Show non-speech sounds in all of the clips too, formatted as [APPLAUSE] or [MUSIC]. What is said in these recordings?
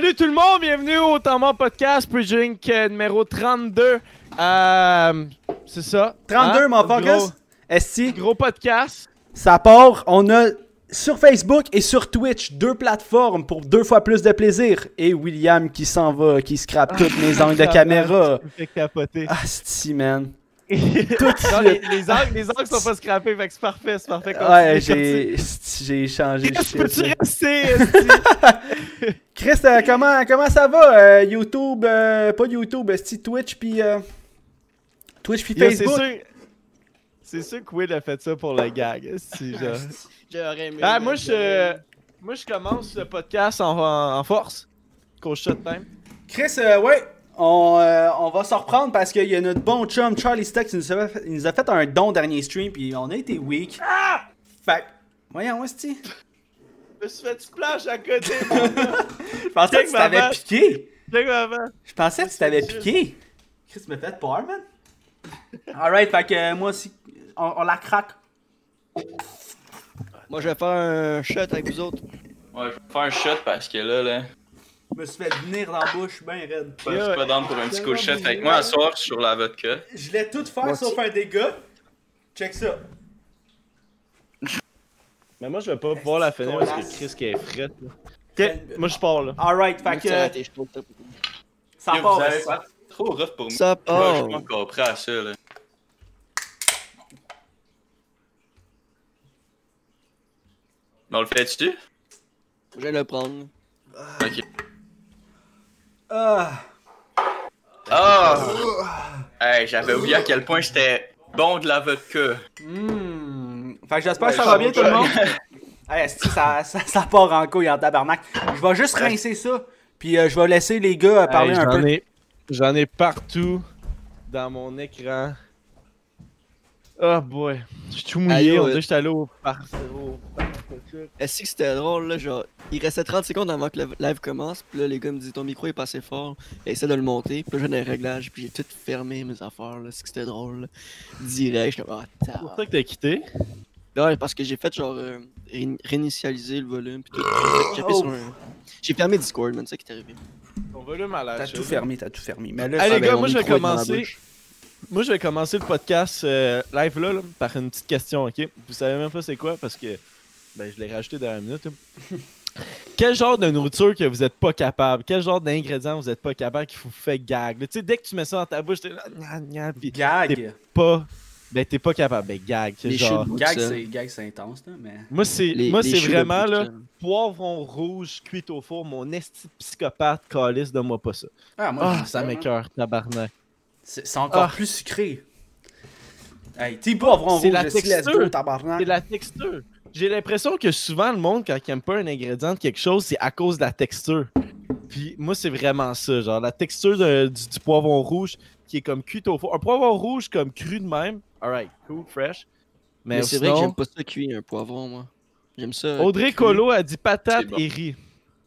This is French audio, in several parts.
Salut tout le monde, bienvenue au Temps Podcast, Pre-Drink euh, numéro 32. Euh, c'est ça. 32, hein? mon Gros- focus. Esti, Gros podcast. ça part. On a sur Facebook et sur Twitch deux plateformes pour deux fois plus de plaisir. Et William qui s'en va, qui scrape toutes mes angles de [LAUGHS] caméra. Ah, sti, man. [LAUGHS] Non, les, les angles, les angles sont pas scrappés, fait que c'est parfait, c'est parfait. Ouais, j'ai j'ai changé de Qu'est-ce que là. rester? [LAUGHS] Chris, euh, comment, comment ça va? euh, YouTube, euh, pas YouTube, Twitch puis euh, Twitch puis Facebook? sûr, c'est sûr que Will a fait ça pour le gag. genre. J'aurais aimé. Ah, moi, je, moi, je commence le podcast en, en, en force. Coach shot time. Chris, euh, ouais, on, euh, on va se reprendre parce qu'il y a notre bon chum Charlie Stock qui nous a fait, il nous a fait un don dernier stream puis on a été weak. Ah! Fait que, voyons, esti. Je me suis fait splash à côté. [LAUGHS] Je pensais que tu t'avais piqué. Je pensais que tu t'avais piqué. Chris, me fait peur, man. Alright, fait que euh, moi aussi, on, on la craque. Moi, je vais faire un shot avec vous autres. Ouais, je vais faire un shot parce que là, là, me suis fait venir dans la bouche, ben raide. je suis pas down pour un petit coup de. Fait que moi, à soir, je suis sur la vodka. Je voulais tout faire Moi sauf un dégât. Check ça. Mais moi, je vais pas pouvoir la finir parce que Chris qui est frette. là. Ok, moi, je pars là. Alright, fait que Ça euh, ça. ça part. esti. pas trop rough pour moi. Ça Moi, je suis part. pas encore prêt à ça, là. Mais on le fait-tu? Je vais le prendre. Ok. Ah. Ah! Hey, j'avais oublié à quel point c'était bon de la vodka. Hmm. Fait que j'espère que ça va bien tout le monde. [LAUGHS] hey, esti, ça, ça, ça part en couille en tabarnak. Je vais juste rincer ça. Puis euh, je vais laisser les gars euh, parler Hey, un j'en peu. ai- J'en ai partout dans mon écran. Oh boy. Je suis tout mouillé, on dirait que j'étais allé au par... au- Est-ce que c'était drôle, là? Genre, il restait 30 secondes avant que le live commence. Puis là, les gars me disent ton micro est passé fort. Et essaie de le monter. Puis là, j'ai des réglages. Puis j'ai tout fermé mes affaires, là. C'est que c'était drôle, là. Direct. J'étais comme, ah, C'est pour ça t'as. que t'as quitté? Ouais, parce que j'ai fait genre euh, ré- réinitialiser le volume. Puis tout. J'ai fait Oh. sur un- J'ai fermé Discord, man. C'est ça qui est arrivé. Ton volume à la T'as tout fermé, t'as tout fermé. Mais là, Allez, les gars, moi, je vais commencer. Moi, je vais commencer le podcast euh, live là, là, par une petite question, ok? Vous savez même pas c'est quoi parce que ben, je l'ai rajouté dans la minute. là. [LAUGHS] Quel genre de nourriture que vous êtes pas capable? Quel genre d'ingrédients vous êtes pas capable qui vous fait gag? Tu sais, dès que tu mets ça dans ta bouche, t'es là, gna, gna, pis Gag. pas. Ben, t'es pas capable. Ben, gag. c'est Les genre? chutes. Gag, c'est gag, c'est intense, là, mais. Moi, c'est Les- moi les c'est choux de vraiment là, poivron rouge cuit au four, mon esti de psychopathe calice, donne-moi pas ça. Ah, moi, Ah, ça là. m'écoeure, tabarnak. C'est c'est encore Ah. plus sucré. Hey, t'es C'est rouge, la texture. tabarnak. C'est la texture. J'ai l'impression que souvent, le monde, quand il aime pas un ingrédient de quelque chose, c'est à cause de la texture. Puis moi, c'est vraiment ça. Genre, la texture de- du, du poivron rouge qui est comme cuit au four. Un poivron rouge comme cru de même. Alright, cool, fresh. Mais, Mais c'est vrai que j'aime pas ça cuit, un poivron, moi. J'aime ça. Audrey cru. Colo a dit patate bon. et riz.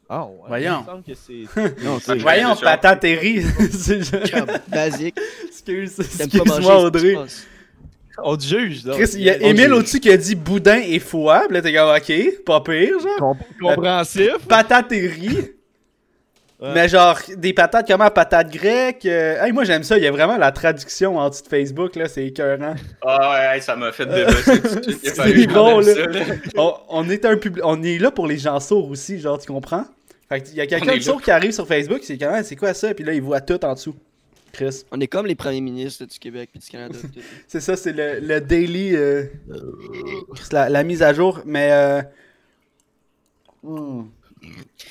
Ah, ouais. Voyons. Il me semble que c'est. [LAUGHS] Non, Voyons, patate et riz. [LAUGHS] C'est comme basique. Excuse-moi, Audrey. On te juge, là. Chris, il y a Émile au-dessus qui a dit boudin et foie. Là, t'es comme, ok, pas pire, genre. Com- compréhensif. Patate et riz. Ouais. Mais genre, des patates comment Patates grecques. euh, Hey, moi, j'aime ça. Il y a vraiment la traduction en dessous de Facebook, là. C'est écœurant. Ah ouais, ça m'a fait débosser. Il [LAUGHS] C'est bon, là. ça, là. on, on est un public. On est là pour les gens sourds aussi, genre, tu comprends? Fait qu'il y a quelqu'un sourd qui arrive sur Facebook, c'est quand même, c'est quoi ça? Puis là, il voit tout en dessous. Chris. On est comme les premiers ministres du Québec et du Canada. [LAUGHS] C'est ça, c'est le, le daily. euh, c'est la, la mise à jour. Mais. Euh... hmm.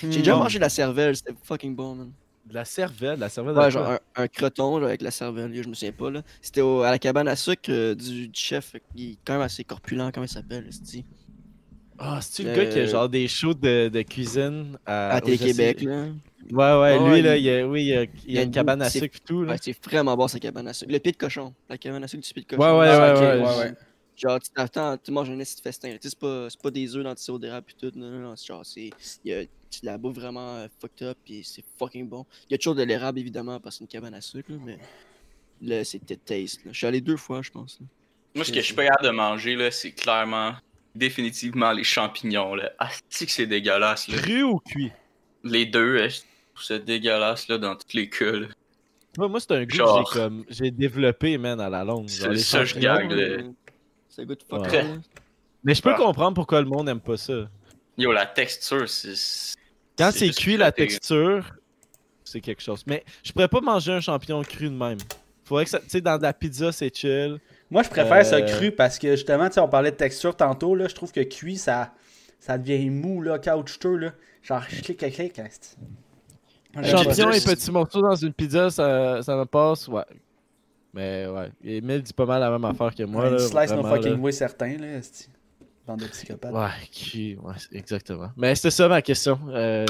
J'ai déjà Hmm. mangé de la cervelle, c'était fucking bon, man. De la cervelle, de la cervelle Ouais, genre un, un croton avec la cervelle, je me souviens pas là. C'était à la cabane à sucre euh, du, du chef, il est quand même assez corpulent, comment il s'appelle, c'est Ah, c'est-tu le Euh, gars qui a genre des shows de, de cuisine à, À Océ- là. Ouais, ouais, Ouais, lui, il- là, il a, oui, il a, il a a une cabane à sucre et tout, là. Ouais, c'est vraiment bon sa cabane à sucre. Le pied de cochon, la cabane à sucre du pied de cochon. Ouais, ouais, Ah, ouais, ouais, ouais, ouais. Genre, tu t'attends, tu manges un de festin. là. Tu sais, c'est pas, c'est pas des œufs dans du sirop d'érable pis tout. Non, non, non. c'est Genre, c'est. Il y a de la bouffe vraiment euh, fucked up pis c'est fucking bon. Il y a toujours de l'érable évidemment parce que c'est une cabane à sucre, là, mais. Là, c'était taste. Là. Je suis allé deux fois, je pense. là. Moi, ce que je suis pas capable de manger, là, c'est clairement, définitivement les champignons, là. Ah, c'est que c'est dégueulasse, là. Cru ou cuit? Les deux, euh, C'est dégueulasse, là, dans tous les cas, là. Moi, moi c'est un goût Genre. que j'ai comme j'ai développé, man, à la longue. C'est les ça, je champignons. gagne, là. Ça goûte fuck Ouais. all, là. Mais je peux Ah. comprendre pourquoi le monde aime pas ça. Yo, la texture, c'est. Quand c'est cuit, la texture, c'est quelque chose. Mais je pourrais pas manger un champignon cru de même. Faudrait que ça. Tu sais, dans de la pizza, c'est chill. Moi, je préfère ça Euh. cru parce que justement, tu sais, on parlait de texture tantôt, là. Je trouve que cuit, ça, ça devient mou, là, caoutchouteux, là. Genre, clic, clic, clic. hein, c'est- Moi, j'aime pas Champignon ça. et petits morceaux dans une pizza, ça, ça me passe, ouais. Mais ouais, Emile dit pas mal la même affaire que moi. Ouais, là, slice no vraiment, fucking là. way certain, là. Bande de psychopathes. Ouais, qui... ouais, exactement. Mais c'était ça ma question. Euh,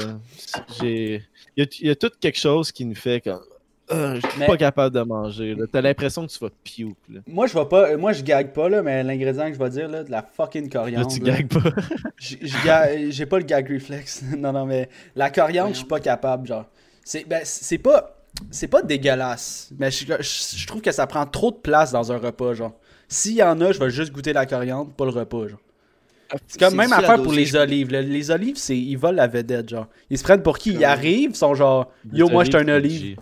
j'ai... Il y, a, il y a tout quelque chose qui nous fait comme. Euh, je suis Mais- pas capable de manger. là. T'as l'impression que tu vas puke. Là, Moi, je vais pas. Moi, je gague pas, là, mais l'ingrédient que je vais dire, là, de la fucking là coriandre. tu là. gagues pas. [LAUGHS] J'ai pas le gag reflex. [LAUGHS] non, non, mais la coriandre, je suis pas capable, genre. C'est ben, c'est pas. C'est pas dégueulasse. Mais je, je- je trouve que ça prend trop de place dans un repas, genre. S'il y en a, je vais juste goûter la coriandre, pas le repas, genre. C'est comme même affaire pour les olives. Les olives, c'est ils volent la vedette, genre. Ils se prennent pour qui? Ils arrivent, ils sont genre Yo, moi, je suis un olive.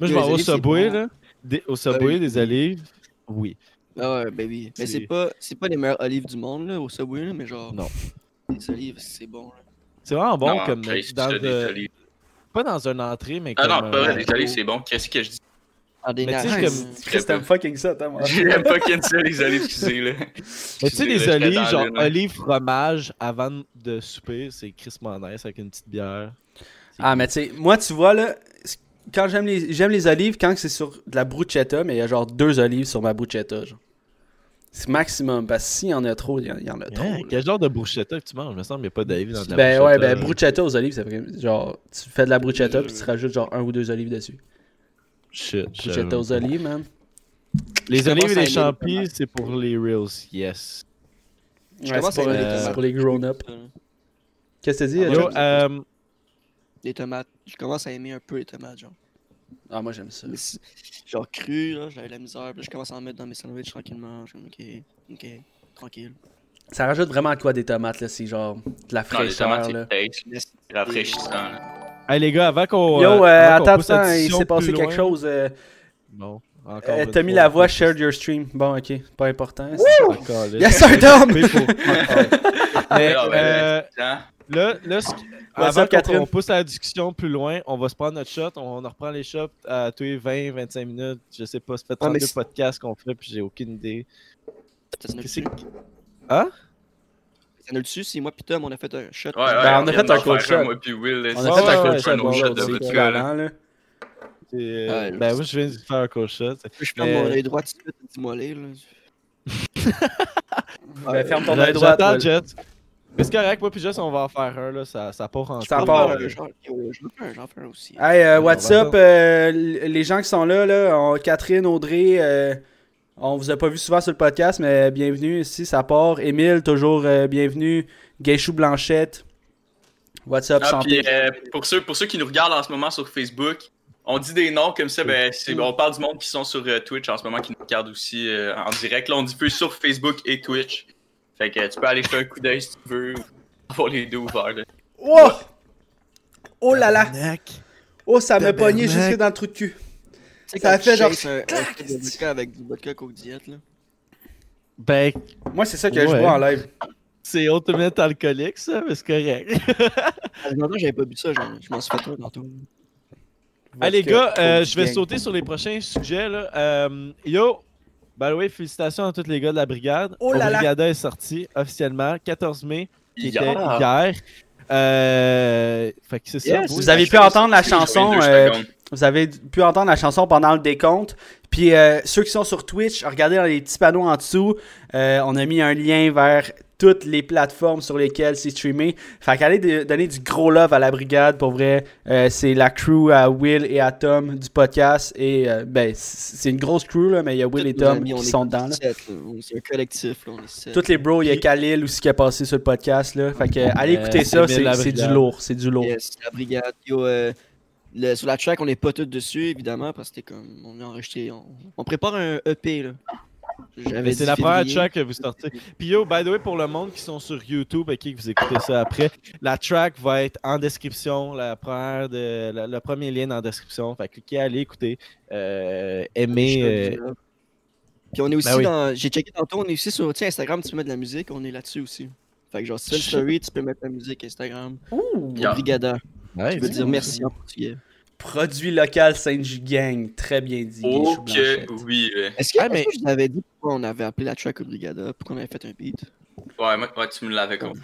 Moi, je m'en vais au Subway, là. Des- au Subway, oui. des olives. Oui. Ah ouais, baby. Mais C'est- pas, c'est pas les meilleures olives du monde, là, au Subway, là, mais genre. Non. Les olives, c'est bon, là. C'est vraiment bon, Non, comme dans ça, le-. Pas dans un entrée, mais Ah comme. non, pas vrai, euh, les olives, c'est bon. Qu'est-ce que je dis? Ah, des Mais tu sais, comme- Chris, t'aimes fucking ça, t'as moi. [LAUGHS] J'aime qu'une seule, les olives, excusez, là. Mais tu sais, les olives, genre olives fromage avant de souper, c'est Chris nice avec une petite bière. Ah, mais tu sais, moi, tu vois, là, quand j'aime les, j'aime les olives, quand c'est sur de la bruschetta, mais il y a genre deux olives sur ma bruschetta, genre. C'est maximum, parce que s'il y en a trop, il y en, il y en a trop. Là. quel genre de bruschetta que tu manges? Il me semble qu'il n'y a pas d'olive dans de la Ben ouais, ben bruschetta. aux olives, ça fait genre, tu fais de la bruschetta, puis tu rajoutes genre un ou deux olives dessus. Shit. Bruschetta aux olives, man. Les Je olives et les champis, les c'est pour les reels, yes. Ouais, c'est pour, pour les grown-up. Qu'est-ce que t'as dit, Ah, Yo, euh, Les tomates. Je commence à aimer un peu les tomates, genre. Ah, moi j'aime ça. Genre cru, là, j'avais la misère. Puis là, je commence à en mettre dans mes sandwichs tranquillement. Je suis comme, ok, ok, tranquille. Ça rajoute vraiment de quoi des tomates, là, c'est genre de la Non, les fraîcheur, tomates, là. c'est rafraîchissant, là. hey les gars, avant qu'on. Yo, euh, euh, avant attends, attends, il s'est passé quelque chose. euh, Non, encore. euh, T'as mis la voix shared your stream. Bon, ok, pas important. Yes, sir, Tom! [LAUGHS] Mais pour- Mais, Ah, ben, euh? Là, là ce- avant qu'on pousse la discussion plus loin, on va se prendre notre shot. On en reprend les shots à tous les 20-25 minutes. Je sais pas, ça fait Ah, mais 32 c'est- podcasts qu'on fait, puis j'ai aucune idée. T'as le Qu'est-ce dessus. Hein? T'as le dessus, c'est moi pis Tom, on a fait un shot? Ouais, ouais, Ben, on a vient fait un cold shot. Moi, puis Will, On a fait un ouais, cold shot, c'est c'est équivalent, équivalent, là. Euh, Ouais, ben oui, je viens de faire un cold shot. Je ferme mon œil droit tout de suite, dis-moi là. Ben, ferme ton œil droit, J'attends. Jet. Mais c'est correct, moi puis Jess, on va en faire un, là. Ça, ça part en Ça part. Euh, J'en fais un, j'en fais un aussi. Hey, euh, what's up, euh, les gens qui sont là, là, on- Catherine, Audrey, euh, on vous a pas vu souvent sur le podcast, mais bienvenue ici, ça part. Émile, toujours euh, bienvenue. Gaychou Blanchette. What's up, Ah, santé? puis, euh, pour, ceux, pour ceux qui nous regardent en ce moment sur Facebook, on dit des noms comme ça, ben, on parle du monde qui sont sur euh, Twitch en ce moment, qui nous regardent aussi euh, en direct. Là, on diffuse sur Facebook et Twitch. Fait que tu peux aller jeter un coup d'œil si tu veux, avoir les deux ouverts. là. Oh! Oh là là! Oh, ça m'a pogné jusque dans le trou de cul. Ça a fait genre clac, avec du vodka coke diète, là? Ben, Moi, c'est ça que je vois en live. c'est ultimate alcoolique, ça, mais c'est correct. J'avais pas bu ça, genre, je m'en suis fait un tantôt. Les Vodka, gars, euh, je vais sauter sur les prochains sujets là. Euh, yo, by the way, félicitations à tous les gars de la brigade. Oh là là. Brigada est sorti officiellement 14 mai, qui était Yeah. hier. Euh, fait que c'est ça. Vous, Vous avez pu entendre la chanson, euh. Vous avez pu entendre la chanson pendant le décompte. Puis euh, ceux qui sont sur Twitch, regardez dans les petits panneaux en dessous. euh, on a mis un lien vers toutes les plateformes sur lesquelles c'est streamé. Fait qu'allez donner du gros love à la brigade. Pour vrai, Euh, c'est la crew à Will et à Tom du podcast. Et euh, ben, c'est une grosse crew, là, mais il y a Will et Tous nos Tom amis, qui sont dedans. C'est un collectif, là, on est sept. Toutes les bros, il y a Khalil aussi qui a passé sur le podcast. Là. Fait que allez Euh, écouter ça, c'est du lourd. C'est du lourd. Yes, la brigade. Yo, euh, le- sur la track, on n'est pas tous dessus, évidemment, parce que c'était comme. On est enregistré. On, on prépare un EP, là. C'est la première track que vous sortez. Puis yo, by the way, pour le monde qui sont sur YouTube et qui vous écoutez ça après, la track va être en description. La première de, la- le premier lien la description. Fait que cliquez, allez écouter. Euh, aimez. euh, Puis on est aussi Ben oui. dans. J'ai checké tantôt, on est aussi sur Instagram, tu peux mettre de la musique, on est là-dessus aussi. Fait que genre, si tu fais une story, tu peux mettre la musique Instagram. Ouh. Yeah. Brigada. ouais, Je veux c'est dire merci en portugais. Produit local Saint Gang. Très bien dit. Oh blanchettes. oui. euh. Est-ce que, Ah, mais- que je vous avais dit pourquoi on avait appelé la track Brigada Pourquoi on avait fait un beat? Ouais, moi, ouais, tu me l'avais compris.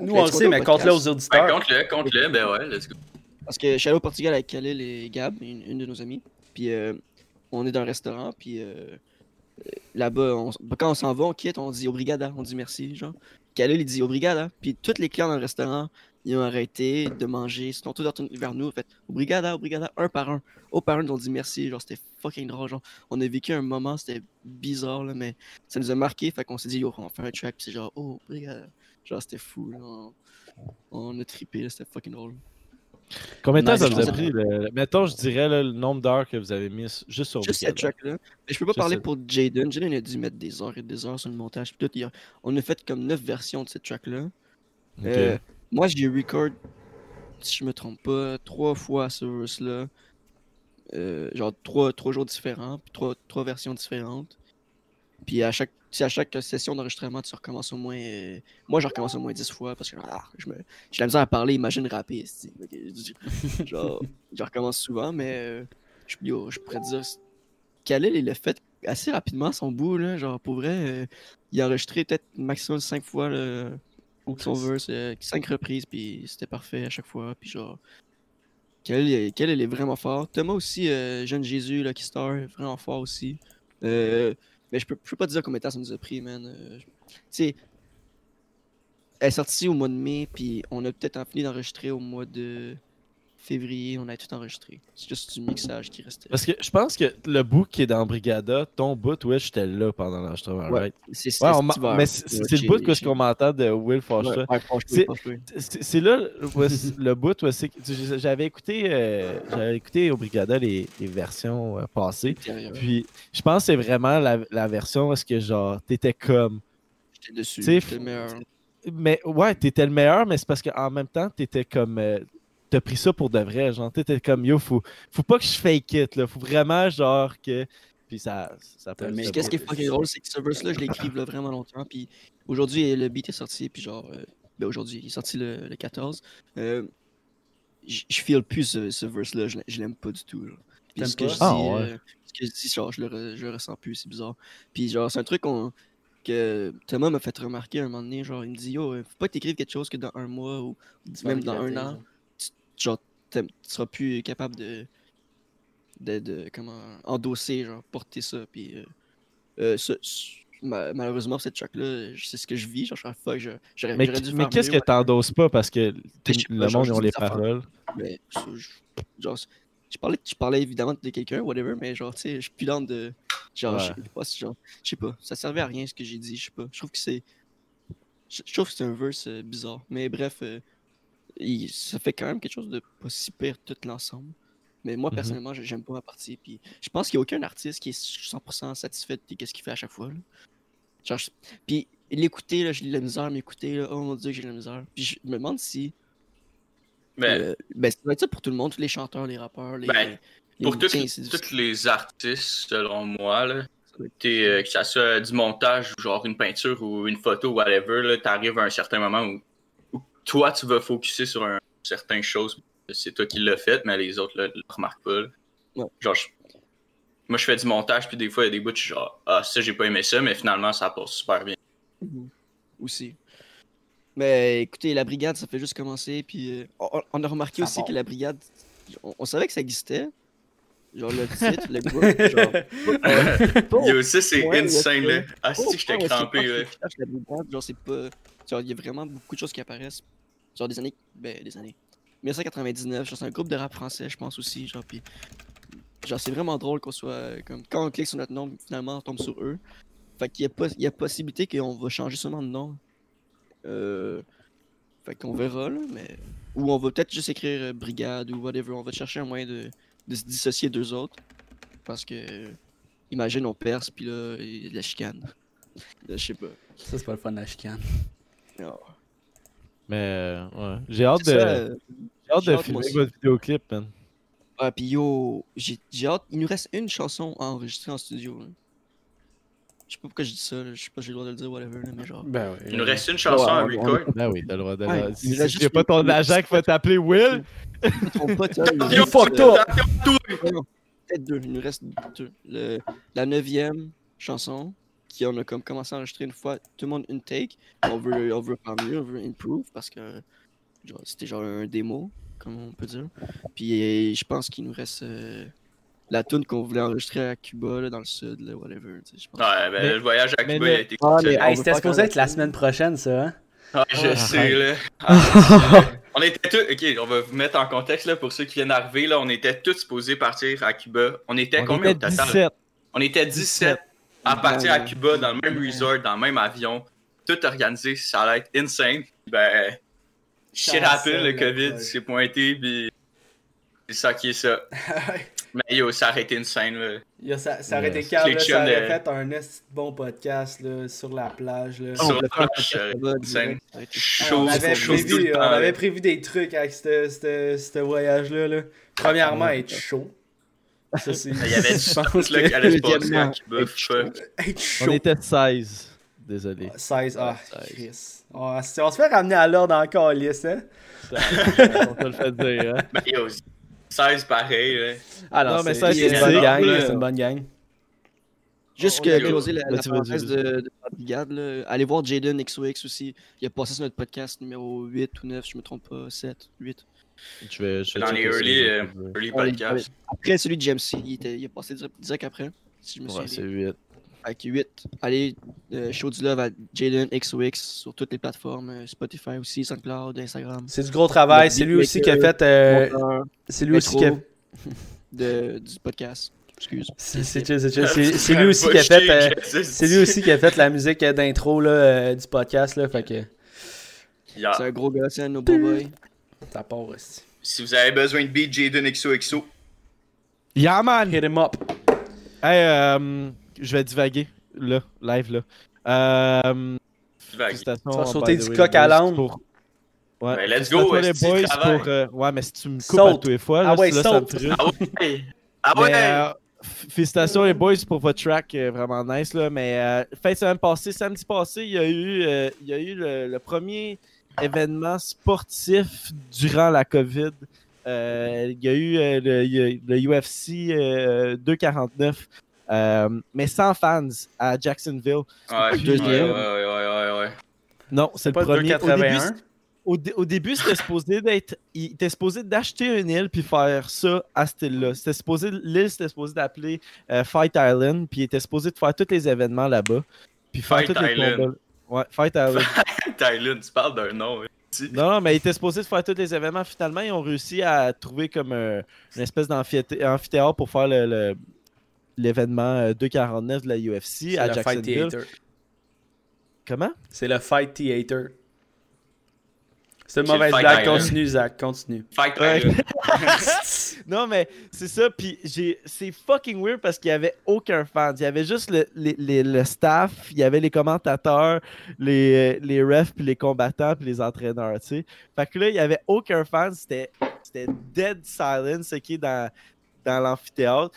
Nous, on le sait, mais compte-le aux podcast? Ben, auditeurs. compte-le, compte-le, ben ouais, let's go. Parce que je suis allé au Portugal avec Khalil et Gab, une, une de nos amies. Puis euh, on est dans un restaurant, puis euh, euh, là-bas, quand on s'en va, on quitte, on dit Obrigada, on dit merci, genre. Khalil, il dit Obrigada. Puis tous les clients dans le restaurant, ils ont arrêté de manger, ils sont tous retournés vers nous, en fait, Obrigada, Obrigada, un par un. Au par un, ils ont dit merci, genre, c'était fucking drôle, genre. On a vécu un moment, c'était bizarre, là, mais ça nous a marqué, fait qu'on s'est dit, yo, on fait un track, puis c'est genre, oh, Obrigada. Genre, c'était fou, là. On, on a trippé, là, c'était fucking drôle. Combien de temps ça vous a pris? le- Mettons, je dirais là, le nombre d'heures que vous avez mis juste sur Juste cette track-là. Mais je peux pas Juste parler cette- pour Jaden. Jaden a dû mettre des heures et des heures sur le montage. Puis tout, a- On a fait comme 9 versions de cette track-là. Euh, moi, j'ai record, si je me trompe pas, trois fois ce verse-là. Euh, genre trois, trois jours différents, puis trois, trois versions différentes. Puis à chaque, si à chaque session d'enregistrement, tu recommences au moins. euh, Moi, je recommence au moins 10 fois parce que ah, je me, j'ai la misère à parler, imagine rapper. [LAUGHS] Genre, je recommence souvent, mais euh, je, yo, je pourrais dire. Khalil, il l'a fait assez rapidement son bout, là. Genre, pour vrai, euh, il a enregistré peut-être maximum 5 fois le, son verse, 5 reprises, puis c'était parfait à chaque fois. Puis genre, il- Khalil, il est vraiment fort. Thomas aussi, euh, Jeune Jésus, Lucky Star, vraiment fort aussi. Euh, mais je peux, je peux pas te dire combien de temps ça nous a pris, man. Euh, je- tu sais, elle est sortie au mois de mai, puis on a peut-être fini d'enregistrer au mois de février. On a tout enregistré. C'est juste du mixage qui restait. Parce que je pense que le bout qui est dans Brigada, ton bout, ouais, j'étais là pendant l'enregistrement, Ouais, right? C'est Ouais, on mais c'est le bout que ce chez- qu'on m'entend de Will Foster. Ouais, ouais, franchement, C'est- là le bout j'avais écouté euh, j'avais écouté au Brigada les, les versions euh, passées. Puis je pense que c'est vraiment la, la version où est-ce que genre t'étais comme J'étais dessus. J'étais le meilleur. mais ouais, t'étais le meilleur, mais c'est parce qu'en même temps, t'étais comme. euh, T'as pris ça pour de vrai, genre, t'étais comme yo, faut, faut pas que je fake it, là. Faut vraiment, genre, que. Puis ça. ça peut Mais qu'est-ce qui est fucking drôle, c'est que ce verse-là, je l'ai écrit là, vraiment longtemps. Puis aujourd'hui, le beat est sorti. Puis genre, euh, ben aujourd'hui, il est sorti le, le 14. Euh, je feel plus ce, ce verse-là. Je, je l'aime pas du tout. Puis ce que je dis? Ah, ouais. euh, ce que je dis, genre, je le, re- je le ressens plus. C'est bizarre. Puis genre, c'est un truc qu'on- que Thomas m'a fait remarquer un moment donné. Genre, il me dit Yo, euh, faut pas que t'écrives quelque chose que dans un mois ou même dans un an, genre. tu seras plus capable de, de, de- comment, endosser, genre, porter ça. Puis, euh, euh, ce- ce- ma- malheureusement, cette track-là, je- c'est ce que je vis. Genre, je suis fuck, je- j'aurais Mais, dû qu'est-ce que t'endosses pas? Parce que le monde ils ont les paroles. Mais, genre, je parlais, je parlais évidemment de quelqu'un, whatever, mais genre, tu sais, je suis plus lente de. Genre, je sais pas, genre, je sais pas, ça servait à rien ce que j'ai dit, je sais pas. Je trouve que c'est. Je, je trouve que c'est un verse euh, bizarre. Mais bref, euh, il- ça fait quand même quelque chose de pas si pire tout l'ensemble. Mais moi, Mhm. personnellement, j'ai- j'aime pas ma partie. Puis je pense qu'il y a aucun artiste qui est 100% satisfait de ce qu'il fait à chaque fois. là. Genre, je- puis l'écouter, là, j'ai de la misère m'écouter. là. Oh mon dieu, j'ai de la misère. Puis je me demande si. Mais Euh, ben, ça doit être ça pour tout le monde, tous les chanteurs, les rappeurs, les. Ben, les pour tous les artistes, selon moi, là, t'es, euh, que ça soit du montage ou genre une peinture ou une photo, whatever, là, t'arrives à un certain moment où toi, tu vas focuser sur un certaine chose. C'est toi qui l'as fait, mais les autres là, le remarquent pas. Ouais. Genre, je- moi, je fais du montage, puis des fois, il y a des bouts, je suis genre, ah, ça, j'ai pas aimé ça, mais finalement, ça passe super bien. Mhm. Aussi. Mais écoutez, la brigade, ça fait juste commencer. Puis euh, on, on a remarqué Ça aussi part. que la brigade, on, on savait que ça existait. Genre le [LAUGHS] titre, le groupe. Genre, [LAUGHS] Yo, ça, c'est insane, là. Ah, si, j'étais que crampé, là. genre c'est pas. Il y a vraiment beaucoup de choses qui apparaissent. Genre des années. Ben, des années. 1999, genre c'est un groupe de rap français, je pense aussi. Genre. Genre, c'est vraiment drôle qu'on soit. Comme, quand on clique sur notre nom, finalement, on tombe sur eux. Fait qu'il y a, il y a possibilité qu'on va changer seulement de nom. Euh. Fait qu'on verra, là, mais. Ou on va peut-être juste écrire euh, brigade ou whatever. On va chercher un moyen de, de se dissocier d'eux autres. Parce que. imagine, on perce, puis là, il y a de la chicane. [LAUGHS] Je sais pas. Ça, c'est pas le fun, la chicane. Non. Mais, euh, ouais. J'ai hâte de, ça, euh, j'ai hâte de hâte, filmer votre vidéoclip, man. Ouais, puis yo, j'ai j'ai hâte. Il nous reste une chanson à enregistrer en studio. là. Je sais pas pourquoi je dis ça, là. je sais pas si j'ai le droit de le dire, whatever, là, mais genre. Ben Il nous reste une chanson à Ouais, record. Ben oui, t'as le droit de Ouais, Si si pas le- ton le- agent qui va t'appeler Will, [LAUGHS] [LAUGHS] euh, up! Peut-être deux, il nous reste deux. Le- la neuvième chanson, qui on a comme commencé à enregistrer une fois, tout le monde une take. On veut, on veut faire mieux, on veut improve parce que genre, c'était genre un démo, comme on peut dire. Puis euh, je pense qu'il nous reste euh, la tune qu'on voulait enregistrer à Cuba, là, dans le sud, là, whatever. sais, je pense. Ouais, ben Mais- le voyage à mais Cuba, le- il a été Ah, cool. mais- Hey, c'était supposé être la semaine prochaine, ça, hein? Ah, je [LAUGHS] Ah, sais, arrête. là. Ah, on était tous. Ok, on va vous mettre en contexte, là, pour ceux qui viennent d'arriver, là. On était tous supposés partir à Cuba. On était on combien au était total? 17. On était 17 à partir à Cuba, dans le même resort, dans le même avion. Tout organisé, ça allait être insane. Ben, shit Cancel happen, le COVID s'est pointé, puis c'est ça qui est ça. [LAUGHS] Mais yo, ça aurait été insane, là. Yo, ça, ça aurait été Yes. calme, là, ça chums aurait de- fait un bon podcast là, sur la plage. Là. On Sur la un plage, été- Ah, Chaud, on, avait prévu, on avait là. prévu des trucs avec ce- ce ce voyage-là. Là. Premièrement, être chaud. Ça. Il y avait [LAUGHS] du pense là, que- qui allait se passer à Deuxièmement, Cuba. être fuck. Être On était 16. Désolé. 16. Ah, Ouais, 16. Chris. On, on se fait ramener à l'ordre encore, lisse, hein? on te le fait dire, hein. [LAUGHS] Ben yo, 16 pareil, là. Ah Non, mais c'est- ça, c'est c'est une bonne gang. Ouais. C'est une bonne gang. Juste que est- closer la, la parenthèse de, de la brigade, là. allez voir Jaden XOX aussi. Il a passé sur notre podcast numéro 8 ou 9, je me trompe pas, 7, 8. Je vais, je vais Dans les early, euh, te dire. Early Ouais, podcast. Après celui de GMC, il, était, il a passé direct, après, si je me Ouais, c'est bien. 8. Avec 8. Allez, euh, show du love à Jaden XOX sur toutes les plateformes, euh, Spotify aussi, SoundCloud, Instagram. C'est du gros travail. C'est lui aussi qui a fait. euh, c'est lui aussi qui a. de, du podcast. Excuse. [LAUGHS] C'est lui aussi qui a fait. euh, C'est lui aussi qui a fait la musique d'intro là, euh, du podcast. Là, fait que Yeah. C'est un gros gars, c'est un no boy. Ça part aussi. Si vous avez besoin de beat Jaden XOXO, Yeah, man! Hit him up. Hey, euh, je vais divaguer, là, live, là. Euh, vague. félicitations, Tu vas sauter du coq à l'âne. pour- Ouais, Ben, let's go, les boys, pour... euh, Ouais, mais si tu me coupes Saute. à tous les fois, là, Ah ouais, là, ça me frustre. Ah ouais! Ah Mais, ouais! euh, f- félicitations les boys pour votre track, euh, vraiment nice là. Mais euh, fin de semaine passée, samedi passé, il y a eu, euh, il y a eu le, le premier événement sportif durant la COVID. Euh, il y a eu euh, le, le UFC euh, 249, euh, mais sans fans à Jacksonville. Ouais, le deuxième. ouais, ouais, ouais, ouais, ouais. Non, c'est le premier. Au début, 281. au, dé- au début, c'était supposé d'être. Il était supposé d'acheter une île puis faire ça à cette île-là. C'était supposé. L'île, c'était supposé d'appeler euh, Fight Island, puis il était supposé de faire tous les événements là-bas. Puis faire Fight tous les combats. Ouais, Fight [LAUGHS] Island. Tylen, tu parles d'un nom. hein. non, non, mais il était supposé de faire tous les événements. Finalement, ils ont réussi à trouver comme un- une espèce d'amphithéâtre amphithéâtre pour faire le. le- l'événement euh, 249 de la UFC C'est à le Fight Jacksonville. Theater. Comment? C'est le Fight Theater. C'est une mauvaise blague. Continue, Zach. Continue. Fight Ouais. [LAUGHS] Non, mais c'est ça. Puis j'ai, c'est fucking weird parce qu'il y avait aucun fan. Il y avait juste le, les- les- le staff, il y avait les commentateurs, les, les refs, puis les combattants, puis les entraîneurs, tu sais. Fait que là, il y avait aucun fan. C'était, c'était dead silence, qui est dans, dans l'amphithéâtre.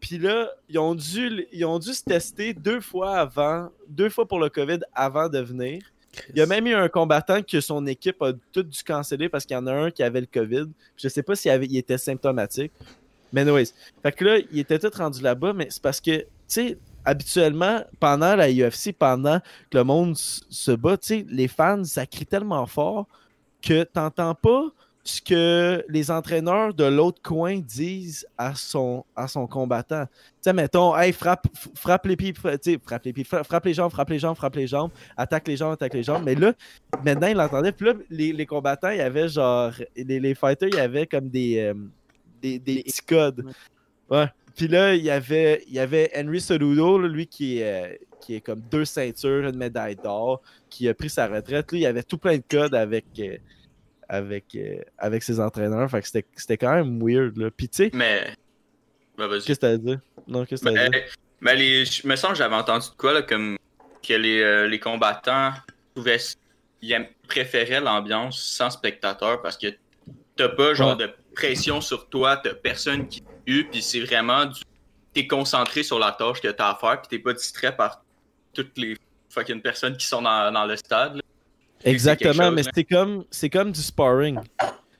Puis là, ils ont, dû, ils ont dû se tester deux fois avant, deux fois pour le COVID avant de venir. Il y a même eu un combattant que son équipe a tout dû canceller parce qu'il y en a un qui avait le COVID. Je sais pas s'il il était symptomatique. Mais anyways. Fait que là, il était tout rendu là-bas, mais c'est parce que, tu sais, habituellement, pendant la UFC, pendant que le monde se bat, tu sais, les fans, ça crie tellement fort que t'entends pas ce que les entraîneurs de l'autre coin disent à son, à son combattant. Tu sais, mettons, hey, frappe, frappe les pieds, frappe les pieds, fra- frappe les jambes, frappe les jambes, frappe les jambes, attaque les jambes, attaque les jambes. Mais là, maintenant, il l'entendait. Puis là, les, les combattants, il y avait genre, les, les fighters, il y avait comme des, euh, des, des petits codes. Ouais. Puis là, il y avait, il y avait Henry là, lui qui est, euh, qui est comme deux ceintures, une médaille d'or, qui a pris sa retraite. Là, il y avait tout plein de codes avec, euh, avec, euh, avec ses entraîneurs. Fait que c'était- quand même weird. Là. Puis tu sais, Mais. Ben, vas-y. qu'est-ce que t'as à dire? Non, qu'est-ce que t'as à dire? Mais les, je me semble que j'avais entendu de quoi, là, comme que les, euh, les combattants pouvaient, ils préféraient l'ambiance sans spectateur parce que t'as pas genre de pression sur toi, t'as personne qui tue, puis c'est vraiment du. T'es concentré sur la tâche que t'as à faire, puis t'es pas distrait par toutes les fucking personnes qui sont dans, dans le stade. là. Exactement, mais hein. c'est comme, c'est comme du sparring.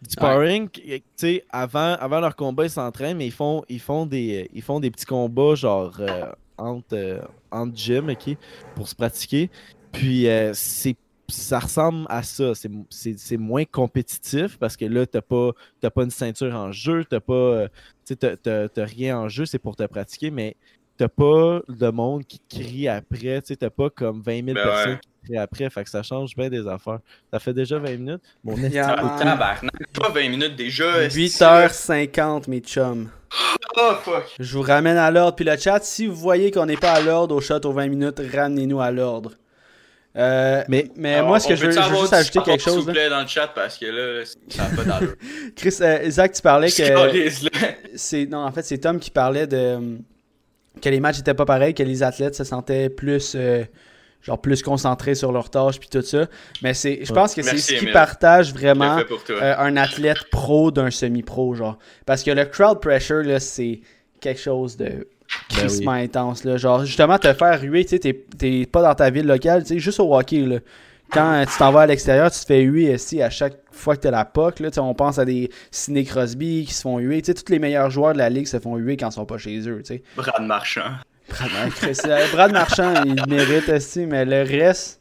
Du sparring, tu sais, avant, avant leur combat, ils s'entraînent, mais ils font, ils, font des, ils font des petits combats, genre, euh, entre, euh, entre gym, ok, pour se pratiquer. Puis, euh, c'est ça ressemble à ça. C'est- C'est c'est moins compétitif parce que là, t'as pas, t'as pas une ceinture en jeu, t'as pas, tu sais, t'as- t'as t'as rien en jeu, c'est pour te pratiquer, mais t'as pas de monde qui crie après, tu sais, t'as pas comme 20 000 Ben personnes ouais. qui crient après, fait que ça change bien des affaires. Ça fait déjà 20 minutes. Mon esti- Yeah, Ah, pas 20 minutes déjà. esti, 8h50, mes chums. Oh fuck. Je vous ramène à l'ordre. Puis le chat, si vous voyez qu'on n'est pas à l'ordre au shot aux 20 minutes, ramenez-nous à l'ordre. Euh, mais Mais- moi, ce que je veux, je veux juste ajouter quelque S'il chose. vous là? plaît, dans le chat? Parce que là, ça n'a pas d'allure. [LAUGHS] Chris, euh, Isaac, tu parlais que. C'est non en fait c'est Tom qui parlait de euh, que les matchs étaient pas pareils que les athlètes se sentaient plus euh, genre plus concentrés sur leur tâche puis tout ça. Mais c'est je pense que c'est ce qui Emile. partage vraiment euh, un athlète pro d'un semi-pro genre. Parce que le crowd pressure là c'est quelque chose de crissement intense là. Genre justement te faire ruer tu sais t'es- t'es pas dans ta ville locale tu sais juste au hockey là quand euh, tu t'en vas à l'extérieur, tu te fais huer ici à chaque fois que tu as la POC. Là, Tu sais, on pense à des Sidney Crosby qui se font huer. Tu sais, tous les meilleurs joueurs de la ligue se font huer quand ils sont pas chez eux. tu sais. Brad Marchand. Brad, euh, Brad Marchand, il mérite aussi, mais le reste,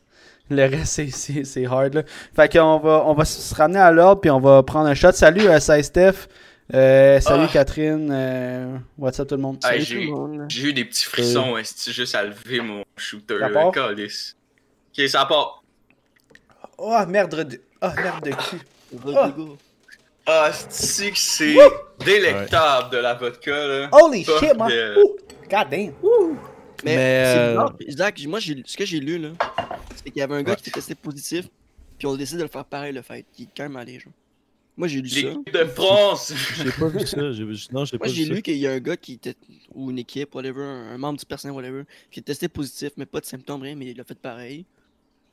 le reste, c'est- hard. Là. Fait qu'on va, on va se ramener à l'ordre puis on va prendre un shot. Salut, euh, ça Steph. Euh, salut Ah. Catherine. Euh, what's up tout le monde? J'ai- tout le monde. J'ai eu des petits frissons, esti, juste à lever mon shooter. Ça là. Ok, ça part. Oh merde de, oh, merde de cul. Rodrigo. Ah, c'est que c'est délectable de la vodka, là? Holy Fuck shit, man. God damn. Mais, Mais, c'est euh, bizarre. Zach, moi, j'ai- ce que j'ai lu, là, c'est qu'il y avait un gars qui était testé positif, puis on décide de le faire pareil, le fait. Qui est quand même allé, genre. Moi, j'ai lu ça. L'équipe de France. J'ai pas vu ça. j'ai- Non, j'ai pas Moi, j'ai vu ça. lu qu'il y a un gars qui était, ou une équipe, whatever, un un membre du personnel, whatever, qui est testé positif, mais pas de symptômes, rien, mais il a fait pareil.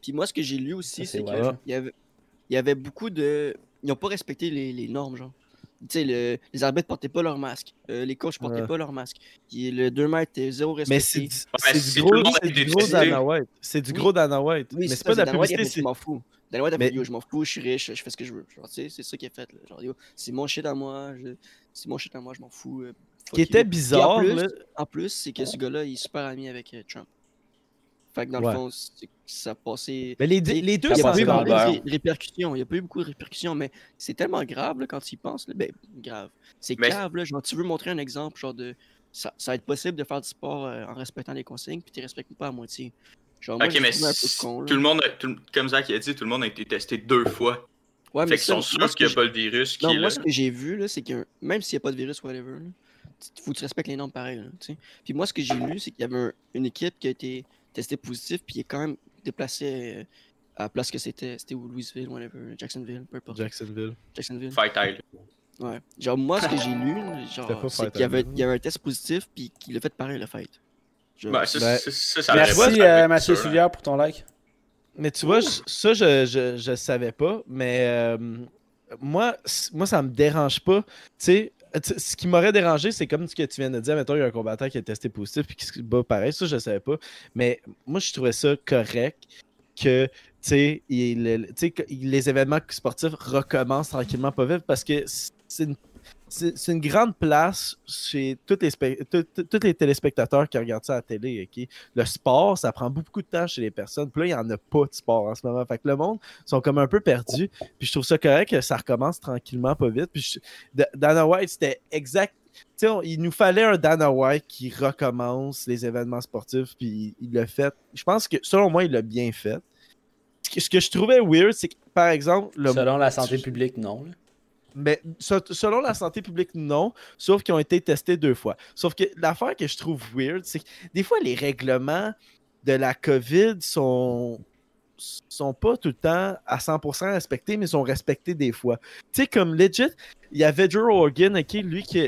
Puis moi, ce que j'ai lu aussi, c'est qu'il y avait, il y avait beaucoup de. Ils n'ont pas respecté les, les normes, genre. Tu sais, le- les arbitres portaient pas leur masque. euh, les coachs portaient Ouais. pas leur masque. Le 2 mètres était zéro Mais respecté. c'est du, gros, du gros. Dana White. C'est du gros Dana White. Oui, mais c'est c'est pas de la publicité. je m'en fous. Dan White a Mais- fait, yo, je m'en fous, je suis riche, je fais ce que je veux. C'est ça qu'il a fait. c'est mon shit à moi, je- c'est mon shit à moi, je m'en fous. euh, Ce qui était bizarre, en plus, là, en plus, c'est que ce gars-là, il est super ami avec euh, Trump. Fait que dans Ouais. le fond, ça a passé. mais les, deux sont a pas eu scandale. beaucoup scandales. de ré- répercussions. Il n'y a pas eu beaucoup de répercussions, mais c'est tellement grave là, quand tu y penses. là. Ben, grave. C'est Mais- grave, là. Genre, tu veux montrer un exemple, genre de. Ça, ça va être possible de faire du sport euh, en respectant les consignes, puis tu ne respectes pas à moitié. Genre, moi, Ok, mais con, tout le monde, a- tout le- comme Zach a dit, tout le monde a été testé deux fois. Ouais, fait mais qu'ils ça, sont moi, sûrs ce qu'il que n'y a pas le virus qui Non, est moi, là. ce que j'ai vu, là, c'est que même s'il n'y a pas de virus, whatever, il faut que tu respectes les normes pareil. Là, puis moi, ce que j'ai lu, c'est qu'il y avait un- une équipe qui a été testée positive, puis il est quand même déplacé euh, à la place que c'était. C'était où Louisville, whatever, Jacksonville, peu importe. Jacksonville. Jacksonville. Fight Island. Ouais. Genre, moi, ce que j'ai lu, genre, c'est qu'il y avait, il y avait un test positif, puis qu'il a fait pareil, le fight. Ben, ça, Ben, ça, ça, Merci, euh, Mathieu hein. Soulière, pour ton like. Mais tu vois, je- ça, je, je, je savais pas, mais euh, moi, moi, ça me dérange pas. Tu sais, ce qui m'aurait dérangé, c'est comme ce que tu viens de dire. Mettons, il y a un combattant qui a testé positif puis qui se bat pareil. Ça, je savais pas. Mais moi, je trouvais ça correct que les événements sportifs recommencent tranquillement pas vite parce que c'est une c'est une grande place chez tous les, tous- téléspectateurs qui regardent ça à la télé. Le sport, ça prend beaucoup de temps chez les personnes. Puis là, il n'y en a pas de sport en ce moment. Fait que le monde sont comme un peu perdus. Puis je trouve ça correct que ça recommence tranquillement, pas vite. Puis je- Dana White, c'était exact. On- il nous fallait un Dana White qui recommence les événements sportifs. Puis il il l'a fait. Je pense que, selon moi, il l'a bien fait. Ce que, ce que je trouvais weird, c'est que, par exemple, le, Selon la santé publique, non. là. Mais se- selon la santé publique, non. Sauf qu'ils ont été testés deux fois. Sauf que l'affaire que je trouve weird, c'est que des fois, les règlements de la COVID sont sont pas tout le temps à 100% respectés, mais sont respectés des fois. Tu sais, comme legit, il y avait Joe Rogan, ok, lui qui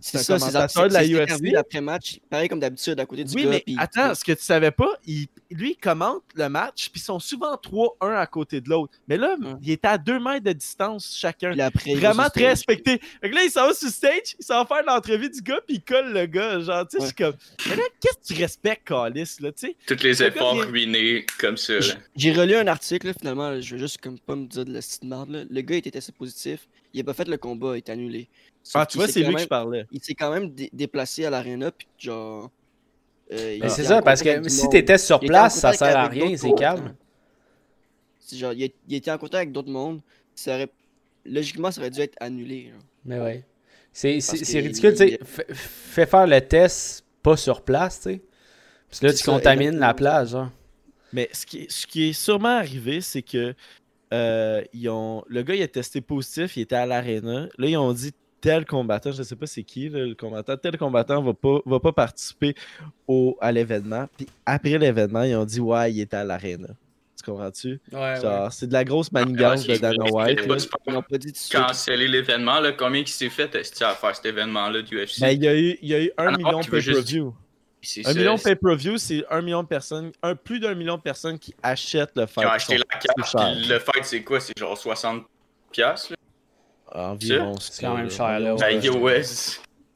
C'est c'est un ça, c'est de la UFC. après-match, pareil comme d'habitude, à côté du Oui, gars. mais puis- attends, ce que tu savais pas, il- lui, il commente le match, puis ils sont souvent trois, un à côté de l'autre. Mais là, il était à deux mètres de distance chacun. après, il va Vraiment très respecté. Fait que là, il s'en va sur stage, il s'en va faire l'entrevue du gars, puis il colle le gars. Genre, tu sais, je suis comme. Mais là, qu'est-ce que tu respectes, Calis, là, tu sais? Tous les Le gars efforts vient- ruinés comme ça. J'ai relu un article, là, finalement, là, je veux juste comme pas me dire de la petite merde. là. Le gars était testé positif, il a pas fait le combat, il est annulé. Sauf Ah, tu vois, c'est lui que même- je parlais. Il s'est quand même dé- déplacé à l'aréna, puis genre. euh, était c'est ça, parce que si t'étais sur place, ça sert à rien, c'est calme. Genre, il, a- il était en contact avec d'autres mondes, ça aurait... logiquement, ça aurait dû être annulé. genre. Mais ouais. C'est ridicule, tu sais. Fais- faire le test pas sur place, tu sais. Parce que là, tu ça, contamines la plage, genre. Mais ce qui, est- ce qui est sûrement arrivé, c'est que euh, ils ont, le gars il a testé positif, il était à l'aréna. Là, ils ont dit tel combattant, je sais pas c'est qui là, le combattant, tel combattant va pas, va pas participer au, à l'événement. Puis après l'événement, ils ont dit ouais, il était à l'aréna. Tu comprends-tu? Ouais, c'est de la grosse manigance Ouais, de Dana White. Ils n'ont pas dit tout de suite. Canceller l'événement. Combien qui s'est fait à faire cet événement-là du UFC? Ben, il y a eu, il y a eu un Dana million juste- pay-per-view. C'est Un ça, million pay-per-view, c'est un million de personnes, un, plus d'un million de personnes qui achètent le fight. Qui ont acheté la carte, le fight, c'est quoi? C'est genre 60 piastres, là? Environ. C'est quand même cher, là, Ben, Ouais. yo, ouais,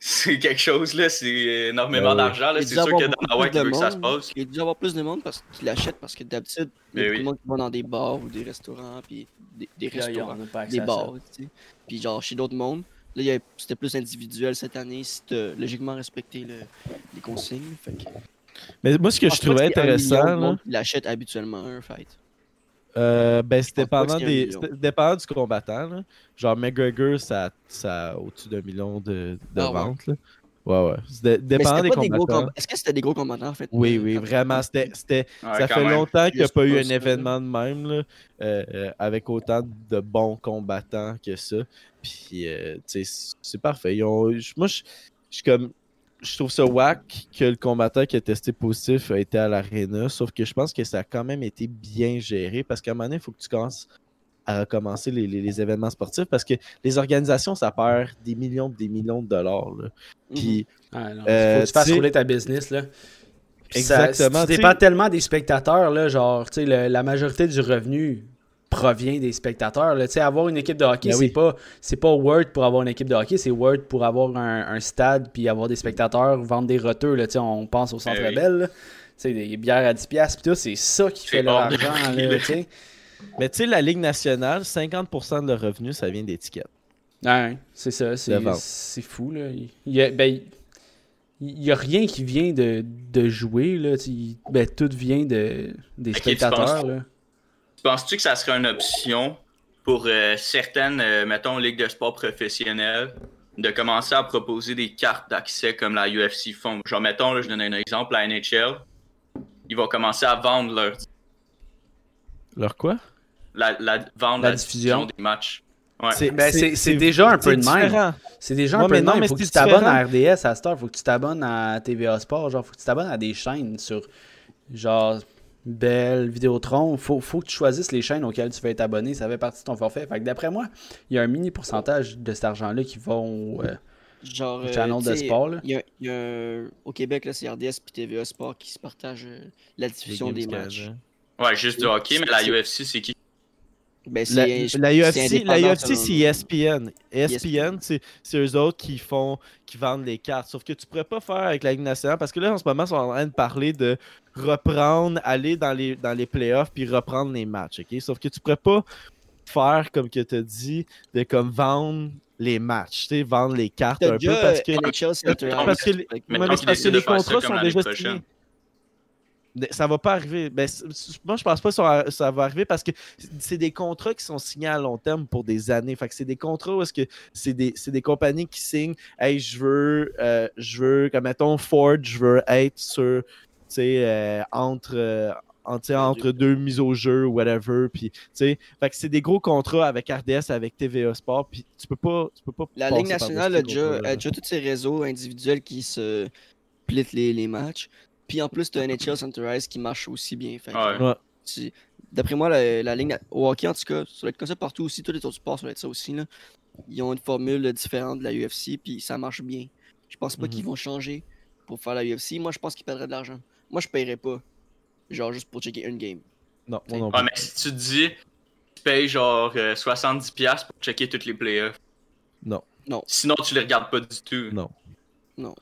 c'est- quelque chose, là. C'est énormément Ben oui. d'argent, C'est sûr que Dana White plus de veut que ça se passe. Il y a dû avoir plus de monde parce qu'il achète parce que d'habitude, il y a oui. de monde qui va dans des bars ou des restaurants, puis des, des restaurants, des bars, tu sais. Puis genre chez d'autres mondes, là il c'était plus individuel cette année, si t'as logiquement respecté le- les consignes. Fait que, Mais moi, ce que je pense pas trouvais intéressant, qui l'achète habituellement un fight. Euh, ben, pas dépendant, des, dépendant du combattant. Là. Genre, McGregor, ça, ça a au-dessus d'un million de, de Ah ventes. Là. Ouais, ouais. Dépendant c'était des pas des gros combattants. Est-ce que c'était des gros combattants en fait? Oui, oui, vraiment. C'était, c'était, Ouais, ça fait même. longtemps qu'il n'y a pas eu un événement de même, là, euh, euh, avec autant de bons combattants que ça. Puis, euh, tu sais, c'est- parfait. Ils ont- je- moi, je je suis comme. Je trouve ça whack que le combattant qui a testé positif a été à l'aréna, sauf que je pense que ça a quand même été bien géré parce qu'à un moment donné, il faut que tu commences à recommencer les, les- les événements sportifs parce que les organisations, ça perd des millions des millions de dollars. là. Mhm. Puis, Ah, non, Euh, faut que tu fasses rouler ta business, là. Puis ça- Exactement, tu sais- dépends tellement des spectateurs, là. Genre, tu sais, le- la majorité du revenu provient des spectateurs. Là. Tu sais, avoir une équipe de hockey, Ben c'est oui. pas c'est pas Word pour avoir une équipe de hockey, c'est Word pour avoir un, un stade puis avoir des spectateurs, vendre des roteux. Là. Tu sais, on pense au Centre Ben oui. Bell. là. Tu sais, des bières à 10$ piastres, puis tout, c'est ça qui fait leur argent. là. Mais tu sais, la Ligue nationale, 50% de leur revenu, ça vient d'étiquettes. Ouais, c'est ça, c'est De vente. c'est fou là. Il il y a, ben, il y a rien qui vient de, de jouer là, ben tout vient de des tu spectateurs penses- là. Tu penses-tu que ça serait une option pour euh, certaines, euh, mettons, ligues de sport professionnelles de commencer à proposer des cartes d'accès comme la UFC font? Genre, mettons, là, je donne un exemple, la NHL, ils vont commencer à vendre leur, Leur quoi? la, la- vendre La la, diffusion. diffusion des matchs. Ouais. Ben, c'est- c'est déjà un peu de même. différent. C'est déjà Ouais, un peu mais de non, même. mais faut que tu t'abonnes à RDS à cette heure, faut que tu t'abonnes à TVA Sport, genre faut que tu t'abonnes à des chaînes sur genre Bell, Vidéotron, faut, faut que tu choisisses les chaînes auxquelles tu veux être abonné, ça fait partie de ton forfait. Fait que d'après moi, il y a un mini pourcentage de cet argent-là qui va au, euh, Genre, euh, channel de sport. Là. Il y a, y au Québec, là, c'est RDS puis TVA Sport qui se partagent euh, la diffusion des matchs. Canada. Ouais, juste du hockey, mais la UFC, c'est qui? Ben, La, la UFC, la UFC c'est E ESPN. ESPN, c'est c'est eux autres qui font qui vendent les cartes. Sauf que tu pourrais pas faire avec la Ligue nationale parce que là, en ce moment, ils sont en train de parler de reprendre, aller dans les, dans les playoffs puis reprendre les matchs. ok? Sauf que tu pourrais pas faire comme que tu as dit, de comme vendre les matchs, tu sais, vendre les cartes un peu parce que. Parce que parce que les contrats sont déjà signés. Ça va pas arriver. Ben, moi, je pense pas que ça, ça va arriver parce que c'est des contrats qui sont signés à long terme pour des années. Fait que c'est des contrats où est-ce que c'est des, des compagnies qui signent Hey, je veux, euh, je veux, comme mettons Ford, je veux être sur, tu sais, euh, entre. euh, entre deux mises au jeu ou whatever puis tu sais fait que c'est des gros contrats avec RDS avec TVA Sport puis tu peux pas tu peux pas La Ligue nationale a déjà tous ces réseaux individuels qui se plitent les, les matchs. Puis en plus, tu as NHL Centerize qui marche aussi bien. Fait que, Ouais. Ouais. tu- D'après moi, la, la ligne au hockey, en tout cas, ça va être comme ça partout aussi. Tous les autres sports, ça va être ça aussi. Là. Ils ont une formule différente de la UFC, puis ça marche bien. Je pense pas Mhm. qu'ils vont changer pour faire la UFC. Moi, je pense qu'ils perdraient de l'argent. Moi, je paierais pas. Genre, juste pour checker une game. Non, moi non plus. mais si tu te dis, tu payes genre euh, 70$ pour checker toutes les playoffs. Non. Non. Sinon, tu les regardes pas du tout. Non. Non.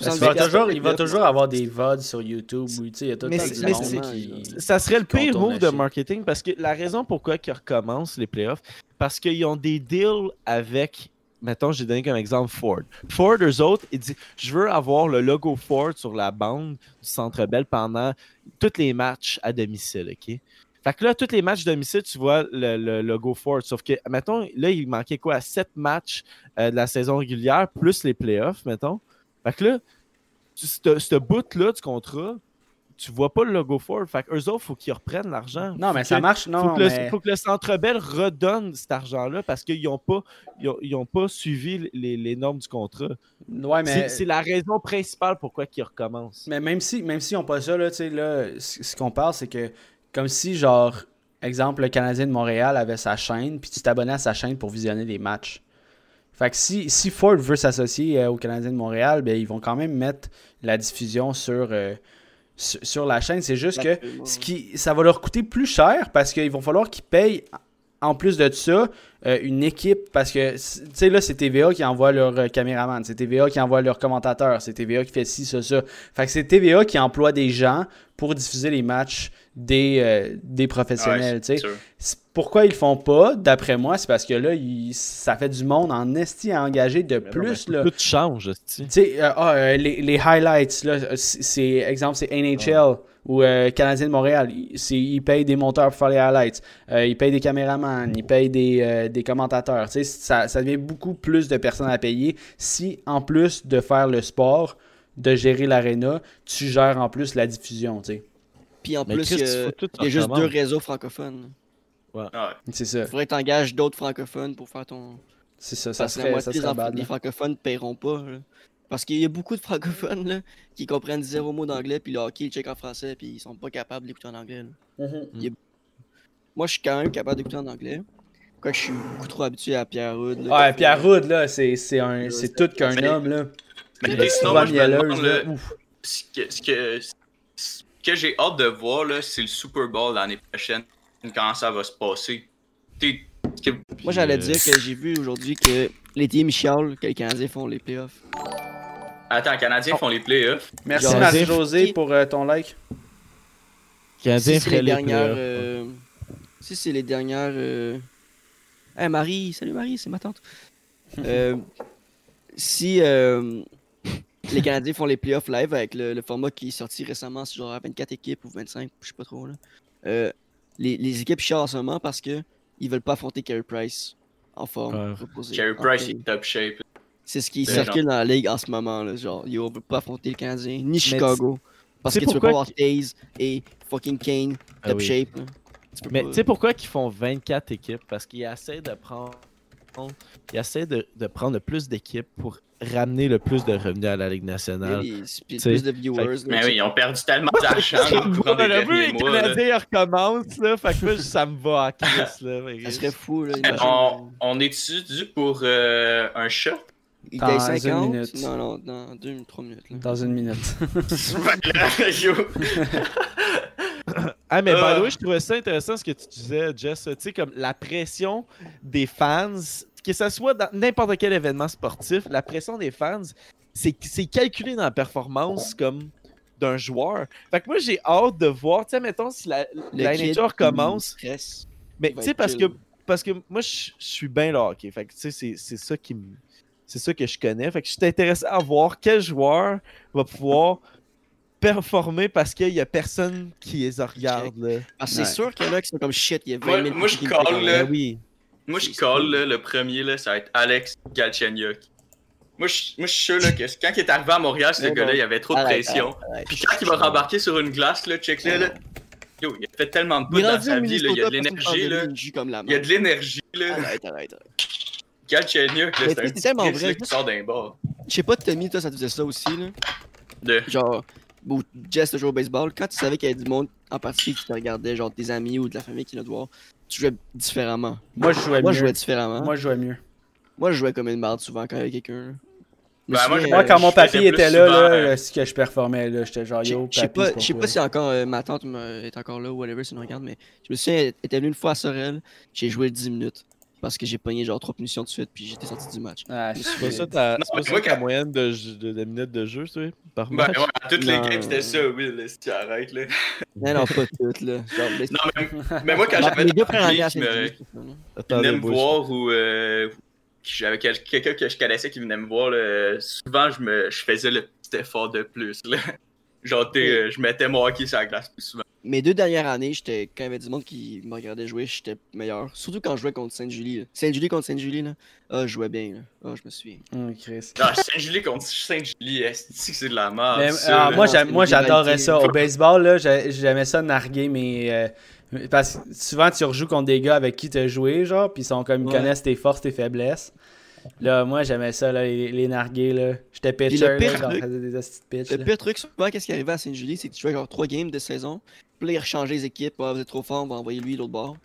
Il va, 70 toujours, il va piastres, toujours avoir des VOD sur YouTube où tu sais, il y a tout le Mais mais qui- Ça serait le pire move de marketing parce que la raison pourquoi ils recommencent les playoffs, parce qu'ils ont des deals avec, mettons, j'ai donné comme exemple Ford. Ford, eux autres, ils disent Je veux avoir le logo Ford sur la bande du Centre Bell pendant tous les matchs à domicile, OK? Fait que là, tous les matchs domicile, tu vois le, le logo Ford. Sauf que, mettons, là, il manquait quoi? 7 matchs euh, de la saison régulière, plus les playoffs, mettons. Fait que là, ce bout-là du contrat, tu vois pas le logo Ford. Fait que eux autres, faut qu'ils reprennent l'argent. Non, Faut mais ça marche. faut, Non, que le, mais... faut que le Centre Bell redonne cet argent-là parce qu'ils n'ont pas, ils ont, ils ont pas suivi les, les normes du contrat. Ouais, mais... C'est la raison principale pourquoi ils recommencent. Mais même si même s'ils n'ont pas ça, là, tu sais, là, ce qu'on parle, c'est que comme si, genre, exemple, le Canadien de Montréal avait sa chaîne, puis tu t'abonnais à sa chaîne pour visionner les matchs. Fait que si, si Ford veut s'associer euh, au Canadien de Montréal, ben, ils vont quand même mettre la diffusion sur, euh, sur, sur la chaîne. C'est juste que ce qui, ça va leur coûter plus cher parce qu'il va falloir qu'ils payent en plus de ça euh, une équipe parce que tu sais là c'est TVA qui envoie leur euh, caméraman, c'est TVA qui envoie leur commentateur, c'est TVA qui fait ci ça ça. Fait que c'est TVA qui emploie des gens pour diffuser les matchs des, euh, des professionnels, Ouais, Pourquoi ils le font pas d'après moi, c'est parce que là il- ça fait du monde en esti à engager de Mais non, plus mais là. Tout change. Tu sais, euh, ah, euh, les, les highlights, là, c'est c'est- exemple, c'est NHL ou euh, Canadien de Montréal. Ils, payent des monteurs pour faire les highlights. Euh, ils payent des caméramans, ils payent des, euh, des commentateurs. Tu sais, ça, ça devient beaucoup plus de personnes à payer si, en plus de faire le sport, de gérer l'aréna, tu gères en plus la diffusion, tu sais. Puis en Mais plus, Chris, il y a, faut tout il y a juste deux réseaux francophones. Ah ouais. C'est ça. Il faudrait que tu engages d'autres francophones pour faire ton. C'est ça. Ça Parce que serait, ça bad. là. francophones ne paieront pas. là. Parce qu'il y a beaucoup de francophones là, qui comprennent zéro mot d'anglais, puis le hockey, ils check en français, puis ils sont pas capables d'écouter en anglais. là. Mhm. Moi, je suis quand même capable d'écouter en anglais. Quoique je suis beaucoup trop habitué à Pierre là, Ouais, Pierre Hood, là, c'est c'est un- c'est tout qu'un homme, là. Mais sinon, moi, je me mielleuse, demande, là. ce que, ce que, j'ai hâte de voir, là, c'est le Super Bowl l'année prochaine, quand ça va se passer. T'es- que- Moi, j'allais euh, dire que j'ai vu aujourd'hui que les teams chialent que les Canadiens font les playoffs. Attends, les Canadiens font les playoffs. Merci, Genre, Marie-José, qui- pour euh, ton like. Canadien Si c'est ferait les les dernières. playoffs. euh, Si c'est les dernières. Euh... Hey Marie, salut Marie, c'est ma tante. [LAUGHS] Euh, Si euh, les Canadiens font les playoffs live avec le, le format qui est sorti récemment, c'est genre à 24 équipes ou 25, je sais pas trop là. euh, les, les équipes chialent en ce moment parce que ils veulent pas affronter Carey Price en forme. Carey En Price est top shape. C'est ce qui Ben, circule dans la ligue en ce moment là, genre yo, on veut pas affronter le Canadien ni Chicago parce que tu veux pourquoi pas avoir Taze et fucking Kane Ah top oui. shape. là. Tu peux Mais pas- tu sais pourquoi ils font 24 équipes? Parce qu'ils essaient de prendre. Ils essaient de, de prendre le plus d'équipes pour ramener le plus de revenus à la Ligue nationale. des- puis plus de viewers. là, Mais oui, ils ont perdu tellement [LAUGHS] d'argent le vu, les. Canadiens recommencent, là. Fait que moi, ça me va à Chris, là. Ça serait fou, là. Imagine. On, on est-tu dû pour euh, un shot? Il Dans gagne une 50. minute. Non, non, dans 2 3 minutes. Là. Dans une minute. [LAUGHS] [LAUGHS] Ah, mais by the way, je trouvais ça intéressant ce que tu disais, Jess. Tu sais, comme la pression des fans, que ce soit dans n'importe quel événement sportif, la pression des fans, c'est c'est calculé dans la performance comme d'un joueur. Fait que moi, j'ai hâte de voir, tu sais, mettons, si la, la NHL commence. Mais tu sais, parce que, parce que moi, je je suis bien là, ok. Fait que tu sais, c'est- c'est ça qui me. C'est ça que je connais. Fait que je suis intéressé à voir quel joueur va pouvoir performer parce qu'il y a personne qui les regarde. Là. Ah, c'est Ouais. sûr qu'il y en a qui sont comme shit. Il y a 20 Moi- 000 moi, je call, font comme, là. Ben oui. Moi, je colle, là, le premier, là, ça va être Alex Galchenyuk. Moi, je moi, je suis sûr là, que quand il est arrivé à Montréal, ce gars-là, il y avait trop de Arrête, pression. arrête, arrête. Puis quand il va rembarquer sur une glace, là, check-le, là. Yo, il a fait tellement de est dans sa vie, là. Il y a de l'énergie, là. il y a de l'énergie, là. Arrête, arrête, arrête. Galchenyuk, là, c'est un tellement vrai, là, qui sort d'un bord. Je sais pas, Tommy, toi, ça te faisait ça aussi, là. De... Genre, ou Jess joué au baseball, quand tu savais qu'il y avait du monde en particulier qui te regardait, genre tes amis ou de la famille qui te voir, tu jouais différemment. Moi, je jouais Moi, mieux. je jouais différemment. Moi, Moi, je jouais mieux. je jouais comme une merde souvent quand il y avait quelqu'un. Ben, moi, souviens, Moi, euh, quand mon papy était là, souvent, là, euh, là, c'est que je performais. là. J'étais genre, Je yo, je sais papy, pas, si encore euh, ma tante me- est encore là ou whatever, si elle nous regarde, mais je me souviens, elle était venue une fois à Sorel, j'ai joué 10 minutes parce que j'ai pogné genre 3 punitions de suite puis j'étais sorti du match. Ah, C'est pas ça ta, Non, c'est pas ça ta moyenne de, de, de minutes de jeu, tu sais, par Ben, match? ouais, à toutes les games, c'était ça, oui, là, si tu arrêtes, là. Non, non, pas toutes, là. Genre, Non, mais, mais moi, quand j'avais amis qui me- voir ou euh, j'avais quel- quelqu'un que je connaissais qui venait me voir, là, souvent je me je faisais le petit effort de plus. Là. Genre, euh, je mettais mon hockey sur la glace plus souvent. Mes deux dernières années, j'étais quand il y avait du monde qui me regardait jouer, j'étais meilleur. Surtout quand je jouais contre Sainte-Julie. Sainte-Julie contre Sainte-Julie, là. Ah, je jouais bien, là. Ah, je me souviens. Hum, Chris. Ah, Saint-Julie contre Saint-Julie, est-ce que c'est de la merde? Mais, ça, ah, moi, moi, j'adorais ça. Au baseball, là, j'ai- j'aimais ça narguer, mais. euh, parce que souvent, tu rejoues contre des gars avec qui tu as joué, genre, puis ils sont comme ils Ouais. connaissent tes forces, tes faiblesses. Là, moi, j'aimais ça, là, les, les narguer, là. J'étais pitcher, le pire là, genre, truc- faisais des hosties de pitch. Le là. pire truc, souvent, qu'est-ce qui arrivait à Sainte-Julie, c'est que tu jouais genre 3 games de saison. Puis là, ils rechangeaient les équipes. Ah, vous êtes trop fort, on va envoyer lui l'autre bord.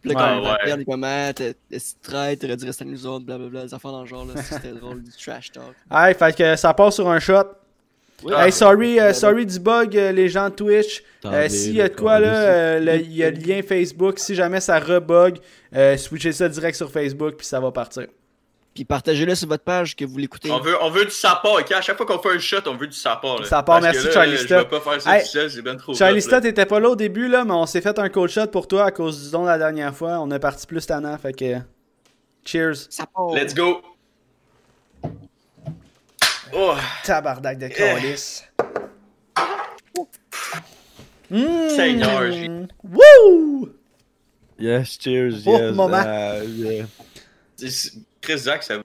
Puis là, quand Ouais, on ouais. va perdre, comme, ah, t'es t'es traite, t'aurais dû rester à nous autres, blablabla, des affaires dans le genre, là. C'était drôle, du trash talk. Hey, fait que ça part sur un shot. Oui, Ah, hey, sorry, euh, ouais. sorry du bug, euh, les gens de Twitch. Euh, S'il y a de quoi, là, euh, il y a le lien Facebook. Si jamais ça rebug, euh, switchez ça direct sur Facebook, puis ça va partir. Puis partagez-le sur votre page que vous l'écoutez. On veut, on veut du sapin, ok? À chaque fois qu'on fait un shot, on veut du sapin. là. Sapin, Parce merci, là, Charlie Je Stott. vais pas faire ça Hey, tout seul, c'est bien trop Charlie. Stott était pas là au début, là, mais on s'est fait un cold shot pour toi à cause du don la dernière fois. On est parti plus tannant, fait que. Cheers. Part. Let's go! Oh! Tabarnak de Eh. calice. Mmh. Seigneur, j'ai- Wouh! Yes, cheers, Oh, yes. moment. euh, yeah. C'est- Chris Zach, ça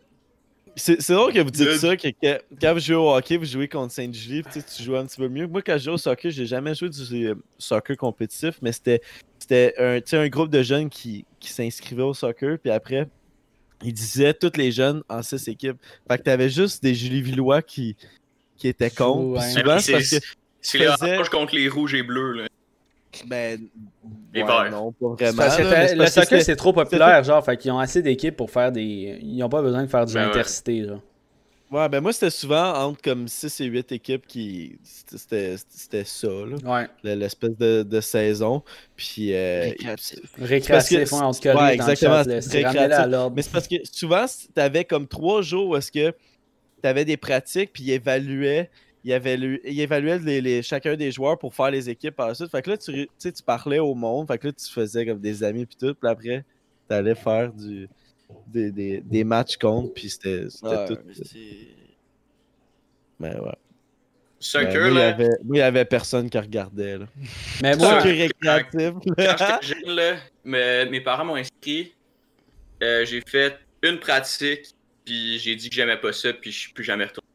C'est c'est drôle que vous dites ça, que, que- quand vous jouez au hockey, vous jouez contre Sainte-Julie, puis tu sais, tu joues un petit peu mieux. Moi, quand je jouais au soccer, j'ai jamais joué du euh, soccer compétitif, mais c'était c'était un, tu sais, un groupe de jeunes qui, qui s'inscrivaient au soccer, puis après, ils disaient tous les jeunes en six équipes. Fait que t'avais juste des Julie Villois qui, qui étaient contre. Ouais. souvent, c'est C'est parce que. c'est les faisais- oranges contre les rouges et bleus. Là. Ben, Les ouais, verts. non, pas vraiment. là, mais c'est le soccer, c'est trop populaire, genre, fait qu'ils ont assez d'équipes pour faire des. Ils ont pas besoin de faire du Ben ouais. intercité, genre. Ouais, ben moi, c'était souvent entre comme 6 et 8 équipes qui. C'était c'était ça, là. Ouais. le- L'espèce de, de saison. Puis. euh, Récréatif. Récréatif, parce que- ouais, on se ouais, colle dans le exactement, chat, récréatif. Mais c'est parce que souvent, t'avais comme trois jours où est-ce que t'avais des pratiques, puis ils évaluaient, évaluaient, ils évaluaient les, les- chacun des joueurs pour faire les équipes par la suite. Fait que là, tu, tu tu parlais au monde, fait que là, tu faisais comme des amis, puis tout, puis après, t'allais faire du, des, des, des matchs contre, puis c'était Ouais, tout. mais Mais ouais. Soccer, Ben, moi, il y là, avait, moi, il y avait personne qui regardait, là. Mais Moi, Soccer récréatif, quand j'étais jeune, là, me- mes parents m'ont inscrit. euh, j'ai fait une pratique, puis j'ai dit que j'aimais pas ça, puis je suis plus jamais retourné.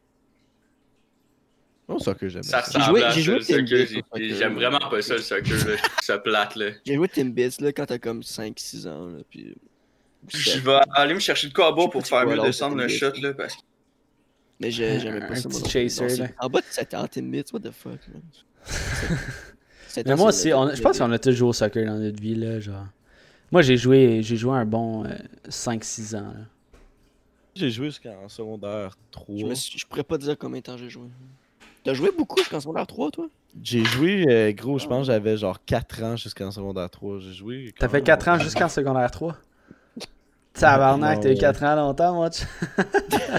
Oh, soccer, j'aime Ça ça. J'ai joué- j'ai joué J'aime là. vraiment pas ça, le soccer. Là. Ça plate. Là. J'ai joué Timbits là, quand t'as comme 5-6 ans. Là, puis... Je vais aller me chercher le quoi boire pour faire mieux descendre le shot. Là, parce que Mais j'ai- j'aimais pas Un ça. moi chaser, là. En bas de 7 ans, Timbits, what the fuck, man? [LAUGHS] Sept mais ans, moi aussi, je pense qu'on a tous joué au soccer dans notre vie, là, genre. Moi, j'ai joué, j'ai joué un bon euh, 5-6 ans, là. J'ai joué jusqu'en secondaire 3. Je, me suis- je pourrais pas dire combien de temps j'ai joué. T'as joué beaucoup jusqu'en secondaire 3, toi? J'ai joué, euh, gros, je pense que j'avais genre 4 ans jusqu'en secondaire 3. J'ai joué. T'as quand fait même 4 ans jusqu'en secondaire 3? [LAUGHS] Tabarnak, t'as eu ouais. 4 ans longtemps, moi. tu-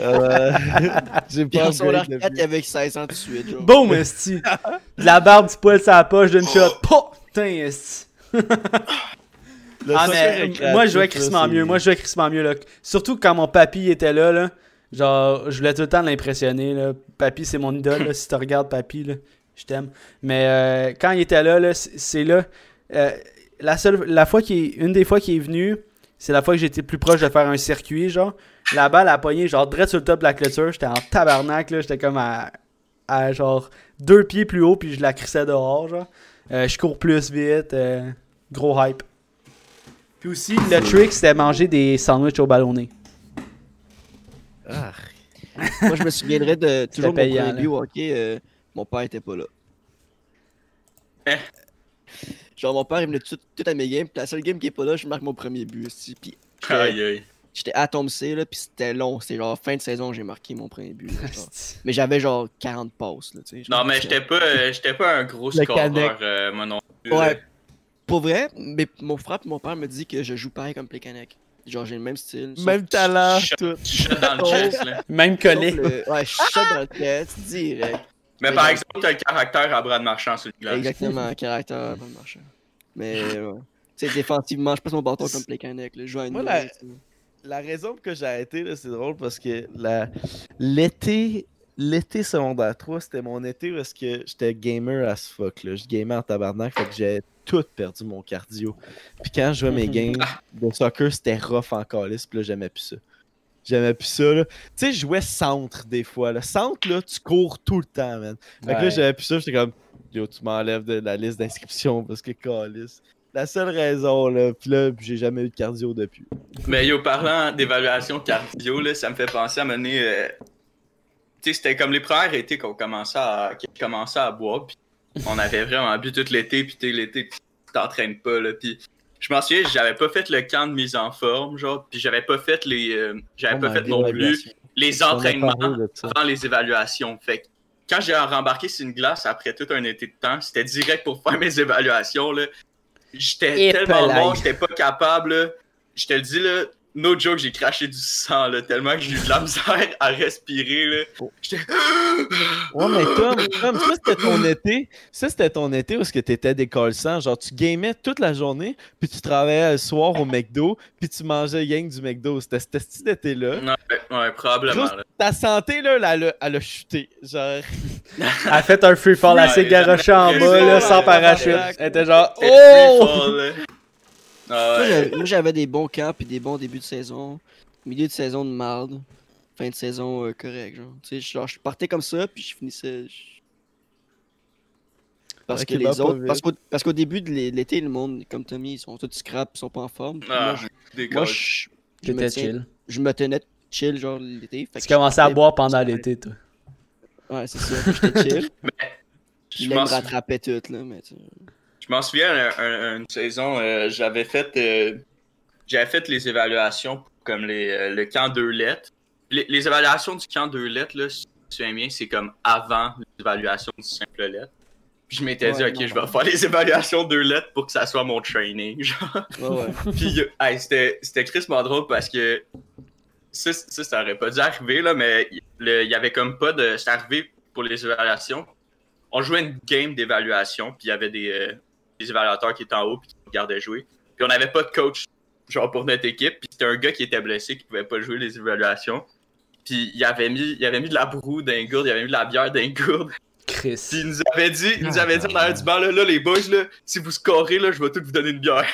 Euh, J'ai Puis pas en secondaire upgrade 4, depuis. il y avait 16 ans tout de suite. Genre. Boum, esti! De la barbe, du poil sur la poche d'une shot. Pouh! Putain, esti! Ah, mais moi, je jouais crissement mieux. Moi, je jouais crissement mieux, là. Surtout quand mon papy était là, là. Genre, je voulais tout le temps l'impressionner, là. Papy, c'est mon idole, là. [COUGHS] Si tu regardes papy, là, je t'aime. Mais euh, quand il était là, là, c'est là. euh, la seule, la fois qui est, une des fois qu'il est venu, c'est la fois que j'étais plus proche de faire un circuit, genre. La balle a pogné, genre, direct sur le top de la clôture. J'étais en tabarnak, là. J'étais comme à, à, genre, deux pieds plus haut, puis je la crissais dehors, genre. Euh, je cours plus vite. gros hype. Puis aussi, le trick, c'était manger des sandwichs au ballonné. Ah, Moi, je me souviendrai de toujours mon payant, premier but au hockey. euh, mon père était pas là. Genre, mon père, il venait tout, tout à mes games, puis la seule game qui est pas là, je marque mon premier but aussi. Puis j'étais- Aïe, aïe. j'étais à Tom C, là, puis c'était long. C'était genre fin de saison, j'ai marqué mon premier but. là. Mais j'avais genre 40 passes, là, tu sais. Non, mais j'étais pas, euh, j'étais pas un gros scoreur, euh, moi non plus. Ouais. Pour vrai, mais mon frère et mon père me dit que je joue pareil comme Plekanec. Genre, j'ai le même style. Même talent, Shot- tout. shot dans le chest, là. Même le- Ouais, je shot dans le test, direct. Mais par exemple, t'as le caractère à Brad Marchand sur le glace. Exactement, caractère, pas de marchand. Mais, ouais. Tu sais, défensivement, je passe mon bâton comme Plekanec. Je joue à une Moi, la-. La raison pour que j'ai arrêté, là, c'est drôle parce que la... l'été l'été secondaire 3, c'était mon été parce que j'étais gamer as fuck. Là. Je gamais en tabarnak, fait que j'ai tout perdu mon cardio. Puis quand je jouais mes [LAUGHS] games de soccer, c'était rough en calice, puis là, j'aimais plus ça. J'aimais plus ça, là. Tu sais, je jouais centre des fois. Là. Centre, là, tu cours tout le temps, man. Fait que là, j'avais plus ça, j'étais comme, yo, tu m'enlèves de la liste d'inscription parce que calice. La seule raison, là, puis là, j'ai jamais eu de cardio depuis. Mais yo, parlant d'évaluation cardio, là, ça me fait penser à mener. euh, c'était comme les premières étés qu'on commençait à, qu'on commençait à boire, puis on avait vraiment bu tout l'été, puis l'été, tu t'entraînes pas, là. Puis je m'en souviens, j'avais pas fait le camp de mise en forme, genre, puis j'avais pas fait les. euh, j'avais Oh pas fait non plus les entraînements avant les évaluations. Fait que quand j'ai rembarqué sur une glace après tout un été de temps, c'était direct pour faire mes évaluations. Là. J'étais tellement bon, j'étais pas capable. là. Je te le dis, là, no joke, j'ai craché du sang, là, tellement que j'ai eu de la misère à respirer. Là. Oh. J'étais. Ouais, mais Tom, Tom, ça c'était ton été. Ça c'était ton été où est-ce que t'étais décollissant. Genre, tu gamais toute la journée, puis tu travaillais le soir au McDo, puis tu mangeais gang du McDo. C'était cet été-là. Ouais, ouais, probablement. Juste- là. Ta santé, là, elle a, elle a chuté. Genre, Elle a fait un free fall, elle s'est Ouais, garochée en ouais, bas, ouais, là, ouais, sans ouais, parachute. ouais. Elle était genre, oh! Ouais. j'avais- Moi, j'avais des bons camps puis des bons débuts de saison. Milieu de saison de marde. Fin de saison euh, correct, genre. Tu sais, genre, je partais comme ça, puis je finissais. je- Parce que les autres. Parce qu'au parce qu'au début de l'é- l'été, le monde, comme Tommy, ils sont tous scrap, ils sont pas en forme. Ah, moi, je, moi, coachs. je, je me tiens- chill. je me tenais chill, genre, l'été. fait Tu commençais à boire pendant l'été, toi. Ouais, c'est ça. J'étais chill. [LAUGHS] Puis Je me rattrapait tout, là. Mais tu- Je m'en souviens, un- un- une saison, euh, j'avais fait, euh, j'avais fait les évaluations pour comme les, euh, le camp deux lettres. Les, les évaluations du camp deux lettres, là, si tu souviens bien, c'est comme avant l'évaluation du simple lettre. Puis je m'étais dit, ok, non, je vais non. faire les [LAUGHS] évaluations deux lettres pour que ça soit mon training. Genre. Ouais, ouais. [LAUGHS] Puis hey, c'était, crissement drôle parce que ça, ça, ça aurait pas dû arriver, là, mais il y avait comme pas de. C'est arrivé pour les évaluations. On jouait une game d'évaluation, puis il y avait des, euh, des évaluateurs qui étaient en haut puis qui regardaient jouer. Puis on n'avait pas de coach, genre pour notre équipe, puis c'était un gars qui était blessé qui pouvait pas jouer les évaluations. Puis il avait mis, il avait mis de la broue dans les gourdes, il avait mis de la bière dans les gourdes. Puis Chris. il nous avait dit, il nous avait dit en arrière du banc, là, là, les boys, là, si vous scorez, là, je vais tout vous donner une bière.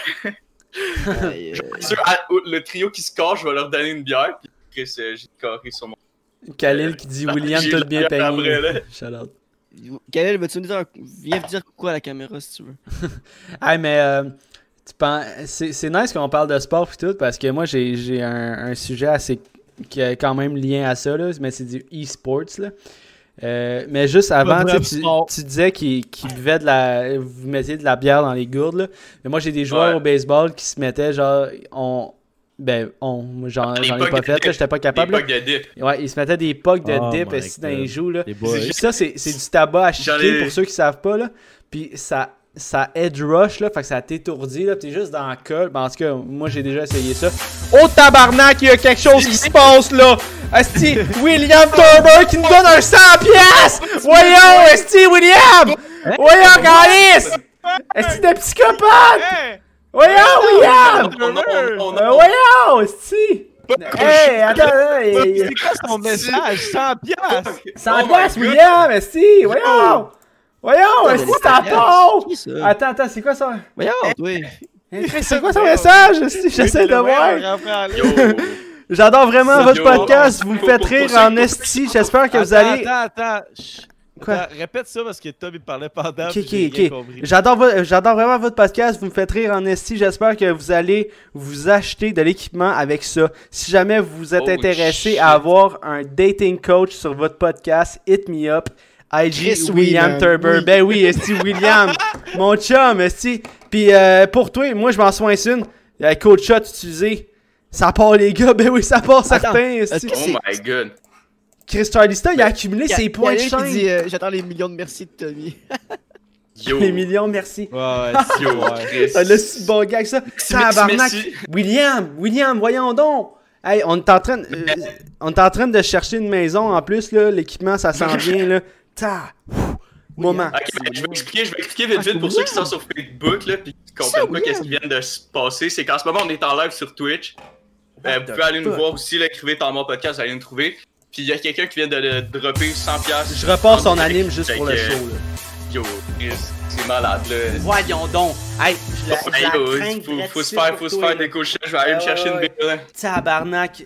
Sur- à- au- le trio qui score, je vais leur donner une bière. Puis Chris, euh, j'ai carré sur mon. Khalil qui dit [LAUGHS] William, tout bien payé. Shout out. Kalel, veux-tu nous dire. un- Viens dire coucou à la caméra si tu veux? [LAUGHS] Hey, mais euh, tu penses, c'est, c'est nice qu'on parle de sport et tout parce que moi j'ai, j'ai un, un sujet assez qui a quand même lien à ça là, mais c'est du e-sports là. Euh, mais juste avant, tu, tu, disais qu'il, qu'il buvait de la, vous mettiez de la bière dans les gourdes là. Mais moi j'ai des joueurs Ouais. au baseball qui se mettaient genre, on, ben on, moi, j'en, Des j'en ai pas de fait, là, j'étais pas Des capable. bugs de dip. Ouais, ils se mettaient des pucks de Oh dip ici dans les joues là. les boys. Ça, c'est c'est du tabac à chiquer ai- pour ceux qui savent pas, là. Puis ça, ça edge rush, là. Fait que ça t'étourdit, là. T'es juste dans le col. Ben, en tout cas, moi, j'ai déjà essayé ça. Oh, tabarnak, il y a quelque chose qui se passe, là. Esti, William Turber qui nous donne un 100 piastres. Voyons, Esti, William. Voyons, Calis. Esti, t'es psychopathe. Voyons, William. Voyons, Esti. Hey, attends, hey, C'est quoi son [LAUGHS] message? 100 piastres! 100 Oh my piastres. William, Esti. Voyons. Voyons, Esti. Qui ça? Attends, attends, c'est quoi ça? Voyons, oui. C'est quoi [LAUGHS] son message? esti? J'essaie de voir. J'adore vraiment votre podcast. Vous me faites rire en esti. J'espère que vous allez. Attends, attends. Chut. Quoi? Attends, Répète ça parce que Tom il parlait pendant. Ok, ok, j'ai rien ok. compris. J'adore j'adore vraiment votre podcast. Vous me faites rire en esti. J'espère que vous allez vous acheter de l'équipement avec ça. Si jamais vous êtes Oh, intéressé shit. à avoir un dating coach sur votre podcast, hit me up. IG William Turber. oui. Ben oui, esti William. [LAUGHS] mon chum, esti. Puis euh, pour toi, moi je m'en souviens une. Euh, Code shot utilisé. Ça part les gars, ben oui, ça part certains. esti. Oh my god. Chris Charlista, il a accumulé ses points de Il y a quelqu'un qui chaîne. dit euh, J'attends les millions de merci de Tommy. [LAUGHS] Yo. Les millions, merci. Ouais, ouais, c'est Yo, ouais. [LAUGHS] Chris. C'est le si bon gag ça. Merci, Tabarnak. merci. William, William, voyons donc. Hey, on est en train de, euh, [LAUGHS] on est en train de chercher une maison en plus là, l'équipement ça s'en vient là. Ta. Moment. Ok, ben, je vais expliquer, je vais expliquer vite vite pour ceux qui sont sur Facebook là, puis qui Ça, comprennent pas qu'est-ce qui vient de se passer. C'est qu'en ce moment on est en live sur Twitch. Euh, vous pouvez aller nous voir aussi, là, écrivez dans mon podcast, vous allez nous trouver. Puis il y a quelqu'un qui vient de, de dropper 100 piastres. Je repars son anime juste pour le show là. Yo, Chris, c'est malade là. Voyons donc. Hey, je la, yo, crains faut, faut se faire, faut se faire des couches. Je vais aller me Ouais, chercher ouais, une ouais. bière là. Tabarnak.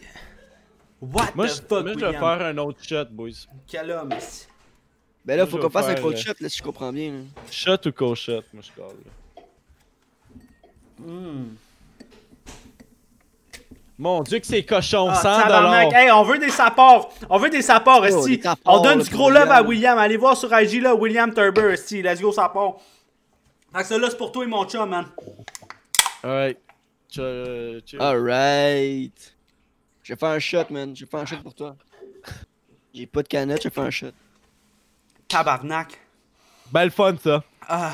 What Moi, the je, fuck, moi, je vais faire un autre shot, boys. Quel homme. Ben là, Moi, faut qu'on fasse un cold euh, shot, là, si je comprends bien. là. Shot ou co-shot, moi, je parle. là. Mon dieu, que c'est cochon, Ah, 100 tabarnak. Hey, on veut des sapports. On veut des sapports, Oh, on donne du gros love à William. Allez voir sur IG là, William Turber, esti. Let's go, sapports. Fait que ça là, c'est pour toi et mon chum, man. Alright. Alright. Je vais faire un shot, man. Je vais faire un shot pour toi. J'ai pas de canette, je vais faire un shot. Tabarnak. Belle fun, ça. Ah,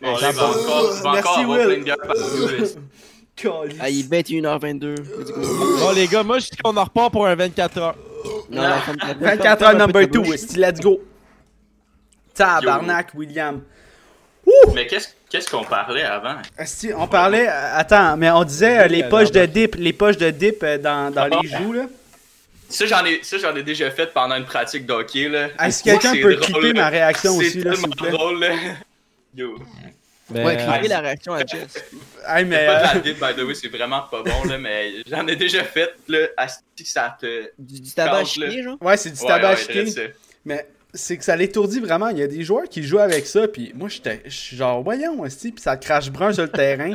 Bon, va encore, va Merci, encore Will. Ah, il est 21h22. Let's go. Bon, les gars, moi, je dis qu'on en repart pour un 24 heures. Non, la femme de 24 heures number 2, esti. Let's go. Tabarnak, William. Mais qu'est-ce qu'est-ce qu'on parlait avant? On parlait. euh, Attends, mais on disait euh, les poches de dip, les poches de dip euh, dans, dans les joues, là. Ça, j'en ai, ça, j'en ai déjà fait pendant une pratique d'hockey, là. Est-ce que quelqu'un peut clipper ma réaction aussi, là, s'il tellement vous plaît? drôle, là. Yo. Mais, Ouais, euh, cliquez la réaction à Jess? Hey, mais. C'est pas de la euh, dip, by the way, c'est vraiment pas bon, là, mais j'en ai déjà fait, là, asti que ça te... Du, du tabac à là. chier, genre? Ouais, c'est du Ouais, tabac ouais, ça. Mais c'est que ça l'étourdit vraiment. Il y a des joueurs qui jouent avec ça, puis moi, j'étais je suis genre, voyons, esti, puis ça crache brun sur le terrain.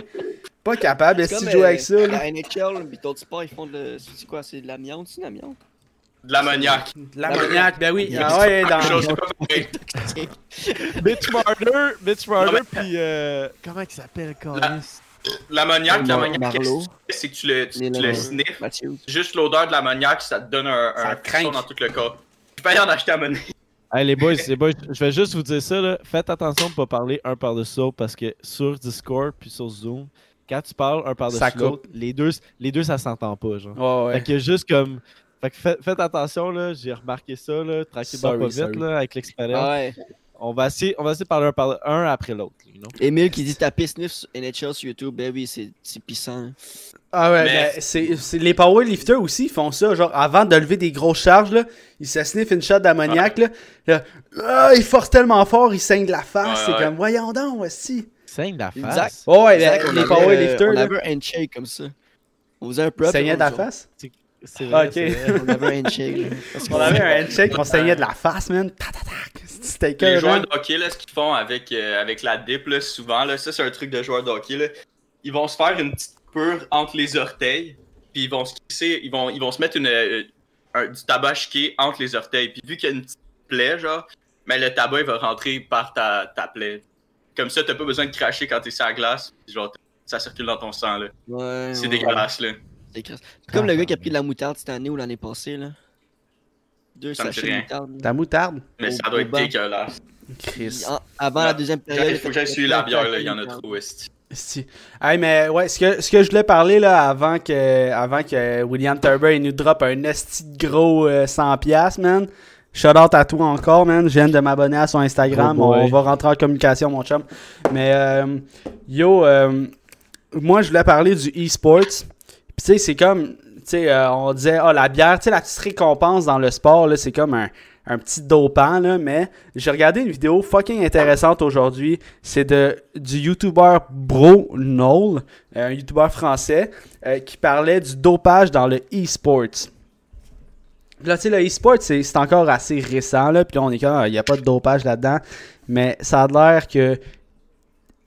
Pas capable, esti, de jouer euh, avec ça, là. La NHL, pis d'autres sports, ils font de. C'est quoi C'est de l'amiante C'est de l'amiante De l'ammoniaque. L'ammoniaque, ben oui. Ah ouais, dans. Quelque chose. [LAUGHS] Mitch Marner, Mitch mais- puis euh, comment il s'appelle, Carlis? L'ammoniaque, l'ammoniaque, c'est? que tu le, tu, le sniffes. Mathieu. Juste l'odeur de l'ammoniaque, ça te donne un, Ça un craque. dans tout le corps. Je vais aller en acheter à monnaie. [LAUGHS] Hey, les boys, les boys, je vais juste vous dire ça, là. Faites attention de pas parler un par-dessus l'autre parce que sur Discord puis sur Zoom, quand tu parles un par-dessus l'autre, les deux, les deux, ça s'entend pas, genre. Ouais, Fait que juste comme. Fait que faites, faites attention, là. J'ai remarqué ça, là. Tranquillement, Sorry, pas vite, là, avec l'expérience. Ah ouais. On, va essayer, on va essayer de parler un, par un après l'autre, you know? Emile qui dit taper sniff sur NHL sur YouTube. Ben oui, c'est c'est puissant. Ah ouais, Mais- ben, c'est, c'est- les powerlifters aussi ils font ça, genre avant de lever des grosses charges, là, ils se sniffent une shot d'ammoniaque, là, là, ah, ils forcent tellement fort, ils saignent de la face, Ouais, c'est ouais. comme, voyons donc, aussi. Saigne la Exact. face. Oh, ouais, Exact, on les avait, powerlifters, euh, On là, avait un handshake comme ça. On faisait un prep. saignaient de la face? C'est vrai, c'est vrai. On avait un handshake. On avait un handshake, on saignait de la face, man. Ta, ta, ta. C'était Les joueurs de hockey, là, ce qu'ils font avec, euh, avec la dip, là, souvent, là, ça c'est un truc de joueur de hockey, là. Ils vont se faire une petite pure entre les orteils, puis ils vont se crisser- ils vont, ils vont se mettre une, euh, un- du tabac chiqué entre les orteils. Puis vu qu'il y a une petite plaie, genre, mais le tabac il va rentrer par ta, ta plaie. Comme ça, t'as pas besoin de cracher quand t'es sur la glace, puis genre, ça circule dans ton sang, là. Ouais, C'est ouais, dégueulasse, là. C'est crasse. C'est comme le gars qui a pris de la moutarde cette année ou l'année passée, là. Deux Ça sachets de moutarde. Ta moutarde? Mais Au- ça doit être dégueulasse. Chris. En- avant la deuxième période. Il faut que j'aille suivre la bière, là, il y en a trop, esti. Si. Hey, mais ouais, ce que, ce que je voulais parler là avant que, avant que William Turber il nous drop un esti de gros euh, 100$, man. Shout out à toi encore, man. Je viens de m'abonner à son Instagram. Oh on va rentrer en communication, mon chum. Mais euh, yo, euh, moi je voulais parler du e-sports. Tu sais, c'est comme, tu sais, euh, on disait, ah, la bière, tu sais, la petite récompense dans le sport, là, c'est comme un, un petit dopant, là. Mais j'ai regardé une vidéo fucking intéressante aujourd'hui. C'est de du YouTuber Bro Noel, un YouTuber français, euh, qui parlait du dopage dans le e-sports. Là, tu sais, le e-sport, c'est encore assez récent, là. Puis on est comme, ah, il n'y a pas de dopage là-dedans. Mais ça a l'air que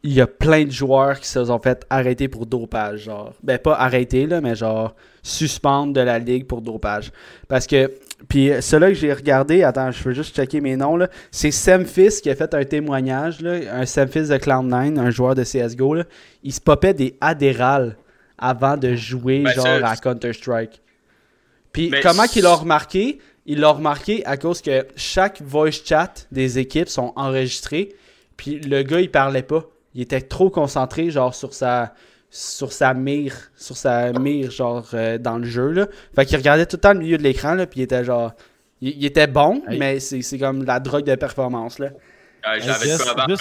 il y a plein de joueurs qui se sont fait arrêter pour dopage, genre. Ben, pas arrêter, là, mais genre suspendre de la ligue pour dopage. Parce que puis celui-là que j'ai regardé, attends, je veux juste checker mes noms, là. C'est Semphis qui a fait un témoignage, là. Un Semphis de Cloud9, un joueur de CSGO, là. Il se popait des Adderall avant de jouer, Ben, genre, ça, à Counter-Strike. Puis comment qu'il l'a remarqué? Il l'a remarqué à cause que chaque voice chat des équipes sont enregistrés. Puis le gars, il parlait pas. Il était trop concentré, genre, sur sa sur sa mire, sur sa mire, genre, euh, dans le jeu, là. Fait qu'il regardait tout le temps le milieu de l'écran, là, puis il était genre... Il, il était bon, Hey. mais c'est c'est comme la drogue de performance, là. Ouais, l'avais Juste- avant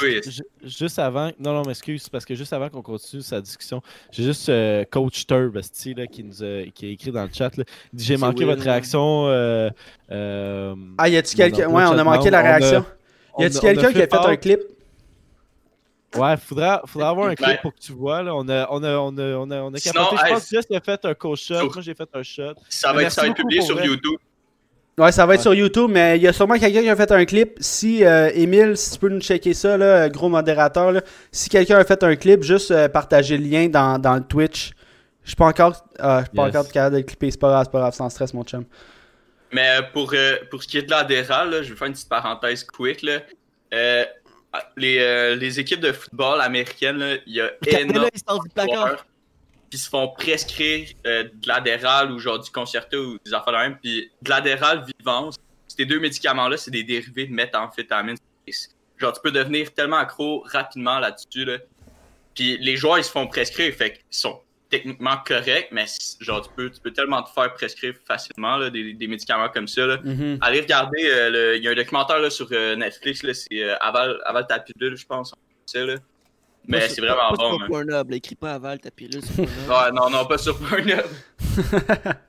juste, avant, non, non, m'excuse, parce que juste avant qu'on continue sa discussion, j'ai juste euh, Coach Turb, là, qui nous a, qui a écrit dans le chat. là. Il dit J'ai manqué weird, votre réaction. euh, euh, Ah, y a-tu quelqu'un... Ouais, on a manqué la réaction. on Y a-tu quelqu'un qui a fait un clip? Ouais, faudra, faudra avoir un clip Ouais. pour que tu vois. Là. On, a, on, a, on, a, on, a, on a Sinon, capoté. Je hey, pense que Jess a fait un coach shot. Moi, j'ai fait un shot. Ça va, être, Merci ça va être publié sur vrai. YouTube. Ouais, ça va être Ouais. sur YouTube, mais il y a sûrement quelqu'un qui a fait un clip. Si, euh, Émile, si tu peux nous checker ça, là, gros modérateur, là. si quelqu'un a fait un clip, juste euh, partager le lien dans, dans le Twitch. Je suis pas encore, ah, je suis pas Yes. encore capable de clipper, c'est pas grave, c'est pas grave, sans stress, mon chum. Mais euh, pour, euh, pour ce qui est de l'adhéral, là, je vais faire une petite parenthèse quick. Là. Euh, les, euh, les équipes de football américaines, il y a énormément de joueurs qui se font prescrire euh, de l'adhéral ou genre du concerto ou des affaires de même. Puis de l'adhéral vivance, ces deux médicaments-là, c'est des dérivés de méthamphétamine. Genre, tu peux devenir tellement accro rapidement là-dessus. Là. Puis les joueurs, ils se font prescrire, fait qu'ils sont techniquement corrects, mais genre, tu peux, tu peux tellement te faire prescrire facilement là, des, des médicaments comme ça. Là. Mhm. Allez regarder, euh, il y a un documentaire là, sur euh, Netflix, c'est euh, Aval, Aval ta pilule, je pense. Là. Mais Pas c'est sur- vraiment pas bon. Sur man. Pornhub, là, écris pas aval ta pilule sur. Ouais, non, non, pas sur Pornhub. [LAUGHS]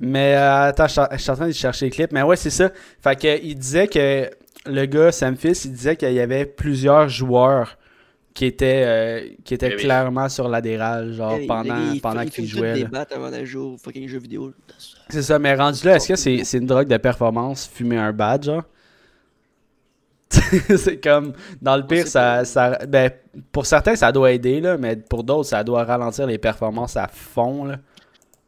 Mais attends, je suis en- train de chercher les clips. Mais ouais, c'est ça. Fait que il disait que le gars, Samphis, il disait qu'il y avait plusieurs joueurs qui étaient, euh, qui étaient Eh oui. clairement sur l'adhéral, genre Hey, pendant, les- pendant des là. avant jouer au fucking jeu vidéo. C'est ça, mais rendu là, est-ce que c'est c'est une drogue de performance, fumer un badge, genre? [LAUGHS] c'est comme, dans le pire, ça, ça, ben, pour certains, ça doit aider, là, mais pour d'autres, ça doit ralentir les performances à fond, là.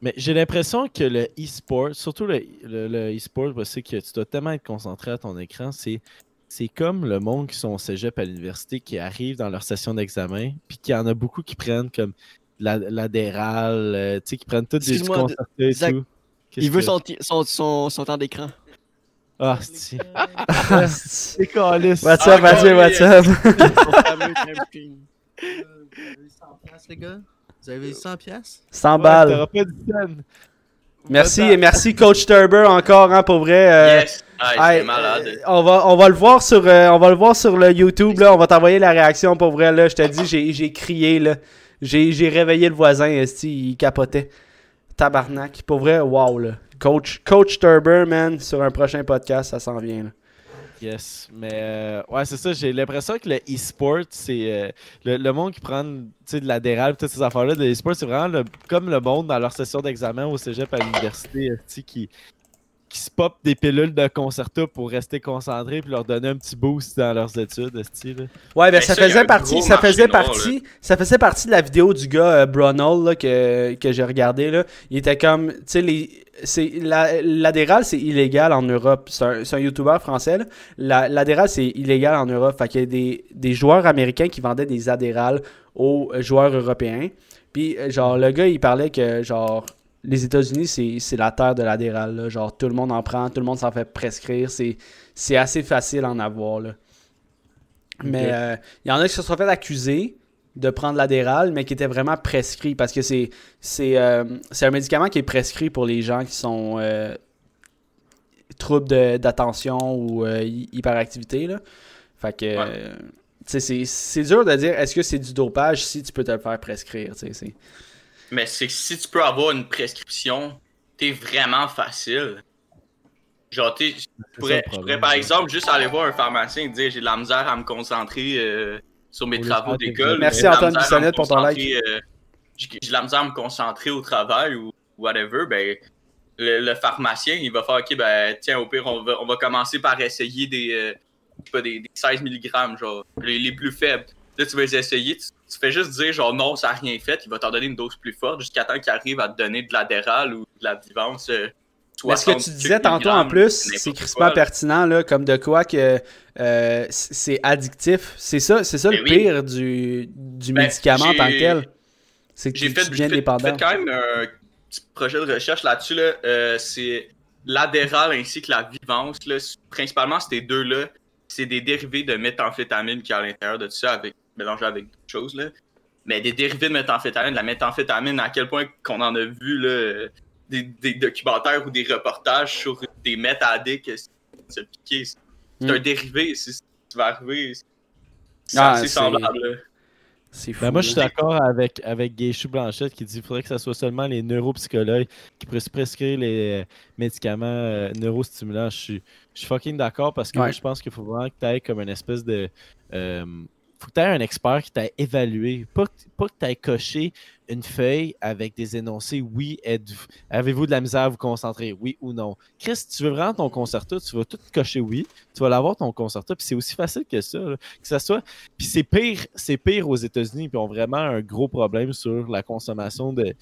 Mais j'ai l'impression que le e-sport, surtout le, le, le e-sport, bah, c'est que tu dois tellement être concentré à ton écran. C'est, c'est comme le monde qui sont au cégep à l'université qui arrivent dans leur session d'examen, puis qu'il y en a beaucoup qui prennent comme la- l'adhéral, euh, tu sais, qui prennent tout des et Zach, tout. Il veut que- son, son, son, son temps d'écran. Ah, c'est. What's [LAUGHS] C'est calice. up, Ah, Mathieu, what's up? [LAUGHS] Son fameux [LAUGHS] time stream. Vous avez 100 piastres, les gars? Vous avez 100 piastres? 100 Ouais, balles. pas. Merci, et merci Coach Turber encore, hein, pour vrai. euh, yes! Ah, hey, c'est malade. euh, on, va, on va le voir sur euh, on va le voir sur le YouTube là, on va t'envoyer la réaction pour vrai là, je te dis j'ai, j'ai crié là. J'ai, j'ai réveillé le voisin, esti, il capotait. Tabarnak, pour vrai, wow là. Coach Coach Turber man sur un prochain podcast, ça s'en vient là. Yes, mais euh, ouais, c'est ça. J'ai l'impression que le e-sport, c'est euh, le, le monde qui prend tu sais, de l'adhéral, toutes ces affaires-là. Le e-sport, c'est vraiment le- comme le monde dans leur session d'examen au cégep à l'université esti, qui, qui se pop des pilules de concerto pour rester concentrés puis leur donner un petit boost dans leurs études. esti, là. Ouais, ben Ben, ça, faisait partie, ça faisait noir, partie, ça faisait partie de la vidéo du gars euh, Brunel là, que, que j'ai regardé là. Il était comme, tu sais les, c'est la- l'adhéral c'est illégal en Europe. C'est un, un YouTuber français. là. La- L'adhéral c'est illégal en Europe. Fait qu'il y a des, des joueurs américains qui vendaient des adhérales aux joueurs européens. Puis euh, genre le gars il parlait que genre les États-Unis c'est la terre de l'adhéral. là. Genre tout le monde en prend, tout le monde s'en fait prescrire. C'est assez facile en avoir là. Mais euh, il y en a qui se sont fait accuser de prendre l'adhéral, mais qui était vraiment prescrit parce que c'est c'est euh, c'est un médicament qui est prescrit pour les gens qui sont euh, troubles d'attention ou euh, hy- hyperactivité. Là. Fait que c'est dur de dire est-ce que c'est du dopage si tu peux te le faire prescrire. c'est- Mais c'est que si tu peux avoir une prescription, t'es vraiment facile. Genre, ça pourrais, je pourrais, par exemple juste aller voir un pharmacien et dire j'ai de la misère à me concentrer euh, sur mes travaux d'école. Merci, Antoine Bissonnette, pour ton like. euh, J'ai de la misère à me concentrer au travail ou whatever. Ben, le, le pharmacien, il va faire OK, ben, tiens, au pire, on va, on va commencer par essayer des, euh, pas, des, des 16 mg, genre, les, les plus faibles. Là, tu vas les essayer, tu, tu fais juste dire, genre, non, ça n'a rien fait, il va t'en donner une dose plus forte jusqu'à temps qu'il arrive à te donner de l'adhéral ou de la vivance euh, Mais ce que tu 60 disais tantôt en plus, c'est crispement pertinent, là, comme de quoi que euh, c'est addictif. C'est ça, c'est ça Ben le oui. pire du, du Ben, médicament en tant que j'ai- tel. C'est que J'ai tu, fait, deviens j'ai fait- dépendant. fait quand même un petit projet de recherche là-dessus. Là. Euh, c'est l'adéral ainsi que la vivance. Là. Principalement, ces deux-là, c'est des dérivés de méthamphétamine qui est à l'intérieur de tout ça, avec, mélangé avec d'autres choses. Là. Mais des dérivés de méthamphétamine, la méthamphétamine, à quel point qu'on en a vu là, des, des documentaires ou des reportages sur des méthaddicts euh, se piquer. C'est Mm. un dérivé, c'est ce qui va arriver. C'est Ah, semblable. C'est fou. Ben, moi, je suis là. d'accord avec, avec Gaéchou Blanchette qui dit qu'il faudrait que ce soit seulement les neuropsychologues qui puissent prescrire les euh, médicaments euh, neurostimulants. Je suis, je suis fucking d'accord parce que Ouais. moi, je pense qu'il faut vraiment que tu aies comme une espèce de. euh, faut que tu aies un expert qui t'a évalué. Pas pas que tu aies coché une feuille avec des énoncés oui, avez-vous de la misère à vous concentrer, oui ou non. Chris, tu veux vraiment ton concerto, tu vas tout cocher oui, tu vas l'avoir ton concerto, puis c'est aussi facile que ça. Que ça soit puis c'est pire, c'est pire aux États-Unis, puis ont vraiment un gros problème sur la consommation de,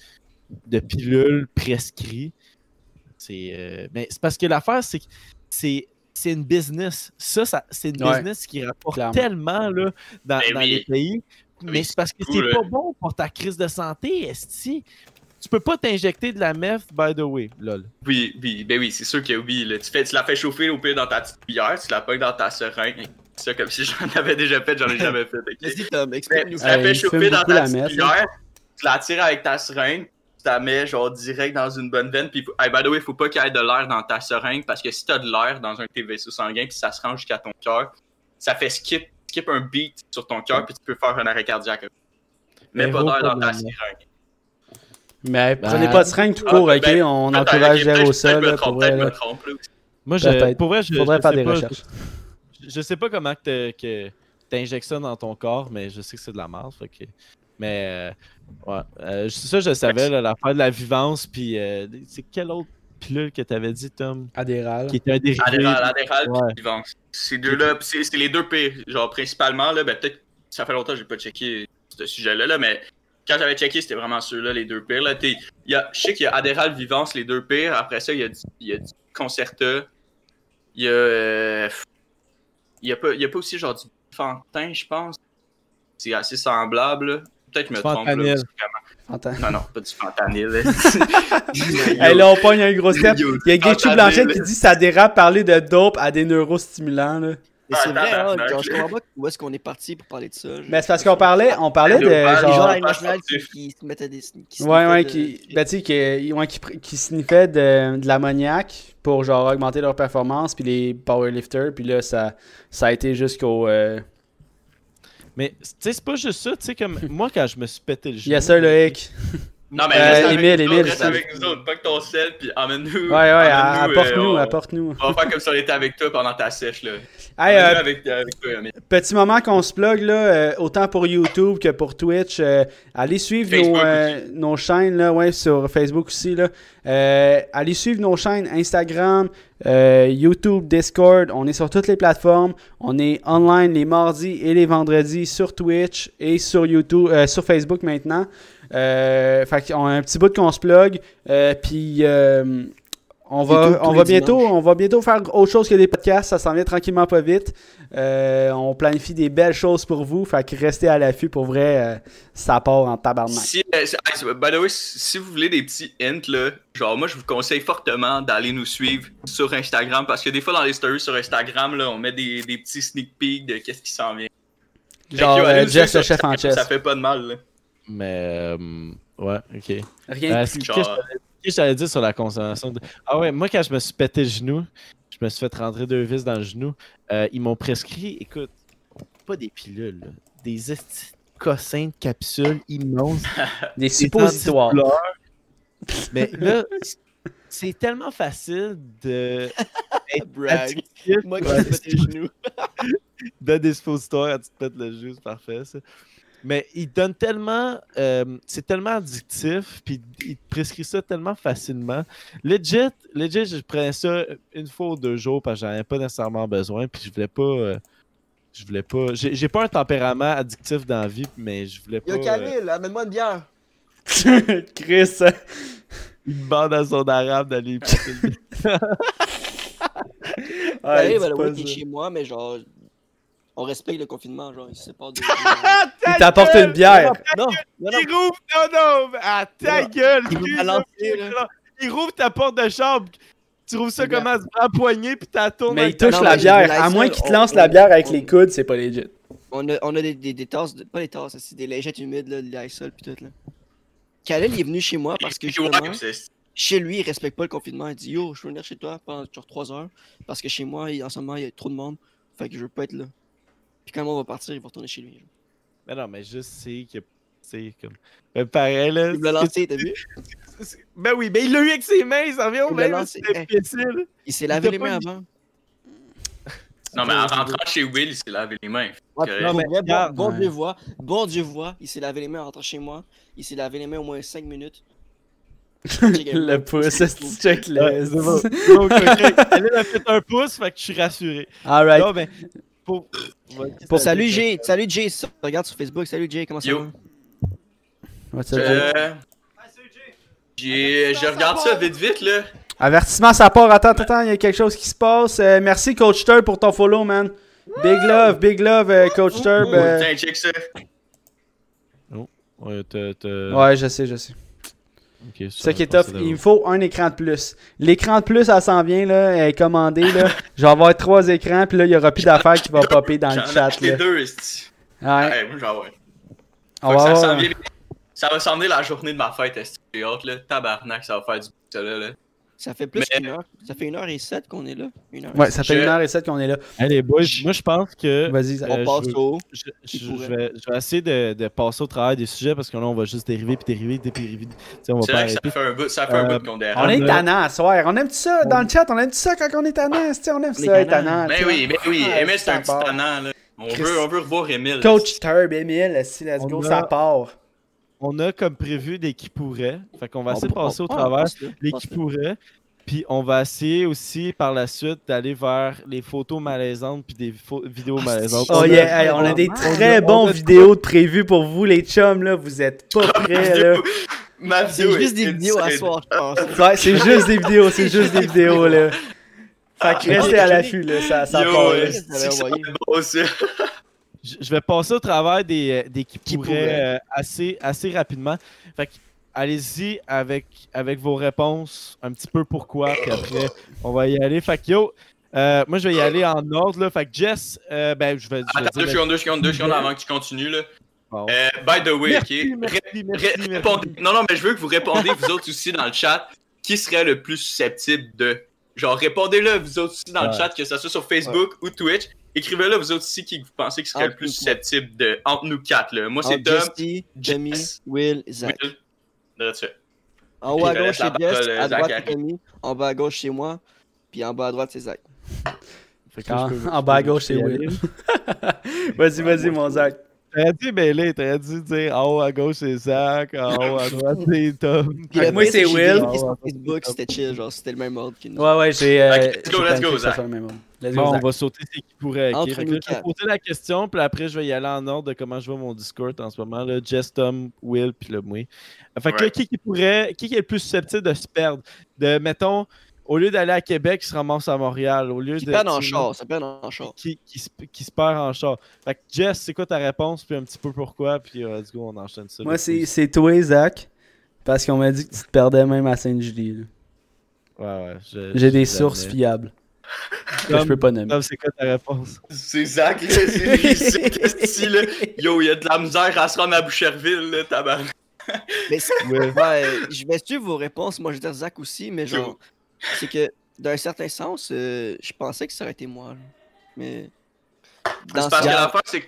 de pilules prescrites. C'est, euh, mais c'est parce que l'affaire, c'est que c'est, c'est une business. Ça, ça c'est une Ouais, business qui rapporte clairement. tellement là, dans, Ben dans oui. les pays. Mais c'est parce que c'est c'est cool, pas là. bon pour ta crise de santé, esti. Tu peux pas t'injecter de la meth, by the way, lol. Oui, oui, ben oui, c'est sûr que oui. là. Tu, fais, tu la fais chauffer au pire dans ta petite cuillère, tu la pognes dans ta seringue. Ça, comme si [LAUGHS] j'en avais déjà fait, j'en ai jamais fait. Vas-y, Tom, explique-nous. tu la fais chauffer dans ta petite cuillère, tu la tires avec ta seringue, tu la mets genre direct dans une bonne veine. Puis, hey, by the way, faut pas qu'il y ait de l'air dans ta seringue parce que si t'as de l'air dans un de tes vaisseaux sanguins puis ça se rend jusqu'à ton cœur, ça fait skip, skip un beat sur ton cœur puis tu peux faire un arrêt cardiaque. Mets Mais pas d'air dans ta seringue. Mais Ben, prenez pas de seringue tout Ah, court, ok? ben, On encourage ok, zéro peut-être là, trompe, pour vrai, là. trompe. Moi, je, pour vrai, je, Faudrait je faire sais des pas, recherches. Je, je sais pas comment que, t'injectes ça dans ton corps, mais je sais que c'est de la merde. Fait que... Mais euh, ouais, Euh, ça je savais, l'affaire de la vivance, puis euh, c'est quelle autre pilule que t'avais dit, Tom, Adéral. qui était un dérivé. Adéral, Adéral Ouais. puis Vivance. Ces deux-là, c'est c'est les deux pires. Genre, principalement, là, ben, peut-être, ça fait longtemps que j'ai pas checké ce sujet-là, là, mais quand j'avais checké, c'était vraiment ceux-là, les deux pires. Là. T'es- il y a, je sais qu'il y a Adéral, Vivance, les deux pires. Après ça, il y a, y a du Concerta. Il y a. euh, il y a pas, il y a pas aussi, genre, du Fantin, je pense. C'est assez semblable. Peut-être que me trompe. Là, que vraiment- non, non, pas du Fentanyl. là. [LAUGHS] [LAUGHS] Hey, là, on pogne un gros step. Il y a Gaethje. Blanchette qui dit ça dérape parler de dope à des neurostimulants, là. Mais c'est vrai, hein, je comprends pas où est-ce qu'on est parti pour parler de ça. Mais c'est parce qu'on parlait, on parlait de Les gens genre. nationale qui, se mettaient des. Qui Ouais, ouais, de- qui, ben, tu sais, qui, ouais, qui, pr- qui sniffaient de, de l'ammoniac pour genre augmenter leur performance, puis les powerlifters, puis là, ça, ça a été jusqu'au. Euh... Mais tu sais, c'est pas juste ça. Tu sais, comme moi, quand je me suis pété le genou. Yes, sir, Loïc. Non, mais Euh, reste avec Émile, nous autres, reste avec nous autres. Pas que ton sel, puis emmène-nous. Ouais, ouais, euh, apporte-nous, on- apporte-nous. On va faire comme si on était avec toi pendant ta sèche, là. [LAUGHS] Hey, euh, avec, avec toi, Émile. petit moment qu'on se plug, là, autant pour YouTube que pour Twitch. allez suivre nos, Facebook nos chaînes, là, ouais, sur Facebook aussi, là. Allez suivre nos chaînes Instagram, YouTube, Discord. On est sur toutes les plateformes. On est online les mardis et les vendredis sur Twitch et sur YouTube, sur Facebook maintenant. Euh, fait qu'on a un petit bout qu'on se plug. Euh, Puis euh, on va, on va bientôt, dimanches. on va bientôt faire autre chose que des podcasts. Ça s'en vient tranquillement pas vite. Euh, on planifie des belles choses pour vous. Fait que restez à l'affût pour vrai. euh, ça part en tabarnak. Si, euh, si- ah, by the way, si vous voulez des petits hints, là, genre, moi, je vous conseille fortement d'aller nous suivre sur Instagram parce que des fois, dans les stories sur Instagram, là, on met des, des petits sneak peeks de qu'est-ce qui s'en vient. Genre euh, suivre le sur chef en chess. Ça fait pas de mal, là. Mais euh, ouais, ok. Rien Euh, de plus. que t'avais dit sur la consommation de... Ah ouais, moi quand je me suis pété le genou, je me suis fait rentrer deux vis dans le genou, euh, ils m'ont prescrit, écoute, pas des pilules, là, des esti de cossins de capsules immenses. [LAUGHS] Des suppositoires. Mais là, c'est tellement facile de... [LAUGHS] Brag. Moi, je mettais les genoux. donne des suppositoires quand tu te pètes le jus, c'est parfait ça. Mais il donne tellement, euh, c'est tellement addictif, puis il te prescrit ça tellement facilement. Legit, legit, je prenais ça une fois ou deux jours parce que j'en avais pas nécessairement besoin, puis je voulais pas, euh, je voulais pas, j'ai j'ai pas un tempérament addictif dans la vie, mais je voulais pas. Yo, euh, Camille, amène-moi une bière. [LAUGHS] Chris. une bande à son arabe d'aller. [LAUGHS] le- [LAUGHS] Ouais, ben, t'es ça. chez moi, mais genre, on respecte le confinement, genre, il se sépare de. [LAUGHS] Il t'apporte une bière. non, non, non, Il rouvre, non, non, mais à ta Non. gueule, Il là. rouvre ta porte de chambre. Tu rouvres ça comment? Tu prends la poignée puis t'as tourné. Mais il touche Non, la bière. À moins qu'il te lance on- la bière avec on- les coudes, c'est pas legit. on a, on a des, des, des tasses, de- pas des tasses, c'est des lingettes humides, là, de l'isol pis tout, là. Khalil, il est venu chez moi parce que justement, chez lui, il respecte pas le confinement. Il dit Yo, je veux venir chez toi pendant genre 3 heures parce que chez moi, il- en ce moment, il y a trop de monde. Fait que je veux pas être là. Puis quand on va partir, il va retourner chez lui. genre. Mais non, mais juste c'est que. C'est comme. Ben, pareil, là. Il me l'a lancé, t'as vu? c'est- Ben oui, mais il l'a eu avec ses mains, ça revient au Il même. C'est. Il s'est lavé les mains mis- avant. Non, mais en rentrant chez Will, il s'est lavé les mains. Ouais, non, mais mais bon, regarde, bon ouais. Dieu voit, bon Dieu voit, il s'est lavé les mains en rentrant chez moi. Il s'est lavé les mains au moins 5 minutes. [LAUGHS] le pouce, tu check Ouais, le. c'est bon. Donc, ok. Elle a fait un pouce, fait que je suis rassuré. Alright. Pour. Ouais, Pour- Salut Jay, salut Jay, ça, regarde sur Facebook, salut Jay, comment ça Yo. va? What's up, Jay? Euh, j'ai- Je regarde ça vite vite là. Avertissement, ça part. Attends, attends, attends, il y a quelque chose qui se passe. Euh, merci, Coach Turb, pour ton follow, man. Big love, big love, euh, Coach Turb. euh, Tiens, check ça. Ouais, je sais, je sais. Ça qui est tough. Il me faut un écran de plus. L'écran de plus, ça s'en vient, là. Elle est commandée, là. [LAUGHS] Je vais avoir trois écrans, puis là, il y aura plus d'affaires qui vont [LAUGHS] popper dans le J'en chat, là. deux, esti. Ouais. Ouais, moi j'en Fait que va ça, vient- va s'en venir la journée de ma fête, esti. J'ai hâte, là. Tabarnak, ça va faire du ça là. là. Ça fait plus Mais- qu'une heure. Ça fait une heure et sept qu'on est là. Une heure et Ouais, sept. ça fait Je- une heure et sept qu'on est là. Les boys, moi je pense que. Vas-y, Zach. On Euh, passe je au. Je, vais, je vais essayer de, de passer au travail des sujets parce que là on va juste dériver puis dériver puis dériver. On va pas vrai que ça fait un bout, ça fait un Euh, bout qu'on On dérape. est là- tannant à soir. On aime ça dans le chat. On aime ça quand on est tannant. c'ti, On aime On est ça, être tannant. Mais oui, mais oui, Ah, Emile c'est un petit tannant là. On veut, on veut revoir Emile. Coach Turb, Emile, si, let's On go, ça part. On a comme prévu des qui pourraient. Fait qu'on va On- essayer de passer au travers passe qui pourraient. Puis on va essayer aussi par la suite d'aller vers les photos malaisantes puis des vidéos malaisantes. Oh On a- yeah, hey, on a des très bons vidéos de prévues pour vous, les chums, là. Vous êtes pas prêts, là. Ma C'est juste des vidéos à soir, je pense. Ouais, c'est juste des vidéos, c'est juste des vidéos, là. Fait que restez à l'affût, là. Ça, ça part, Je vais passer au travers des, euh, des qui, Qui pourraient, pourraient. euh, assez, assez rapidement. Fait que allez-y avec, avec vos réponses, un petit peu pourquoi, puis après on va y aller. Fait que yo, euh, moi je vais y aller en ordre là. Fait que Jess, euh, ben je vais, je vais Attends, deux secondes, deux secondes, deux secondes avant que tu continues là. Bon. Euh, by the way, Merci, ok. merci, Ré- merci, ré- merci. répondez- Non, non, mais je veux que vous répondez vous autres aussi dans le chat. Qui serait le plus susceptible de. Genre, répondez-le vous autres aussi dans le chat, que ce soit sur Facebook ou Twitch. Écrivez-le vous autres aussi qui vous pensez qui serait le plus susceptible de. Entre nous quatre là. Moi c'est Tom. Jesse, Jess, Will, Zach. Will. En haut à gauche, c'est Jess. À Zach, droite, c'est Tommy. En bas à gauche, c'est moi. Puis en bas à droite, c'est Zach. En- bas à gauche, c'est Will. [LAUGHS] Vas-y, vas-y, mon Zach. T'aurais dû mêler, t'aurais dû dire en haut à gauche c'est Zach, en [LAUGHS] haut à droite c'est Tom. Moi, c'est Will. sur Facebook, c'était chill. Genre, c'était le même ordre que nous. Ouais, ouais, j'ai. euh, Ok, let's go, let's go, Zach. Bon, on va sauter c'est qui pourrait. ok? Entre nous je vais poser la question, puis après, je vais y aller en ordre de comment je vois mon Discord en ce moment. Là. Jess, Tom, Will, puis le moi. Fait que là, qui, qui pourrait, qui, est le plus susceptible de se perdre? De, mettons, au lieu d'aller à Québec, il se ramasse à Montréal. Au lieu Qui de. perd en char, ça perd en char. Qui, qui, se, qui se perd en char. Fait que Jess, c'est quoi ta réponse, puis un petit peu pourquoi, puis euh, let's go, on enchaîne ça. Moi, c'est c'est toi, Zach. Parce qu'on m'a dit que tu te perdais même à Sainte-Julie. là. Ouais, ouais. J'ai des sources fiables. Je peux pas nommer. C'est quoi ta réponse? C'est Zach, là, c'est lui, [LAUGHS] là. Yo, il y a de la misère à se rendre à Boucherville, là, tabarnak. Mais c'est- [LAUGHS] Ouais. ouais, je vais suivre vos réponses. Moi, je vais dire Zach aussi, mais genre, c'est que d'un certain sens, euh, je pensais que ça aurait été moi. là. Mais. C'est parce que ce- l'affaire, c'est que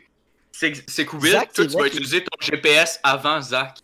c'est c'est que Will, Zach, toi, tu vas utiliser ton GPS avant Zach.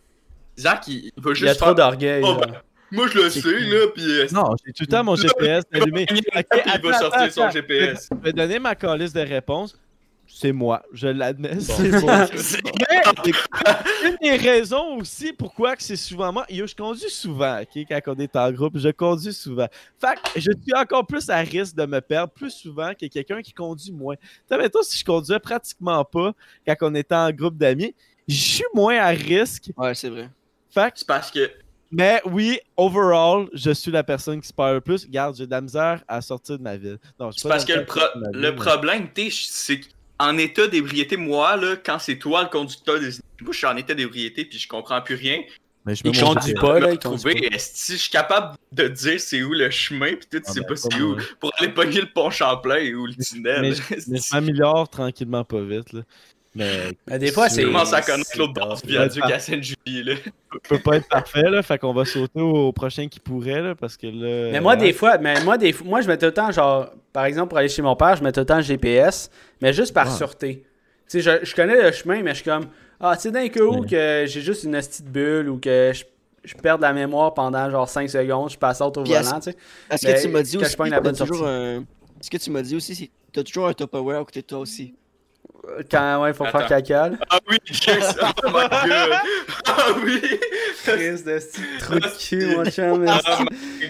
Zach, il, il va Il juste y a trop faire... d'orgueil. Oh, ben, moi, je le sais, là, pis... euh, Non, j'ai tout le temps mon GPS allumé. il va sortir attends, son. GPS. Je vais donner ma calice de réponse. C'est moi, je l'admets. C'est moi. [LAUGHS] Mais une des raisons aussi pourquoi que c'est souvent moi. Yo, je conduis souvent, ok, quand on est en groupe, je conduis souvent. Fait que je suis encore plus à risque de me perdre plus souvent que quelqu'un qui conduit moins. Tu sais, si je conduisais pratiquement pas quand on était en groupe d'amis, je suis moins à risque. Ouais, c'est vrai. Fait que C'est parce que Mais oui, overall, je suis la personne qui se perd le plus. Regarde, j'ai de la misère à sortir de ma ville. C'est parce que le, pro- ville, le mais- problème, t'es, c'est qu'en état d'ébriété, moi, là, quand c'est toi le conducteur des. Moi, je suis en état d'ébriété puis je comprends plus rien. Mais je me montre- pas, là, que je suis capable de dire c'est où le chemin puis tout, tu Ah, sais ben, pas c'est pas où pour aller pogner le pont Champlain ou le tunnel. Mais [LAUGHS] je m'améliore tranquillement, pas vite. Là. Mais Mais des fois, Tu c'est. Je commence à connaître c'est l'autre bord du viaduc à Sainte-Julie, là. je peux pas être parfait, là. Fait qu'on va sauter au prochain qui pourrait, là. Parce que là. Mais moi, des fois, mais moi, des fois, moi, je mets tout le temps, genre, par exemple, pour aller chez mon père, je mets tout le temps le GPS, mais juste par sûreté. Tu sais, je, je connais le chemin, mais je suis comme, ah, tu sais, d'un coup Ouais. que j'ai juste une petite bulle ou que je, je perds de la mémoire pendant genre 5 secondes, je passe autre au Puis volant, tu sais. Est-ce que tu m'as dit je aussi la t'as bonne toujours sortie. un... Ce que tu m'as dit aussi, c'est que t'as toujours un Tupperware à côté de toi aussi? Quand, ouais, faut faire Attends. caca, là. Ah oui, yes! Oh my [LAUGHS] god! Ah oui! Chris de ce petit trou de cul, mon chum. Oh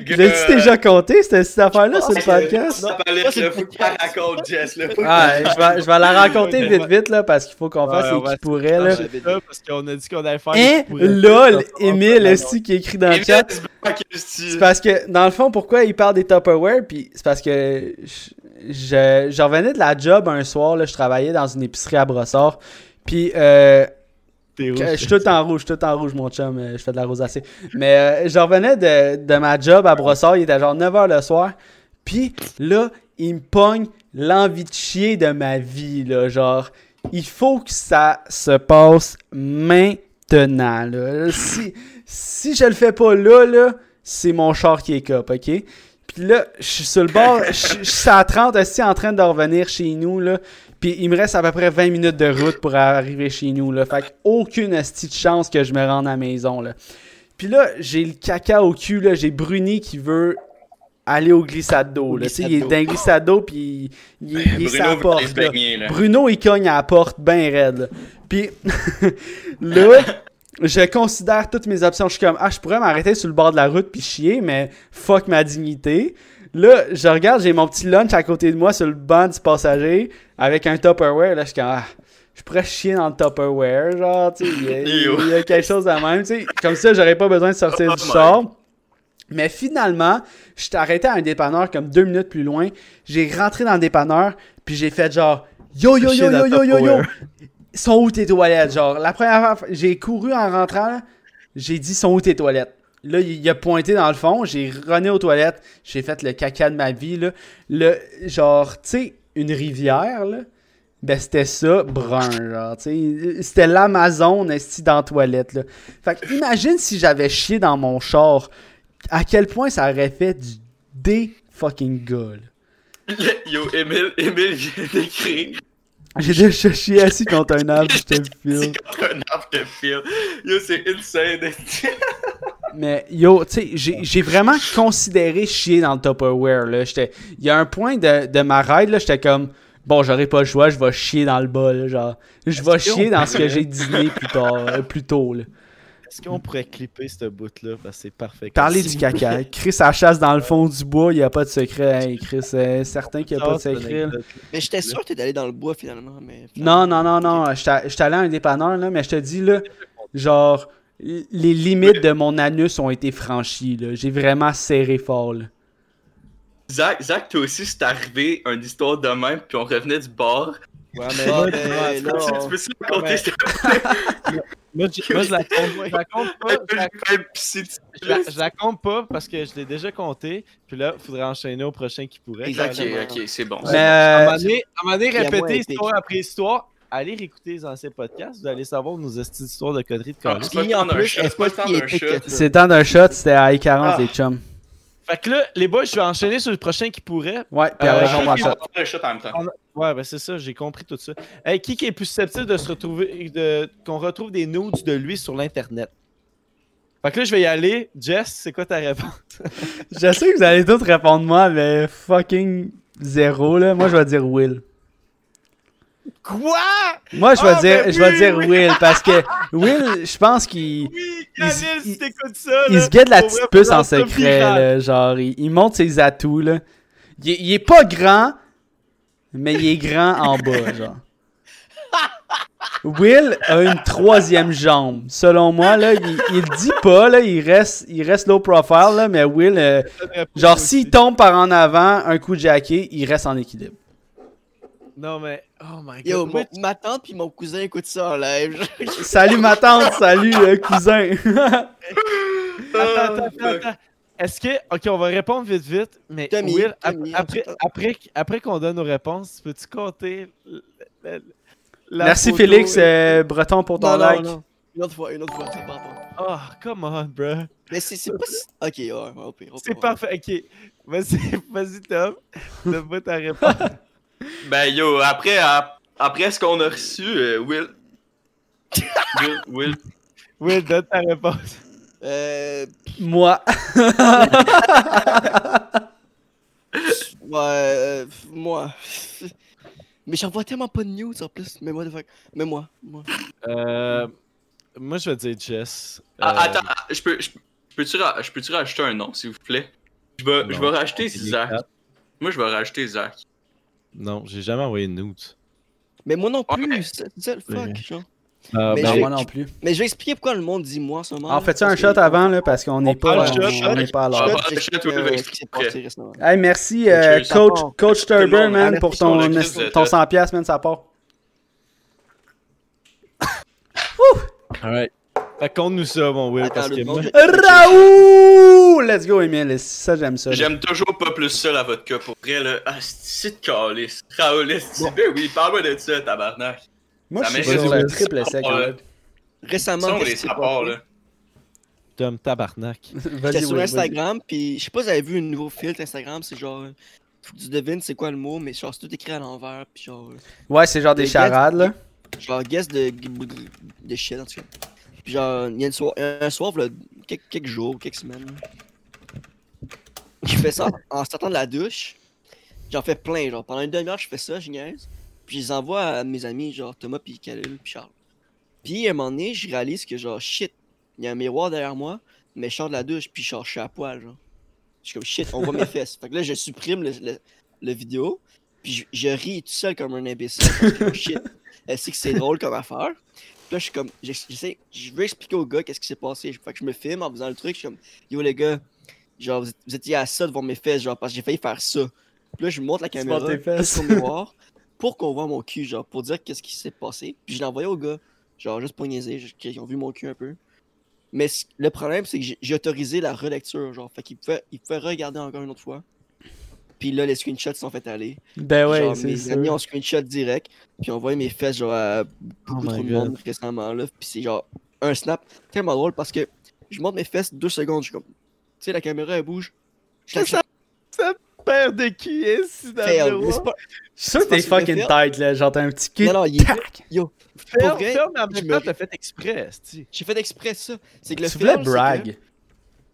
god! L'as-tu déjà compté, cette, cette affaire-là, sur le Ah, podcast? Faut que Jess, là. Ah, je vais, je vais la raconter vite, vite, là, parce qu'il faut qu'on fasse Ouais, les on va qui pourrait, là. parce qu'on a dit qu'on allait faire. Hein? qui pourraient. LOL, Emile, est qui écrit dans le chat? C'est parce que, dans le fond, pourquoi il parle des Tupperware, puis c'est parce que je, je, revenais de la job un soir, là, je travaillais dans une épicerie à Brossard, puis euh, rouge. je suis tout en rouge, tout en rouge, mon chum, euh, je fais de la rosacée. Mais euh, je revenais de, de ma job à Brossard, il était genre 9h le soir, puis là, il me pogne l'envie de chier de ma vie, là, genre, il faut que ça se passe maintenant, là. Si, si je le fais pas là, là, c'est mon char qui est cop, ok? Puis là, je suis sur le bord, je suis à 30, aussi en train de revenir chez nous, là. Puis il me reste à peu près 20 minutes de route pour arriver chez nous, là. Fait aucune esti de chance que je me rende à la maison, là. Puis là, j'ai le caca au cul, là. J'ai Bruni qui veut aller au glissade d'eau, Au là. Tu sais, glissade il est le glissade d'eau, puis il, il, il est veut aller porte, se là. baigner, là. Bruno, il cogne à la porte bien raide. là. Puis [LAUGHS] là, [LAUGHS] je considère toutes mes options. Je suis comme, ah, je pourrais m'arrêter sur le bord de la route puis chier, mais fuck ma dignité. Là, je regarde, j'ai mon petit lunch à côté de moi sur le banc du passager avec un Tupperware. Là, je suis comme, ah, je pourrais chier dans le Tupperware. Genre, tu sais, il y, a- [LAUGHS] il y a quelque chose de même. tu sais. Comme ça, j'aurais pas besoin de sortir Oh du char. Mais finalement, je suis arrêté à un dépanneur comme deux minutes plus loin. J'ai rentré dans le dépanneur, puis j'ai fait genre Yo yo yo yo yo yo yo. Sont où tes toilettes? Genre, la première fois, j'ai couru en rentrant, j'ai dit Sont où tes toilettes? Là, il a pointé dans le fond, j'ai runné aux toilettes, j'ai fait le caca de ma vie, là. Le, genre, tu sais, une rivière, là. Ben, c'était ça, brun, genre, tu sais. C'était l'Amazon, esti, dans toilette, là. Fait imagine si j'avais chié dans mon char, à quel point ça aurait fait du dé fucking là. [LAUGHS] Yo, Emile, Emile vient d'écrire. J'ai déjà chié assis contre un arbre, je te file. contre un arbre de fil. Yo, c'est insane. [LAUGHS] Mais yo, tu sais, j'ai vraiment considéré chier dans le Tupperware, là. J'étais- Il y a un point de, de ma ride, là, j'étais comme, bon, j'aurais pas le choix, je vais chier dans le là, genre. Je vais chier dans ce que j'ai dîné plus tard, euh, plus tôt, là. Est-ce qu'on pourrait clipper ce bout-là? Parce que c'est parfait. Parler du caca. Chris, ça chasse dans le fond du bois, il n'y a pas de secret. Hey, Chris, euh, certain qu'il n'y a pas de c'est secret. Mais j'étais sûr que t'es allé dans le bois finalement, mais. Non, non, non, non. J'étais allé à un dépanneur, là, mais je te dis, là, genre, les limites de mon anus ont été franchies. J'ai vraiment serré fort, là. Zach, Zach, toi aussi, c'est arrivé une histoire de même, puis on revenait du bar. Ouais, mais Ah, Tu mais- cette [LAUGHS] moi, je moi, je la compte, je la compte pas. je la-. Je je compte pas parce que je l'ai déjà compté. Puis là, il faudrait enchaîner au prochain qui pourrait. Exact. Ok, ok, c'est bon. Mais, À un euh, moment donné, à un moment donné, répéter histoire après histoire. Allez réécouter les anciens podcasts. Vous allez savoir nos estis d'histoires de conneries de Ah, conneries. c'est temps d'un plus, shot, c'était à I-40, Ah. les chums. Fait que là, les boys, je vais enchaîner sur le prochain qui pourrait. Ouais, puis Euh, après, je on. On Ouais, ben c'est ça, j'ai compris tout ça. Hey, qui, qui est plus susceptible de se retrouver, de, qu'on retrouve des nudes de lui sur l'internet? Fait que là, je vais y aller. Jess, c'est quoi ta réponse? [LAUGHS] Je sais que vous allez tous répondre moi, mais fucking zéro, là. Moi, je vais dire Will. Quoi? Moi, je vais Ah, dire, ben je vais oui, dire oui. Will, parce que [LAUGHS] Will, je pense qu'il Oui, Il- Camille, il- si t'écoutes ça, il là, se guette la petite puce en secret, là. Genre, il, il montre ses atouts, là. Il, il est pas grand, mais il est grand en bas, genre. Will a une troisième jambe. Selon moi, là, il, il le dit pas, là, il reste, il reste low profile, là, mais Will, euh, genre, s'il tombe par en avant, un coup jacké, il reste en équilibre. Non, mais. Oh my god. Yo, Moi, ma tante puis mon cousin écoutent ça en live. Salut ma tante, salut euh, cousin. Attends, attends, attends, attends. Est-ce que. Ok, on va répondre vite, vite. Mais Tommy, Will, Tommy, après, après, après qu'on donne nos réponses, peux-tu compter. la Merci photo? Félix euh, Breton pour ton non, like. non, non. Une autre fois, une autre fois, part pas. Oh, come on, bro. Mais c'est c'est pas si... Ok, ouais, C'est parfait. Ok. Vas-y, [LAUGHS] vas-y, Tom. Donne-moi ta réponse. [LAUGHS] Ben yo, après, après ce qu'on a reçu, euh, Will. [LAUGHS] Will, Will. Will, donne ta réponse. Euh, Moi. [LAUGHS] ouais, euh, moi. [LAUGHS] Mais j'en vois tellement pas de news en plus. Mais moi, fuck. Mais moi, moi. Euh. Moi, je vais dire Jess. Ah, Euh, attends, je peux, je, je peux-tu ra- je peux-tu rajouter un nom, s'il vous plaît? Je vais, je vais les Zach. Moi, je vais rajouter Zach. Non, j'ai jamais envoyé de nudes. Mais moi non plus, Ouais. c'est le fuck, Ouais. genre. Ah, Mais ben, moi non plus. Mais je vais expliquer pourquoi le monde dit moi en ce moment. En là, fait, un parce shot que- avant, là, parce qu'on n'est pas, prend on, shot, on n'est pas à Ah, l'heure. Shot, shot, euh. Hey, merci, euh, coach, coach man, pour ton, ton êtes 100$, piastres, man, ça part. Alright. Fait compte-nous ça, mon Will, Attends, parce que moi. Raoult! Let's go, Emile. Ça, j'aime ça. J'aime toujours pas plus ça, la vodka, pour vrai, là. Ah, c'est de calice? Raoul, Ben oui, parle-moi de ça, tabarnak. Moi, ça je suis sur le triple sec, fait. Récemment, les rapports, là. Tom Tabarnak. [LAUGHS] J'étais sur. Instagram, puis je sais pas si vous avez vu un nouveau filtre Instagram, c'est genre. euh, Faut que tu devines c'est quoi le mot, mais genre c'est tout écrit à l'envers, puis genre. euh, Ouais, c'est genre des charades, là. Genre guess de, de, de shit en tout cas. Puis genre, il y a une soir, un soir, là, quelques, quelques jours, quelques semaines. Je fais ça en sortant de la douche. J'en fais plein, genre pendant une demi-heure, je fais ça, je niaise. Puis je les envoie à mes amis, genre Thomas, puis Khalil, puis Charles. Puis à un moment donné, je réalise que genre shit, il y a un miroir derrière moi, mais je sors de la douche, puis genre je suis à poil, genre. Je suis comme shit, on voit mes [LAUGHS] fesses. Fait que là, je supprime le, le, le vidéo, puis je, je ris tout seul comme un imbécile. Parce que shit, elle sait que c'est drôle comme affaire. Puis là, je suis comme, j'essaie, je veux expliquer au gars qu'est-ce qui s'est passé. Fait que je me filme en faisant le truc, je suis comme, yo les gars, genre, vous, étiez à ça devant mes fesses, genre, parce que j'ai failli faire ça. Puis là, je monte la caméra fesses. au miroir pour qu'on voit mon cul, genre, pour dire qu'est-ce qui s'est passé. Puis je l'ai envoyé au gars, genre, juste pour niaiser, qu'ils ont vu mon cul un peu. Mais le problème, c'est que j'ai- autorisé la relecture, genre, fait qu'il pouvait, il pouvait regarder encore une autre fois. Puis là, les screenshots sont fait aller. Ben ouais, genre, mes amis ont screenshot direct, puis ont envoyé mes fesses genre à beaucoup Oh trop de monde récemment là, puis c'est genre un snap tellement drôle parce que je monte mes fesses deux secondes, je suis comme, tu sais la caméra elle bouge, je la Père de sûr que t'es fucking tight, là. Genre, t'as un petit cul. Non non, il est Tac! yo, Ferme, ferme, en même temps, t'as fait exprès, j'ai fait exprès ça. C'est que le Tu voulais brag.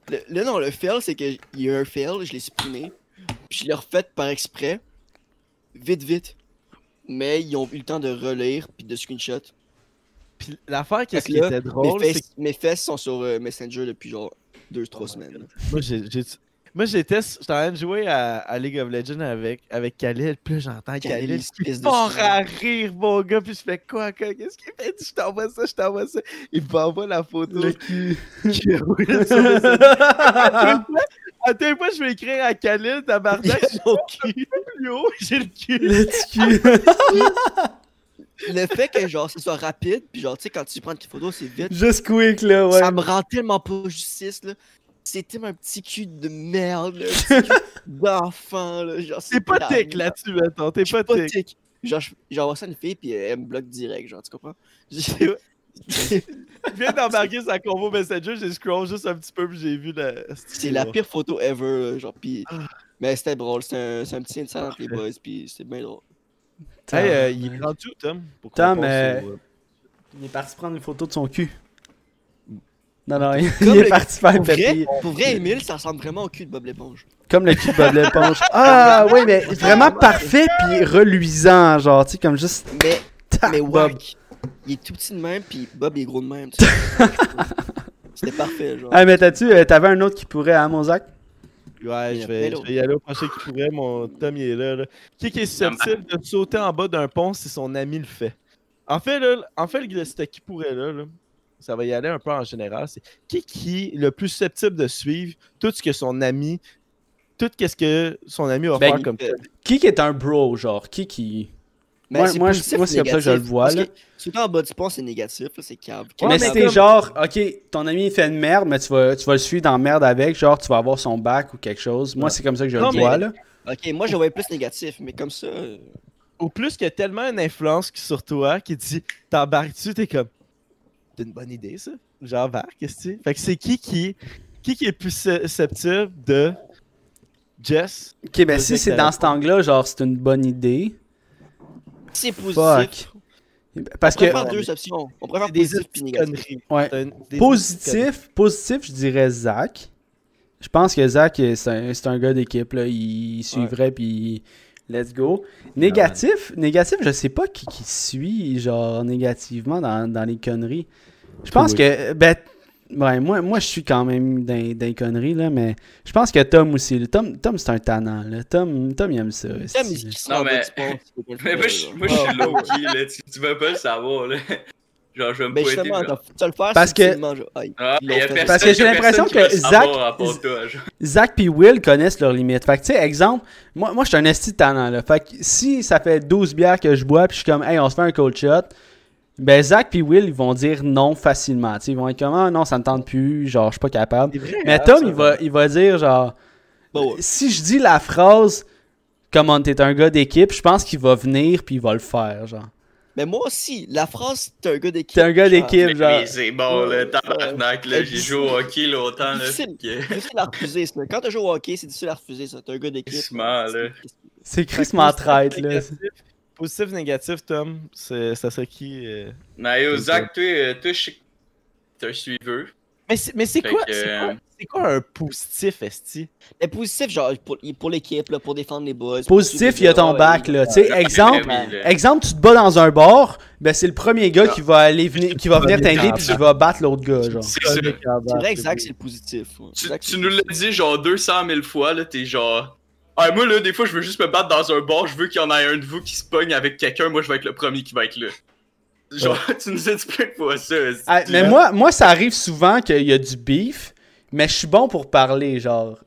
que- le, non, le fail c'est que il y a eu un fail, je l'ai supprimé, puis je l'ai refait par exprès, vite vite. Mais ils ont eu le temps de relire puis de screenshot. Puis l'affaire, qu'est-ce qui était drôle, mes, c'est fesses, mes fesses sont sur euh, Messenger depuis genre deux trois semaines. là. que moi, j'ai. J'ai- Moi, j'étais j'étais en train de jouer à, à League of Legends avec, avec Khalil, puis là, j'entends Khalil, fort dessus. à rire, mon gars, puis je fais quoi, quoi, qu'est-ce qu'il fait? Je t'envoie ça, je t'envoie ça. Il m'envoie la photo. Le cul. [LAUGHS] qui a roulé sur le sel. À tel point, je vais écrire à Khalil, tabarnak, j'ai le cul plus haut, [LAUGHS] j'ai le cul. Le cul. le fait que genre ce soit rapide, puis genre tu sais quand tu prends une photo c'est vite, Juste quick, là, ouais. ça me rend tellement pas justice là. C'était un petit cul de merde, là, un petit cul d'enfant là, genre T'es pas genre. là-dessus, mettons, t'es pas tic. tic. Genre je- j'envoie ça à une fille puis elle me bloque direct, genre tu comprends? [LAUGHS] Je viens d'embarquer sa convo Messenger, j'ai scroll juste un petit peu, puis j'ai vu la. c'est la pire photo ever, là, genre puis Ah. mais c'était drôle, c'est un, c'est un petit instant entre les boys puis c'était bien drôle. Hey, euh, il est rendu où, Tom? Tom, euh, euh, Il est parti prendre une photo de son cul. Non, non, il, est le- parti faire Pour vrai, papier. pour vrai, Emile, ça ressemble vraiment au cul de Bob l'éponge. Comme le cul de Bob l'éponge. [LAUGHS] Ah, oui, mais vraiment parfait puis reluisant, genre, tu sais, comme juste. Mais Tac, Mais Bob. wack, il est tout petit de même, puis Bob il est gros de même. tu sais. C'était parfait, genre. Ah, mais t'as-tu, euh, t'avais un autre qui pourrait, hein, Mozac? Ouais, Il y je vais, je y aller au prochain qui pourrait. Mon Tom, il est là. là. Qui qui est susceptible de sauter en bas d'un pont si son ami le fait? En fait, là, en fait, le c'était qui pourrait là, là, ça va y aller un peu en général. C'est qui qui est le plus susceptible de suivre tout ce que son ami, tout ce que son ami va Ben, faire comme euh, Qui qui est un bro, genre? Qui qui. Mais Moi- c'est moi, je- positif moi, ou c'est comme ça que je le vois, là. en bas du pont, c'est négatif, là, c'est cave. Ouais, mais mais si t'es comme- genre, ok, ton ami il fait une merde, mais tu vas, tu vas le suivre dans la merde avec, genre tu vas avoir son bac ou quelque chose. Moi, c'est comme ça que je Non, le mais- vois, là. Ok, moi je le voyais plus négatif, mais comme ça. euh, Au plus qu'il y a tellement une influence sur toi qui dit t'embarques dessus, t'es comme c'est une bonne idée ça. Genre qu'est-ce que c'est? Fait que c'est qui qui qui qui est plus susceptible de Jess? Ok, ben si c'est dans cet angle-là, genre c'est une bonne idée. C'est positif. Fuck. Parce on que. préfère deux options. On préfère positif petites négatif. conneries. Ouais. Des. Positif, positif, je dirais Zach. Je pense que Zach, c'est un, c'est un gars d'équipe, là. Il suivrait, puis let's go. Négatif, négatif, je sais pas qui, qui suit, genre, négativement dans, dans les conneries. Je pense Oui. que, ben, ouais, moi, moi je suis quand même dans, dans les conneries, là, mais je pense que Tom aussi. là. Tom, Tom c'est un tannant, là. Tom, Tom, il aime ça. Tom, il Non, mais- [LAUGHS] Mais moi, je moi, je suis Ah, low-key, là. Tu, tu veux pas le savoir, là. [LAUGHS] Genre, je vais me Ben pointer. justement, t'as tu vas le faire Parce que- aïe, Ah, ils y a l'ont fait. personne- Parce que j'ai l'impression que Zach- toi. Zach puis Will connaissent leurs limites. Fait que, tu sais, exemple, moi, moi je suis un esti de talent, là. Fait que si ça fait 12 bières que je bois, puis je suis comme, hey, on se fait un cold shot, ben Zach puis Will, ils vont dire non facilement. Ils vont être comme, ah non, ça me tente plus, genre, je suis pas capable. Vrai, Mais hein, Tom, ça. il va, il va dire, genre, Bah ouais. si je dis la phrase, comme t'es un gars d'équipe, je pense qu'il va venir, puis il va le faire, genre. Mais moi aussi, la phrase, t'es un gars d'équipe. T'es un gars d'équipe, genre. mais c'est bon, là, tabarnak, là. J'ai joué au hockey longtemps, là. C'est difficile à refuser, ça. Quand tu joues au hockey, c'est difficile à refuser, ça. T'es un gars d'équipe. C'est crissement traite, là. Positif, négatif, Tom, c'est- ça serait qui? euh? Mais Zach, toi, euh, toi, je t'es un suiveur. Mais c'est mais c'est Fait quoi, que, c'est quoi, euh, quoi un positif, Esti? Mais positif, genre, pour, pour l'équipe, là, pour défendre les boys. Positif, il y a ton bac, là. Tu sais, exemple. Exemple, tu te bats dans un bar, ben c'est le premier gars qui va aller venir, qui va venir t'aider puis qui va battre l'autre gars, genre. C'est ça. C'est vrai que Zach, c'est le positif. ouais. Tu, nous le l'as dit genre 200 000 fois, là, t'es genre... Ah, moi, là, des fois, je veux juste me battre dans un bar, je veux qu'il y en ait un de vous qui se pogne avec quelqu'un, moi, je vais être le premier qui va être là. Genre, [LAUGHS] tu nous as dit plein de fois ça. c'est- Ah, mais moi, moi, ça arrive souvent qu'il y a du beef, mais je suis bon pour parler, genre.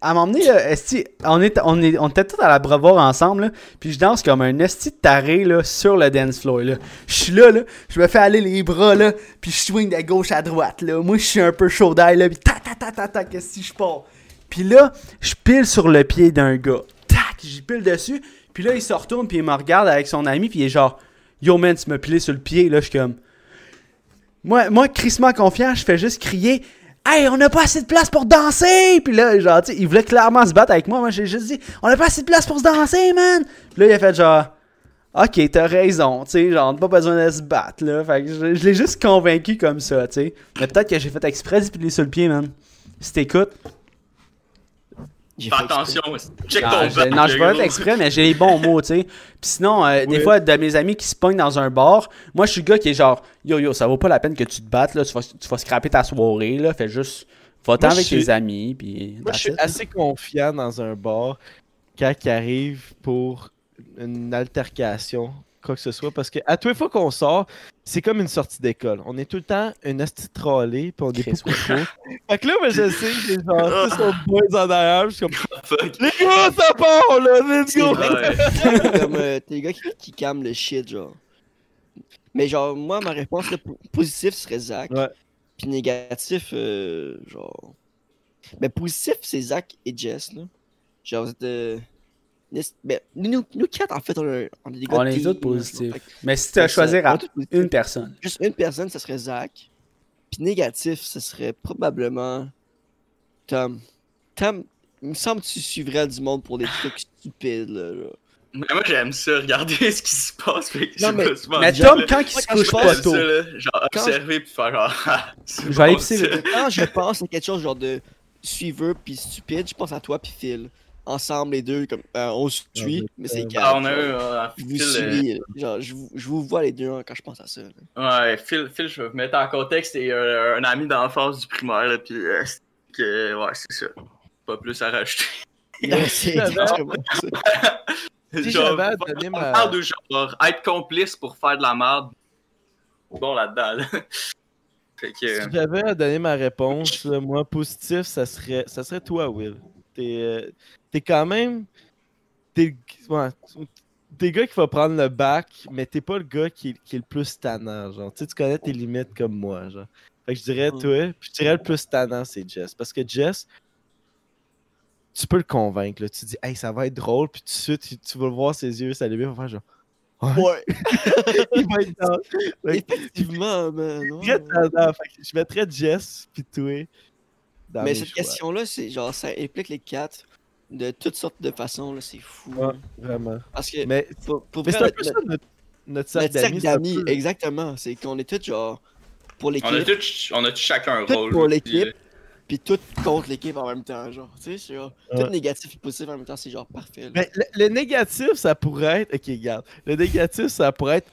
À un moment donné, là, esti, on, est, on, est, on était tous à la brevoire ensemble, là, puis je danse comme un esti de taré là, sur le dance floor. Là. Je suis là, là, je me fais aller les bras, là, puis je swing de gauche à droite. Là. Moi, je suis un peu chaud d'ail, là, puis ta ta ta ta ta, qu'est-ce que je pars? Puis là, je pile sur le pied d'un gars. Tac, j'y pile dessus. Puis là, il se retourne, puis il me regarde avec son ami, puis il est genre, Yo man, tu m'as pilé sur le pied. Là, je suis comme. Moi, moi, confiant, je fais juste crier Hey, on n'a pas assez de place pour danser! Puis là, genre, tu sais, il voulait clairement se battre avec moi. Moi, j'ai juste dit On n'a pas assez de place pour se danser, man! Puis là, il a fait genre Ok, t'as raison, tu sais, genre, on pas besoin de se battre, là. Fait que je, je l'ai juste convaincu comme ça, tu sais. Mais peut-être que j'ai fait exprès de piler sur le pied, man. Si t'écoutes. Fais attention, check Non, ton je, bac, non, je vais être exprès, mais j'ai les bons mots, tu sais. Puis sinon, euh, des fois, de mes amis qui se pognent dans un bar, moi, je suis le gars qui est genre, yo, yo, ça vaut pas la peine que tu te battes, là, tu vas, tu vas scraper ta soirée, là, fais juste, va-t'en avec je suis- tes amis, puis Moi, je suis assez confiant dans un bar quand il arrive pour une altercation, quoi que ce soit, parce que à toutes les fois qu'on sort, c'est comme une sortie d'école. On est tout le temps une asti trollée, puis on est beaucoup trop. [LAUGHS] Fait que là, moi, je sais, j'ai genre, tous nos boys en arrière, je suis comme, Fuck. les gars, ça part, là, let's go! [LAUGHS] comme, euh, t'es le gars qui, qui calme le shit, genre. Mais genre, moi, ma réponse là, po- positif serait Zach. Ouais. Puis négatif, euh, genre. Mais positif, c'est Zach et Jess, là. Genre, vous êtes. Les- ben, nous, nous quatre, en fait, on, a- on est des gars On est tous positifs. Mais si tu as choisir à une personne, Juste une personne, ça serait Zach. Puis négatif, ce serait probablement Tom. Tom, il me semble que tu suivrais du monde pour des trucs stupides, là. là. Mais moi, j'aime ça, regarder [LAUGHS] ce qui se passe. Non, mais- mais Tom, quand il se couche je pas tôt, genre observer puis faire genre. [LAUGHS] Ah, Je vais aller pisser. Quand je pense à quelque chose genre de suiveur puis stupide, je pense à toi puis Phil. Ensemble, les deux, comme euh, on se suit, mais, mais c'est calme. Ah, on a eu euh, Je vous Phil, euh, genre, je vous, je vous vois les deux hein, quand je pense à ça. là. Ouais, Phil, Phil, je vais vous mettre en contexte, c'est euh, un ami d'enfance du primaire, là, pis euh, c'est que, ouais, c'est ça. Pas plus à rajouter. [LAUGHS] Ouais, c'est Ah, exactement ça. [LAUGHS] Si Genre, j'avais à on donner ma- parle de genre être complice pour faire de la merde. Bon là-dedans. là. [LAUGHS] que. Si j'avais à donner ma réponse, moi, positif, ça serait, ça serait toi, Will. T'es euh, t'es quand même. T'es ouais, le gars qui va prendre le bac, mais t'es pas le gars qui, qui est le plus tannant. Genre. Tu sais, tu connais tes limites comme moi. Genre. Fait que je dirais Mm. toi, je dirais le plus tannant, c'est Jess. Parce que Jess, tu peux le convaincre. Là. Tu dis, hey, ça va être drôle, puis tout de suite, tu, tu vas le voir ses yeux s'allumer, il va faire genre. Ouais. [LAUGHS] il va être dans. Effectivement, man. ouais, très ouais. tannant. Fait que je mettrais Jess, puis toi. Dans Mais cette question-là, c'est genre, ça implique les quatre de toutes sortes de façons, là, c'est fou. Ouais, vraiment. Parce que, Mais, pour, pour mais vrai, c'est un notre- peu ça notre- notre, notre notre cercle d'amis. peu- exactement. C'est qu'on est tous genre pour On a l'équipe, tous, on a tous chacun un tout rôle. pour l'équipe, là. puis tout contre l'équipe en même temps, genre. Tu sais, c'est genre, Ouais. tout négatif et positif en même temps, c'est genre parfait. là. Mais le, le négatif, ça pourrait être. Ok, regarde. Le négatif, ça pourrait être.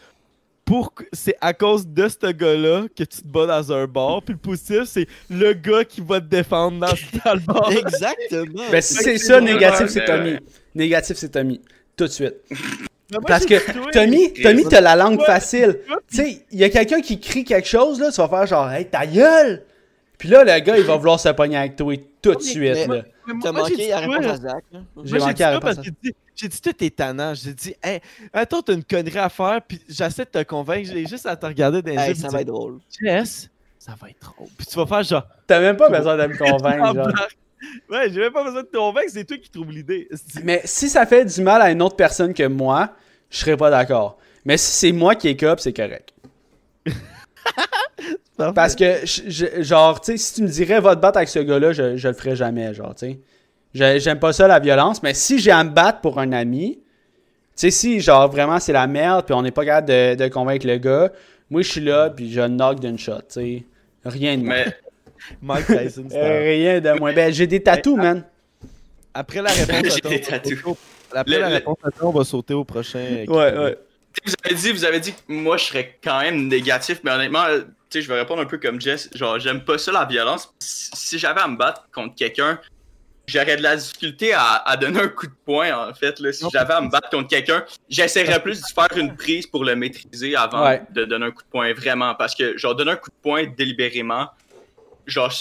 Pour... C'est à cause de ce gars-là que tu te bats dans un bar. Puis le positif, c'est le gars qui va te défendre dans, dans le bar. Exactement. Ben, si c'est ça, négatif, c'est Tommy. Négatif, c'est Tommy. Tout de suite. Moi, Parce que Tommy. Tommy, t'as la langue facile. Tu sais, il y a quelqu'un qui crie quelque chose, là, tu vas faire genre, hey, ta gueule! Puis là, le gars, il va vouloir se pogner avec toi tout de suite, mais- là. Mais moi, T'as manqué dit la toi, réponse à Zach. là. J'ai manqué la réponse à- j'ai dit, tout est tannant. J'ai dit, hey, attends, t'as une connerie à faire, puis j'essaie de te convaincre. J'ai juste à te regarder dans les Hey, yeux. ça va dire, être drôle. Jess, ça va être drôle. Puis tu vas faire genre. T'as même pas besoin de me [LAUGHS] convaincre, genre. Ouais, j'ai même pas besoin de te convaincre, c'est toi qui trouves l'idée. [LAUGHS] Mais si ça fait du mal à une autre personne que moi, je serais pas d'accord. Mais si c'est moi qui cop, c'est correct. [LAUGHS] Parce que, je- je- genre, tu sais, si tu me dirais, va te battre avec ce gars-là, je, je le ferais jamais, genre, tu sais. J'aime pas ça, la violence, mais si j'ai à me battre pour un ami, tu sais, si, genre, vraiment, c'est la merde, puis on n'est pas capable de, de convaincre le gars, moi, je suis là, puis je knock d'une shot, tu sais. Rien de moins. Mais Mike Tyson, c'est Euh, rien de moins. Ben, j'ai des tatous, man. Après la réponse [LAUGHS] à des on va sauter au- Après Le- la le- réponse à toi, on va sauter au prochain. Ouais, ouais. Vous avez dit, vous avez dit que moi je serais quand même négatif, mais honnêtement, tu sais, je vais répondre un peu comme Jess. Genre, j'aime pas ça la violence. Si j'avais à me battre contre quelqu'un, j'aurais de la difficulté à, à donner un coup de poing en fait. Là. Si j'avais à me battre contre quelqu'un, j'essaierais plus de faire une prise pour le maîtriser avant Ouais. de donner un coup de poing vraiment. Parce que genre donner un coup de poing délibérément, genre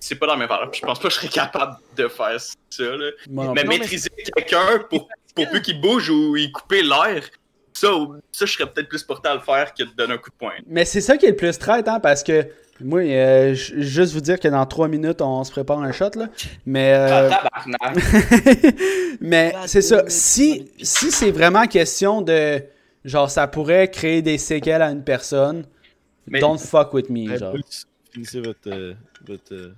c'est pas dans mes valeurs. Je pense pas que je serais capable de faire ça. Là. Moi non Mais plus. mais maîtriser quelqu'un pour, pour peu qu'il bouge ou il couper l'air, ça, ça, je serais peut-être plus porté à le faire que de donner un coup de poing. Mais c'est ça qui est le plus traite, hein, parce que moi, euh, juste vous dire que dans 3 minutes, on se prépare un shot, là. Mais, euh, Ah, [LAUGHS] mais c'est ça. Si, si c'est vraiment question de, genre, ça pourrait créer des séquelles à une personne, Mais- don't fuck with me, genre. Finissez votre. euh, votre euh,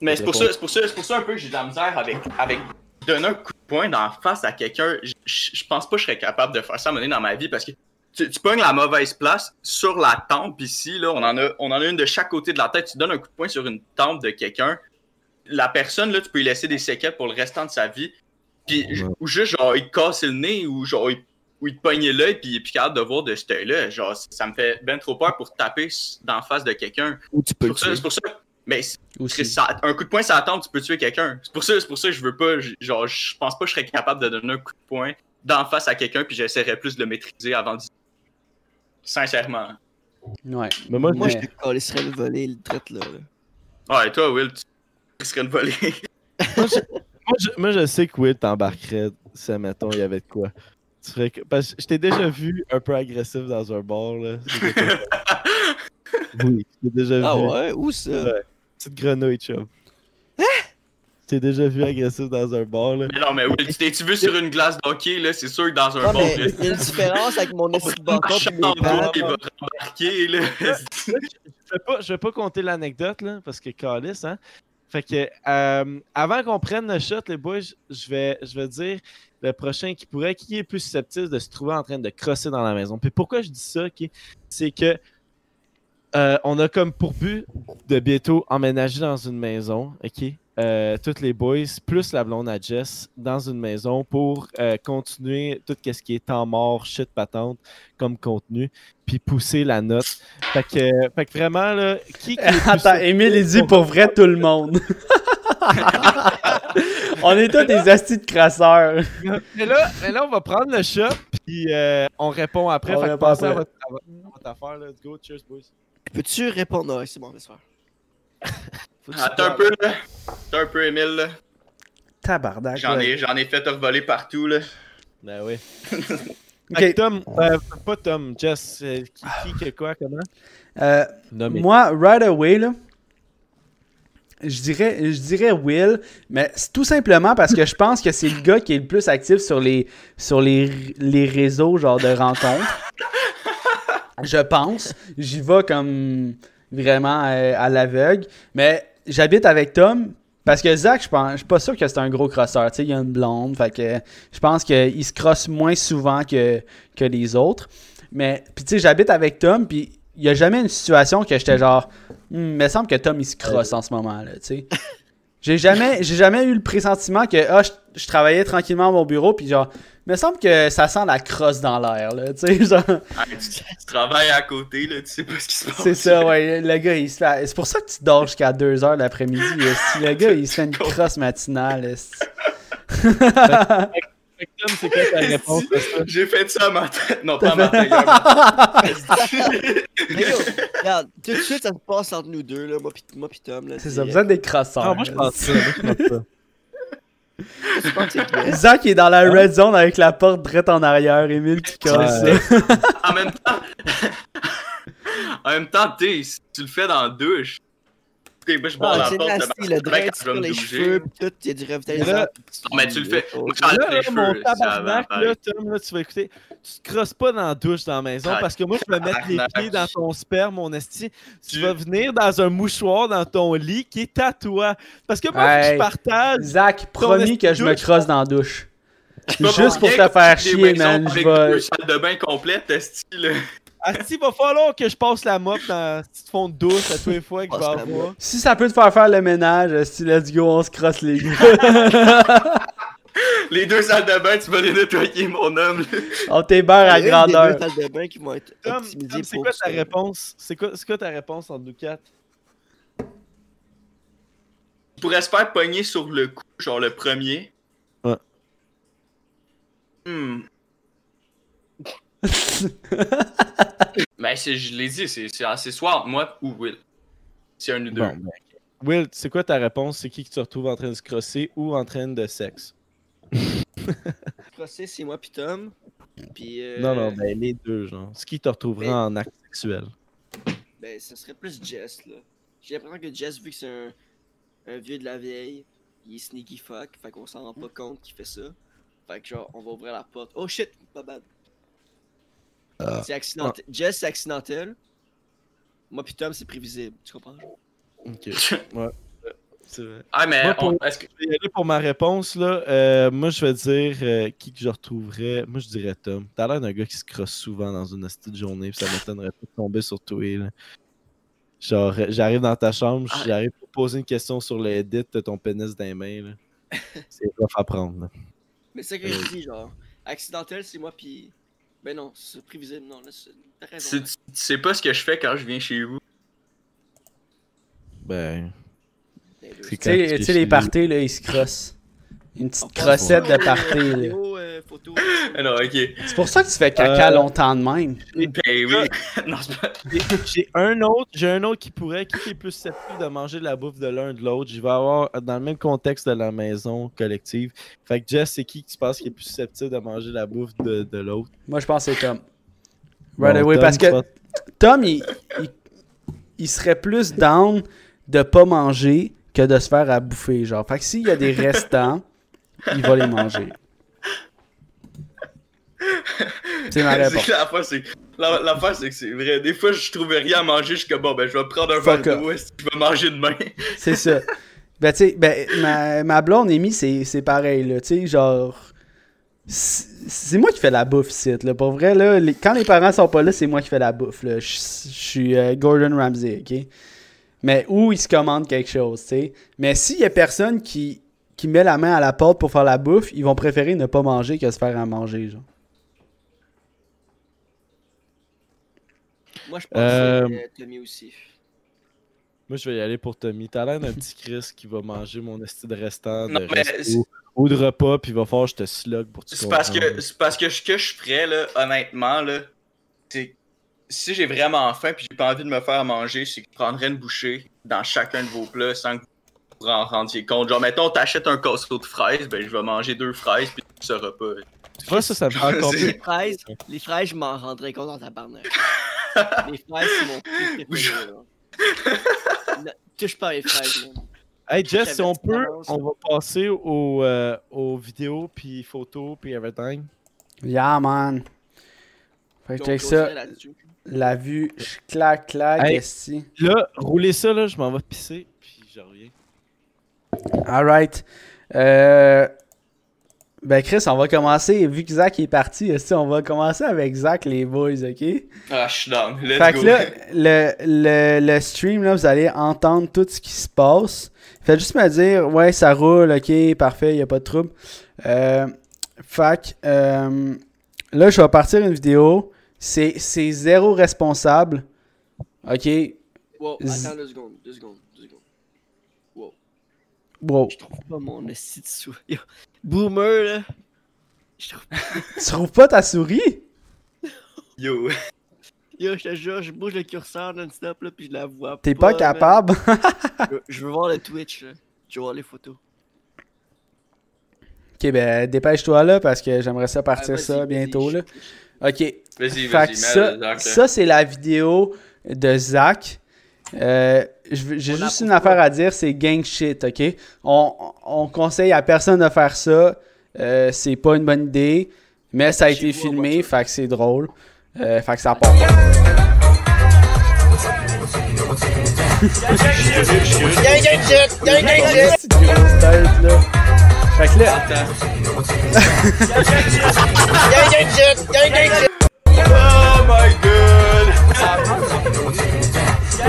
Mais c'est pour, ça, c'est pour, ça, c'est pour ça un peu que j'ai de la misère avec, avec donner un coup de poing dans la face à quelqu'un. Je- pense pas que je serais capable de faire ça à un moment donné dans ma vie parce que tu, tu pognes la mauvaise place sur la tempe ici. Là, on, en a, on en a une de chaque côté de la tête. Tu donnes un coup de poing sur une tempe de quelqu'un. La personne, là, tu peux lui laisser des séquelles pour le restant de sa vie. Puis, Ouais. ou juste, genre, il te casse le nez ou genre, il, ou il te pogne l'œil puis il est plus capable de voir de cet œil-là. Genre, ça me fait ben trop peur pour taper dans la face de quelqu'un. Ou tu peux c'est pour ça. Mais ça- un coup de poing, ça attend, tu peux tuer quelqu'un. C'est pour ça, c'est pour ça que je veux pas. Genre, je pense pas que je serais capable de donner un coup de poing d'en face à quelqu'un, puis j'essaierais plus de le maîtriser avant de. Sincèrement. Ouais. Mais moi, Moi, Mais- je te le voler, le traite là. là. Ouais, et toi, Will, tu serais une volée. moi, je, moi, je sais que Will t'embarquerait si, mettons, il y avait de quoi. Tu ferais que- Parce que je t'ai déjà vu un peu agressif dans un bar, là. [LAUGHS] oui, je t'ai déjà Ah vu. ouais, où ça? Ouais. Petite grenouille, chum. Hein? T'ai déjà vu agressif dans un bar, là. mais non, mais Will, tu t'es-tu vu sur une glace d'hockey, là? C'est sûr que dans un Non, mais il y a une différence avec mon esti de bâton [LAUGHS] je vais pas, je vais pas compter l'anecdote, là, parce que calice, hein. Fait que, euh, avant qu'on prenne le shot, les boys, je vais, je vais dire le prochain qui pourrait, qui est plus susceptible de se trouver en train de crosser dans la maison. Puis pourquoi je dis ça, ok, c'est que euh, on a comme pour but de bientôt emménager dans une maison, ok? Euh, toutes les boys, plus la blonde à Jess, dans une maison pour euh, continuer tout ce qui est temps mort, shit patente comme contenu, puis pousser la note. Fait que, fait que vraiment, là, qui, qui [LAUGHS] Attends, Emile, il dit pour vrai tout le monde. [LAUGHS] On est tous des astis de crasseurs. Mais là, mais là, on va prendre le shot, puis euh, on répond après. On fait que pensez à votre, à votre- à votre affaire, là. Let's go, cheers, boys. Peux-tu répondre? Ouais, c'est bon, laisse faire. [LAUGHS] Attends un parles. peu, là. Attends un peu, Emile, là. Tabarnak. J'en ai, j'en ai fait revoler partout, là. Ben oui. Ok. [LAUGHS] Fait que Tom, euh, pas Tom, Jess, euh, qui, qui, que quoi, comment? Euh, moi, right away, là, je dirais, je dirais Will, mais c'est tout simplement parce que je pense que c'est le gars qui est le plus actif sur les, sur les, les réseaux, genre de rencontres. [LAUGHS] Je pense. J'y vais comme vraiment euh, à l'aveugle. Mais j'habite avec Tom. Parce que Zach, je pense, suis pas sûr que c'est un gros crosseur. Tu sais, il y a une blonde. Fait que je pense qu'il se crosse moins souvent que, que les autres. Mais, puis tu sais, j'habite avec Tom, puis il y a jamais une situation que j'étais genre, il me semble que Tom, il se crosse en ce moment, là, tu sais. J'ai jamais, jamais eu le pressentiment que, ah, je travaillais tranquillement à mon bureau, puis genre, il me semble que ça sent la crosse dans l'air, là, [LAUGHS] tu sais, genre. Ah, tu, tu travailles à côté, là, tu sais pas ce qui se passe. C'est ça, ouais. Le gars, il se fait. C'est pour ça que tu dors jusqu'à 2h l'après-midi. [LAUGHS] Si le gars, il se fait une crosse matinale. c'est quoi ta réponse? J'ai fait ça à ma tête. Non, pas à ma tête. à [LAUGHS] Mais yo, regarde, tout de suite, ça se passe entre nous deux, là, moi pis, moi pis Tom. là, C'est ça, vous êtes des crosseurs. Ah, moi, je pense ça. Zach est dans la red zone avec la porte direct en arrière. Emile qui colle Ouais. ça. En même temps, [LAUGHS] en même temps, tu sais, si tu le fais dans la douche, moi je Ah, la c'est porte de nasty, ma le drain sur les cheveux, tout, il y a du Mais revitalisant. là- Non, mais tu le fais. Moi, Là, j'enlève les là, cheveux, mon tabarnak, là, Tom, là, tu vas écouter. Tu te crosses pas dans la douche dans la maison Ah, parce que moi, je vais mettre les pieds dans ton sperme, mon esti. Tu vas venir dans un mouchoir dans ton lit qui est à toi. Parce que moi, je partage. Zach, promis que je me crosse dans la douche. Juste pour te faire chier, man. Je Avec vais. deux salles de bain complètes, esti, Asti, il va falloir que je passe la mop dans la petite fond de douche à tous les fois que je vais avoir. Si ça peut te faire faire le ménage, si let's go, on se crosse les gars. Les deux salles de bain, tu vas les nettoyer, mon homme. [LAUGHS] On à y a une grandeur. des deux salles de bain qui vont être Tom, optimisées Tom, c'est pour quoi ta réponse? C'est quoi, quoi ta réponse entre nous quatre? Tu pourrais se faire pogner sur le coup, genre le premier. Ouais. Hmm. Ben, c'est- je l'ai dit, c'est c'est assez soit moi ou Will. C'est un ou deux. Bon, ben, Will, c'est quoi ta réponse? C'est qui que tu retrouves en train de se crosser ou en train de sexe? [LAUGHS] Procès, c'est moi pis Tom. Puis, euh, Non, non, ben les deux, genre. Ce qui te retrouverait Mais- en acte sexuel. Ben, ce serait plus Jess, là. J'ai l'impression que Jess, vu que c'est un, un vieux de la vieille, il est sneaky fuck, fait qu'on s'en rend pas compte qu'il fait ça. Fait que genre, on va ouvrir la porte. Oh shit, pas bad. Ah. C'est accidentel. Jess, c'est accidentel. Moi pis Tom, c'est prévisible. Tu comprends? Ok. [LAUGHS] Ouais. C'est vrai. Ah, mais Moi, on- pour- est-ce que. Je vais y aller pour ma réponse, là. Euh, moi, je vais dire euh, qui que je retrouverais? Moi, je dirais Tom. T'as l'air d'un gars qui se crosse souvent dans une petite journée, puis ça m'étonnerait pas de tomber sur toi, là. Genre, euh, j'arrive dans ta chambre, Ah. j'arrive pour poser une question sur le edit, t'as ton pénis dans les mains, là. [LAUGHS] C'est rough à prendre, là. Mais c'est ça que je dis, genre. Accidentel, c'est moi pis. Ben non, c'est prévisible. Non, là, c'est- t'as raison. Tu, sais pas ce que je fais quand je viens chez vous. Ben, c'est Tu sais, tu les parties, là, ils se crossent. Une petite crossette de euh, là. [LAUGHS] Ah non, ok. C'est pour ça que tu fais caca Euh, longtemps de même. Ben oui. [LAUGHS] non, c'est pas. J'ai- un autre, j'ai un autre qui pourrait, qui est plus susceptible de manger de la bouffe de l'un de l'autre. Je vais avoir dans le même contexte de la maison collective. Fait que Jess, c'est qui qui se passe qui est plus susceptible de manger la bouffe de, de l'autre? Moi, je pense que c'est Tom. Right Bon, away, Tom, parce que Tom, il, il, il serait plus down de pas manger que de se faire à bouffer, genre. Fait que s'il y a des restants, il va les manger. C'est ma [LAUGHS] réponse. L'affaire, c'est la- que c'est vrai. Des fois, je trouvais rien à manger. Je suis comme, bon, ben, je vais prendre un verre d'eau. Je vais manger demain. [LAUGHS] C'est ça. Ben, tu sais, ben, ma, ma blonde, Amy, c'est c'est pareil, là. Tu sais, genre. C'est moi qui fais la bouffe ici, là. Pour vrai, là, les- quand les parents sont pas là, c'est moi qui fais la bouffe, là. Je je suis euh, Gordon Ramsay, ok? Mais où ils se commandent quelque chose, tu sais? Mais s'il y a personne qui, qui met la main à la porte pour faire la bouffe, ils vont préférer ne pas manger que se faire à manger, genre. Moi, je pense Euh, que euh, Tommy aussi. Moi, je vais y aller pour Tommy. T'as l'air d'un petit Chris qui va manger mon esti de restant de Non, mais resto ou de repas, puis il va falloir que je te slug pour te C'est parce que c'est parce que ce que je ferais là, honnêtement là, si j'ai vraiment faim puis j'ai pas envie de me faire manger, c'est que je prendrais une bouchée dans chacun de vos plats sans que vous vous en rendiez compte. Genre mettons t'achètes un casseau de fraises, ben je vais manger deux fraises puis tu sauras pas. Tu vois, ça, ça me encore [LAUGHS] C'est- Les fraises, les fraises, je m'en rendrais compte dans ta barnaque. [LAUGHS] les fraises, c'est mon truc [LAUGHS] préféré, là. Ne- Touche pas les fraises. Hey Jess, si on peut, on va passer aux, euh, aux vidéos, puis photos, puis everything. Yeah, man. Fait que check ça. La vue, je clac, clac, Hey. esti. Là, roulez ça, là, je m'en vais pisser, puis je reviens. Alright. Euh... Ben Chris, on va commencer, vu que Zach est parti, on va commencer avec Zach les boys, ok? Ah, je suis down. Let's Fait go. que là, le, le, le stream, là, vous allez entendre tout ce qui se passe. Faites juste me dire, ouais, ça roule, ok, parfait, y a pas de trouble. Euh, fait que, euh, là, je vais partir une vidéo. C'est c'est zéro responsable. Ok, Wow, Z- attends deux secondes, deux secondes, deux secondes. Wow, wow. je trouve pas mon esti de sou. Yo, Boomer, là. Je trouve Tu trouves pas ta souris? Yo. Yo, je te jure, je bouge le curseur non-stop, là, puis je la vois T'es pas capable? [LAUGHS] Je, je veux voir le Twitch, là. Je veux voir les photos. ok, ben dépêche-toi là parce que j'aimerais ça partir Ah, ça bientôt là. Ok, Vas-y, Fait vas-y, ça, ça c'est la vidéo de Zach. Euh, J'ai On juste une affaire à dire, c'est gang shit, ok? On, on conseille à personne de faire ça. Euh, c'est pas une bonne idée. Mais ça a été filmé, fait que c'est drôle. Euh, fait que ça part. Petite grosse tête, là. Fait que là, Oh my god! Je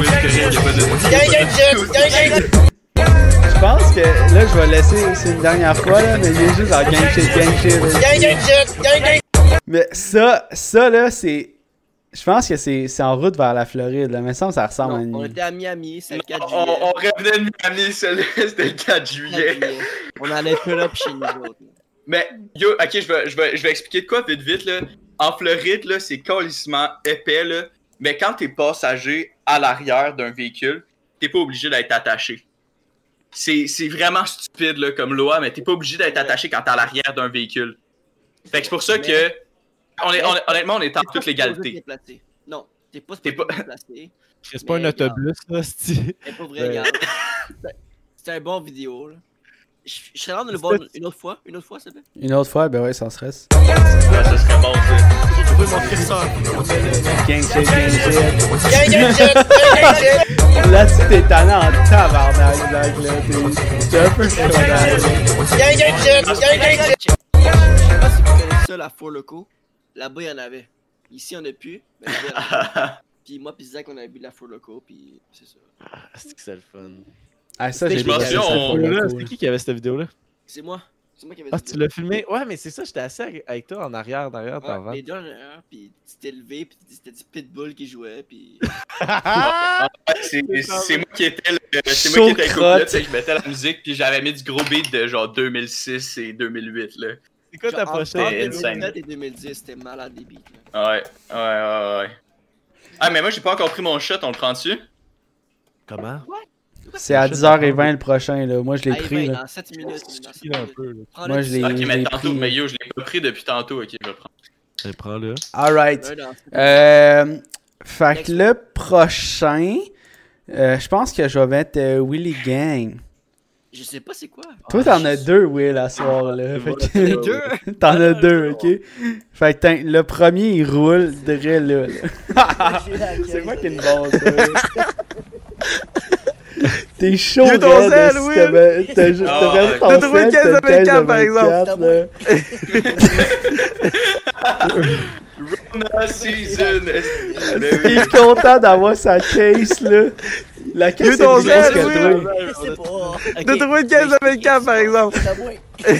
pense que là, je vais laisser, c'est une dernière fois, là, mais il est juste en gang shit, gang shit. Mais ça, ça là, c'est. Je pense que c'est c'est en route vers la Floride, là. Mais ça, ça ressemble à une. on était à Miami, c'est le 4 On, juillet. on revenait de Miami, [LAUGHS] c'était le 4 4 juillet. On allait pull up chez nous autres. Mais, yo, ok, je vais, je, vais, je vais expliquer de quoi vite vite, là. En Floride, là, c'est colissement épais, là. Mais quand t'es passager à l'arrière d'un véhicule, t'es pas obligé d'être attaché. C'est c'est vraiment stupide, là, comme loi, mais t'es pas obligé d'être attaché quand t'es à l'arrière d'un véhicule. Fait que c'est pour ça que, on est, on est- honnêtement, on est en toute légalité. Non, t'es pas T'es supposé déplacer. C'est pas un autobus, là, c'est. Pas vrai, Ouais. regarde. C'est- [LAUGHS] C'est un bon vidéo, là. Je serais de le voir une autre fois, une autre fois, s'il te plaît? Une autre fois, ben ouais, ça serait. Ouais, ça serait bon, ça. J'ai trouvé mon curseur. Gang shit, gang shit. Là-dessus, t'es tanné en tabarnak, Zach, là. T'es- un peu chaud, Je sais pas si vous connaissez ça, la Four Loco. Là-bas, il y en avait. Ici, on a plus. Mais là-bas, il y en avait. [LAUGHS] Puis moi, puis Zach, on avait bu de la Four Loco, puis c'est ça. C'est que c'est le fun. Ah, ça, j'ai c'est qui qui avait cette vidéo-là? C'est moi. C'est moi qui avais Ah, tu l'as filmé? Ouais, mais c'est ça, j'étais assis avec- toi en arrière, derrière, les deux en arrière, puis tu t'es levé, puis c'était du Pitbull qui jouait, puis... [LAUGHS] C'est c'est moi qui étais le, c'est moi qui étais le tu sais, je mettais la musique puis j'avais mis du gros beat de genre 2006 et 2008 là. C'est quoi ta prochaine? insane. 2007 et 2010, c'était malade des beats, là. Ouais, ouais, ouais, ouais. Ah mais moi j'ai pas encore pris mon shot, on le prend dessus? Comment? C'est à 10h20 le prochain, là. Moi, je l'ai Hey, pris, ben, là. dans 7 minutes, dans 7 Il un minutes. peu, là. Prends-le Moi, je l'ai- seul. Ok je mais l'ai tantôt, pris, mais yo je l'ai pas pris depuis tantôt, ok je vais le prendre. Allez, prends-le. Alright. Un dans sept minutes. Euh, fait que le prochain, euh, je pense que je vais mettre euh, Willy Gang. Je sais pas c'est quoi. Toi, Ah, t'en as je- deux, Will, à soir, là. [LAUGHS] Fait que-? T'en as deux, ok? Fait que le premier, il roule de là. [LAUGHS] là. [LAUGHS] C'est moi qui ai une base, ça. [LAUGHS] T'es chaud, T'as perdu ton T'as trouvé sel, une caisse t'as de une caisse 24, par exemple? 24, là? [LAUGHS] Rona season! [LAUGHS] Il est content d'avoir sa case, là. La caisse est ton plus grosse que Will? toi. T'as trouvé une caisse de 24, par exemple.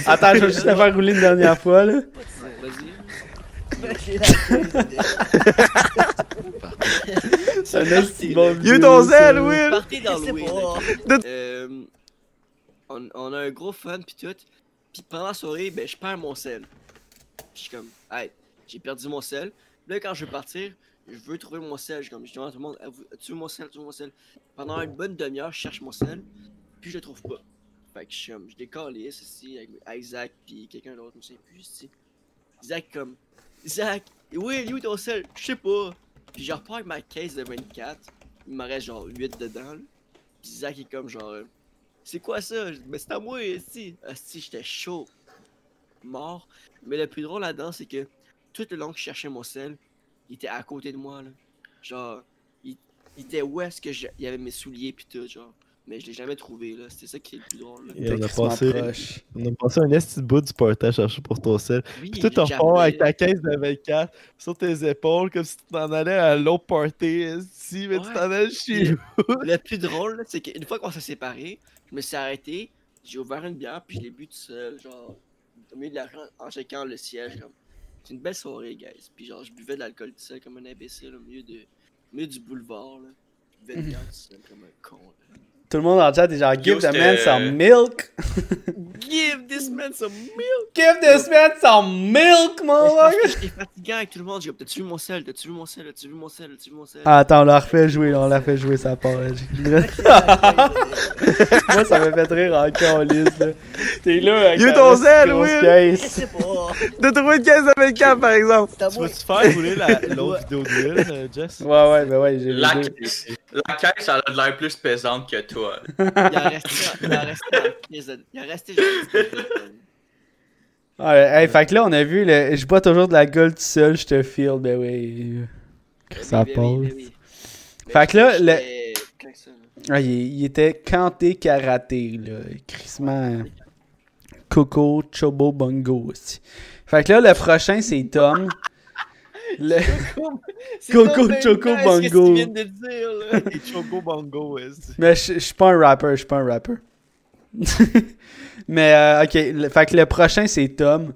Attends, je vais juste la faire rouler une dernière fois, là. Vas-y. Ça un esti bon You ça. zèle, Will! Partez dans Je le là. Euh, on, on a un gros fun pis tout. Pis pendant la soirée, ben je perds mon sel. Pis je suis comme, hey, j'ai perdu mon sel. Là quand je veux partir, je veux trouver mon sel. Je, comme, je demande à tout le monde, tu veux mon sel, tu veux mon sel? Pendant une bonne demi-heure, je cherche mon sel. Puis je le trouve pas. Fait que je suis comme, je décolle ici avec, Zach pis quelqu'un d'autre, je me souviens plus ici. Zach comme, Zach, oui, il est ton sel? Je sais pas. Puis je repars avec ma caisse de 24. Il m'en reste genre 8 dedans. Là. Pis Zach est comme genre, c'est quoi ça? Mais c'est à moi, si. si j'étais chaud. Mort. Mais le plus drôle là-dedans, c'est que tout le long que je cherchais mon sel, il était à côté de moi, là. Genre, il, il était où est-ce que il y avait mes souliers pis tout, genre. Mais je l'ai jamais trouvé, là. C'était ça qui est le plus drôle, là. Et on a passé, on a passé un esti de bout du partage chercher pour ton sel. Oui, Puis tu est repars avec ta caisse de 24 sur tes épaules comme si tu t'en allais à l'autre party, esti, mais tu t'en allais chez Le plus drôle, là, c'est qu'une fois qu'on s'est séparés, je me suis arrêté, j'ai ouvert une bière, puis je l'ai bu tout seul, genre, au milieu de la rue, en checkant le siège, comme. C'est une belle soirée, guys. Puis genre, je buvais de l'alcool tout seul comme un imbécile au milieu, de, au milieu du boulevard, là. Je buvais de bière tout seul comme un con, là. Tout le monde en chat est genre, give the man some milk. [LAUGHS] Give this man some milk! Give this man some milk, mon gars. J'étais fatiguant avec tout le monde, j'ai t'as-tu vu mon sel, t'as-tu vu mon sel, t'as-tu vu mon sel, t'as-tu vu mon sel? Ah, attends, on l'a refait jouer, on l'a fait jouer sa part. [LAUGHS] Moi, ça m'a fait rire en calice, là. T'es là avec You ta ton sais pas. De trouver une caisse de 24 par exemple. Tu vas-tu faire rouler la- [LAUGHS] l'autre vidéo de Will, euh, Jess? Ouais, ouais, ben ouais, j'ai La caisse, la caisse, elle a de l'air plus pesante que toi. Il a resté, il a resté en crise de- Il a resté hey, fait que là, on a vu, le... je bois toujours de la gueule tout seul, je te feel, ben. Ça Oui, passe. oui, oui. Mais Fait que là, le- ça, là. Ah, il, il était canté karaté, là. Crissement. Coco, Chobo, Bongo aussi. Fait que là, le prochain, c'est Tom. Le- [LAUGHS] Coco, Choco, Bongo. Qu'est-ce qu'il vient de dire, là? Et Choco Bongo. Mais je je suis pas un rapper, je suis pas un rapper. [LAUGHS] Mais, euh, ok, le- fait que le prochain, c'est Tom.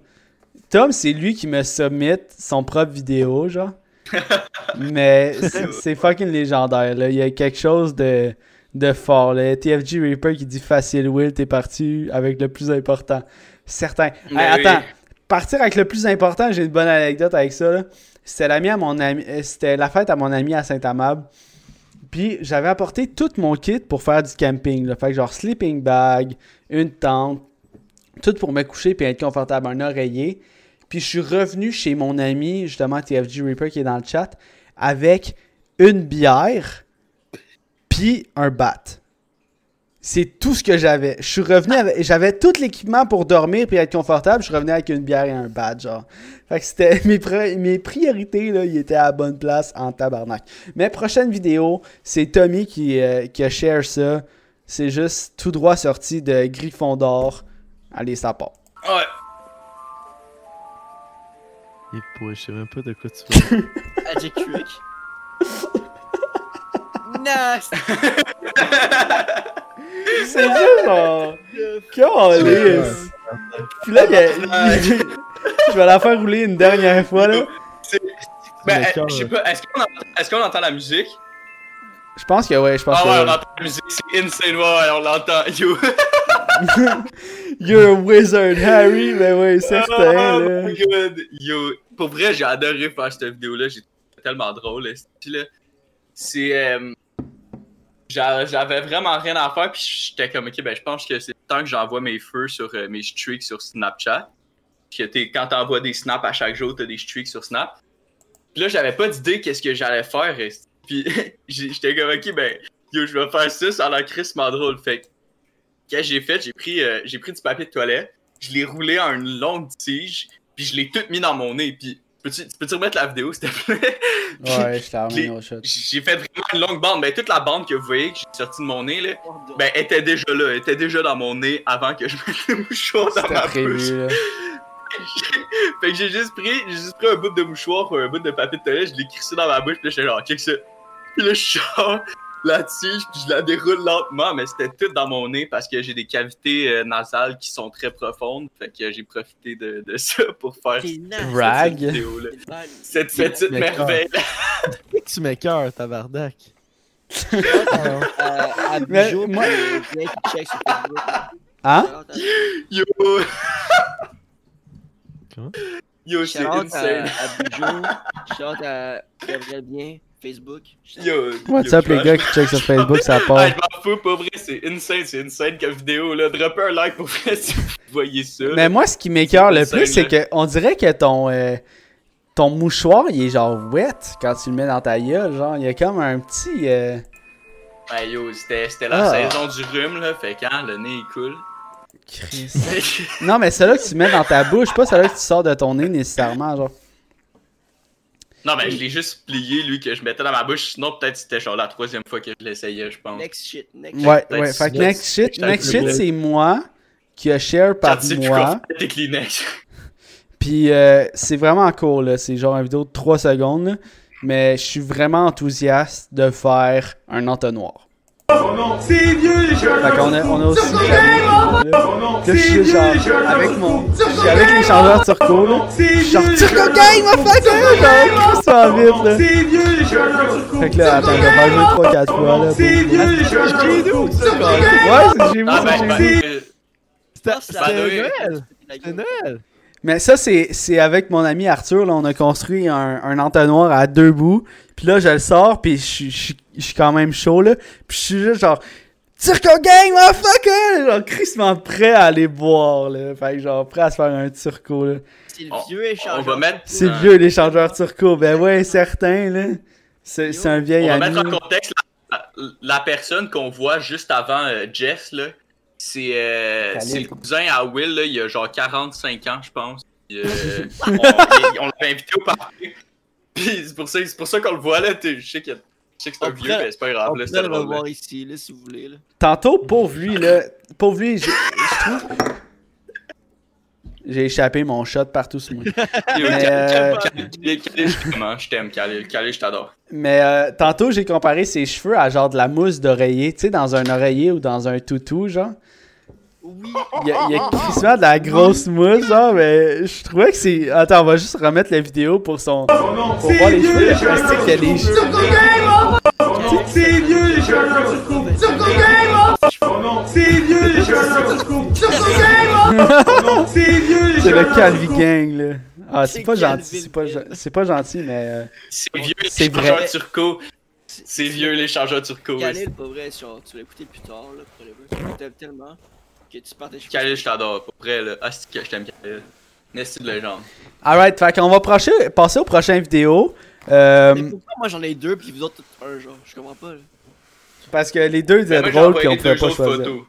Tom, c'est lui qui me submit son propre vidéo, genre. [LAUGHS] Mais c'est c'est fucking légendaire, là. Il y a quelque chose de, de fort, là. TFG Reaper qui dit facile, Will, t'es parti avec le plus important. Certain. Mais Hey, oui. attends, partir avec le plus important, j'ai une bonne anecdote avec ça, là. Euh, c'était la fête à mon ami à Saint-Amable. Puis j'avais apporté tout mon kit pour faire du camping. Là. Fait que genre sleeping bag, une tente, tout pour me coucher puis être confortable, un oreiller. Puis je suis revenu chez mon ami, justement TFG Reaper qui est dans le chat, avec une bière puis un bat. C'est tout ce que j'avais. Je suis revenu avec. J'avais tout l'équipement pour dormir puis être confortable. Je suis revenu avec une bière et un bat, genre. Fait que c'était [LAUGHS] mes, pri- mes priorités, là, ils étaient à la bonne place en tabarnak. Mais prochaine vidéo, c'est Tommy qui, euh, qui a share ça. C'est juste tout droit sorti de Gryffondor. Allez, ça part. Ouais. Et pour, je sais même pas de quoi tu. Magic Trick. Nice! C'est juste genre. Calice! Puis là, il y a- [LAUGHS] je vais la faire rouler une dernière fois, là. Ben, cœur, je sais pas, est-ce qu'on entend, est-ce qu'on entend la musique? Je pense que ouais, je pense Ah que ouais, on entend la musique, c'est insane, ouais, ouais, on l'entend. [LAUGHS] Yo. [LAUGHS] You're a wizard, Harry! Ben ouais, certain, Oh my god. Yo, pour vrai, j'ai adoré faire cette vidéo-là. J'ai tellement drôle. là. C'est. euh, J'avais vraiment rien à faire, puis j'étais comme, ok, ben je pense que c'est le temps que j'envoie mes feux sur euh, mes streaks sur Snapchat. Puis que quand t'envoies des snaps à chaque jour, t'as des streaks sur Snap. Puis là, j'avais pas d'idée qu'est-ce que j'allais faire. Puis [LAUGHS] j'étais comme, ok, ben, yo, je vais faire ça, ça a l'air crissement drôle. Fait que j'ai fait? J'ai pris, euh, j'ai pris du papier de toilette, je l'ai roulé en une longue tige, puis je l'ai tout mis dans mon nez. Puis, peux-tu peux remettre la vidéo, s'il te plaît? [LAUGHS] Ouais, je t'ai remis au shot. J'ai fait vraiment une longue bande. Ben, toute la bande que vous voyez que j'ai sortie de mon nez, là, ben, était déjà là. Elle était déjà dans mon nez avant que je mette le mouchoir dans ma bouche. prévu, [LAUGHS] fait que j'ai juste pris, j'ai juste pris un bout de mouchoir ou un bout de papier de toilette, je l'ai crissé dans ma bouche, puis là, j'étais genre, check ça. Puis là, je sors la tige, puis je la déroule lentement, mais c'était tout dans mon nez parce que j'ai des cavités euh, nasales qui sont très profondes. Fait que j'ai profité de, de [LAUGHS] ça pour faire cette nice. Cette [LAUGHS] C'est petite merveille. [LAUGHS] tu m'écœures, tabarnak. Euh, à Mais Bijou, moi- check sur Facebook. Hein? Yo! Yo, c'est shout-out à, insane. à Bijou. À Gabriel Bien, Facebook. Yo, What's yo, up, les gars qui check sur Facebook, ça part. Ah, je m'en fous, pas vrai, c'est insane, c'est insane comme vidéo, là. Droppez un like pour vrai [LAUGHS] si vous voyez ça. Mais moi, ce qui m'écœure le plus, c'est que on dirait que ton, euh, ton mouchoir, il est genre wet quand tu le mets dans ta gueule. Genre, il y a comme un petit. euh, yo, c'était c'était la Ah. saison du rhume, là, fait quand le nez il coule. Chris. [LAUGHS] non, mais celle-là que tu mets dans ta bouche, pas celle-là que tu sors de ton nez nécessairement. Genre. Non, mais je l'ai juste plié, lui, que je mettais dans ma bouche, sinon peut-être c'était genre la troisième fois que je l'essayais, je pense. Next shit, next Ouais, peut-être ouais. Fait que next shit, next shit, c'est moi qui a share par faire tes Kleenex. [LAUGHS] Puis euh, c'est vraiment court, là. C'est genre une vidéo de 3 secondes, là. Mais je suis vraiment enthousiaste de faire un entonnoir. Fait qu'on a, on a aussi. Là, je suis genre avec mon. Je suis avec les changeurs turco, là. Suis genre Turco Gang, ma! Genre, ça vite, là. Fait que là, attends, je vais faire jouer 3-4 fois, là. pour- Ouais, c'est chez vous, Ah, c'est ben, chez vous. ben, C'était c'est Noël! C'est gueule. Noël! Mais ça, c'est c'est avec mon ami Arthur. Là, on a construit un, un entonnoir à deux bouts. Puis là, je le sors, puis je suis- je suis quand même chaud, là. Puis je suis juste genre... Turco Gang, motherfucker! Genre, crissement prêt à aller boire, là. Fait que genre, prêt à se faire un turco, là. C'est le vieux échangeur. mettre- C'est Ouais. vieux, l'échangeur turco. Ben ouais, certain, là. C'est c'est un vieil On va ami. mettre en contexte la, la personne qu'on voit juste avant euh, Jeff, là. C'est euh, c'est le cousin à Will, là, il a genre 45 ans, je pense. Puis, euh, [LAUGHS] on on l'avait invité au party. Puis c'est pour ça, c'est pour ça qu'on le voit là. Je sais, qu'il y a- je sais que c'est un On vieux, mais c'est pas On grave. Là, pourrait c'était le là. revoir ici, là, si vous voulez. Là. Tantôt, pauvre lui, là. Pauvre lui, je je trouve... J'ai échappé mon shot partout sur moi. Euh, je t'aime, je t'aime, Khalil. Khalil, je t'adore. Mais euh, tantôt, j'ai comparé ses cheveux à genre de la mousse d'oreiller. Tu sais, dans un oreiller ou dans un toutou, genre. Oui. Il y a, il y a de la grosse mousse, genre, mais je trouvais que c'est. Attends, on va juste remettre la vidéo pour son. Pour voir les cheveux. Est-ce qu'il y a les cheveux? C'est vieux les cheveux Game C'est vieux les cheveux Game C'est vieux les C'est le Calvi Gang, là. Ah, c'est C'est pas gentil, c'est pas, c'est pas gentil, mais. euh, C'est vieux, C'est l'échangeur vrai. turco. C'est vieux, l'échangeur turco. Khalil, pas vrai, genre, tu l'as écouté plus tard, là, pour les Tu t'aimes tellement que tu partes tes cheveux. Khalil, je t'adore. Pour vrai, là. Ah, c'est que je t'aime, Khalil. Merci de légende. Alright, fait qu'on va passer aux prochaines vidéos. Euh, pourquoi moi j'en ai deux, puis vous autres, un, genre? Je comprends pas, là. parce que les deux étaient drôles puis on pouvait pas choisir. photos.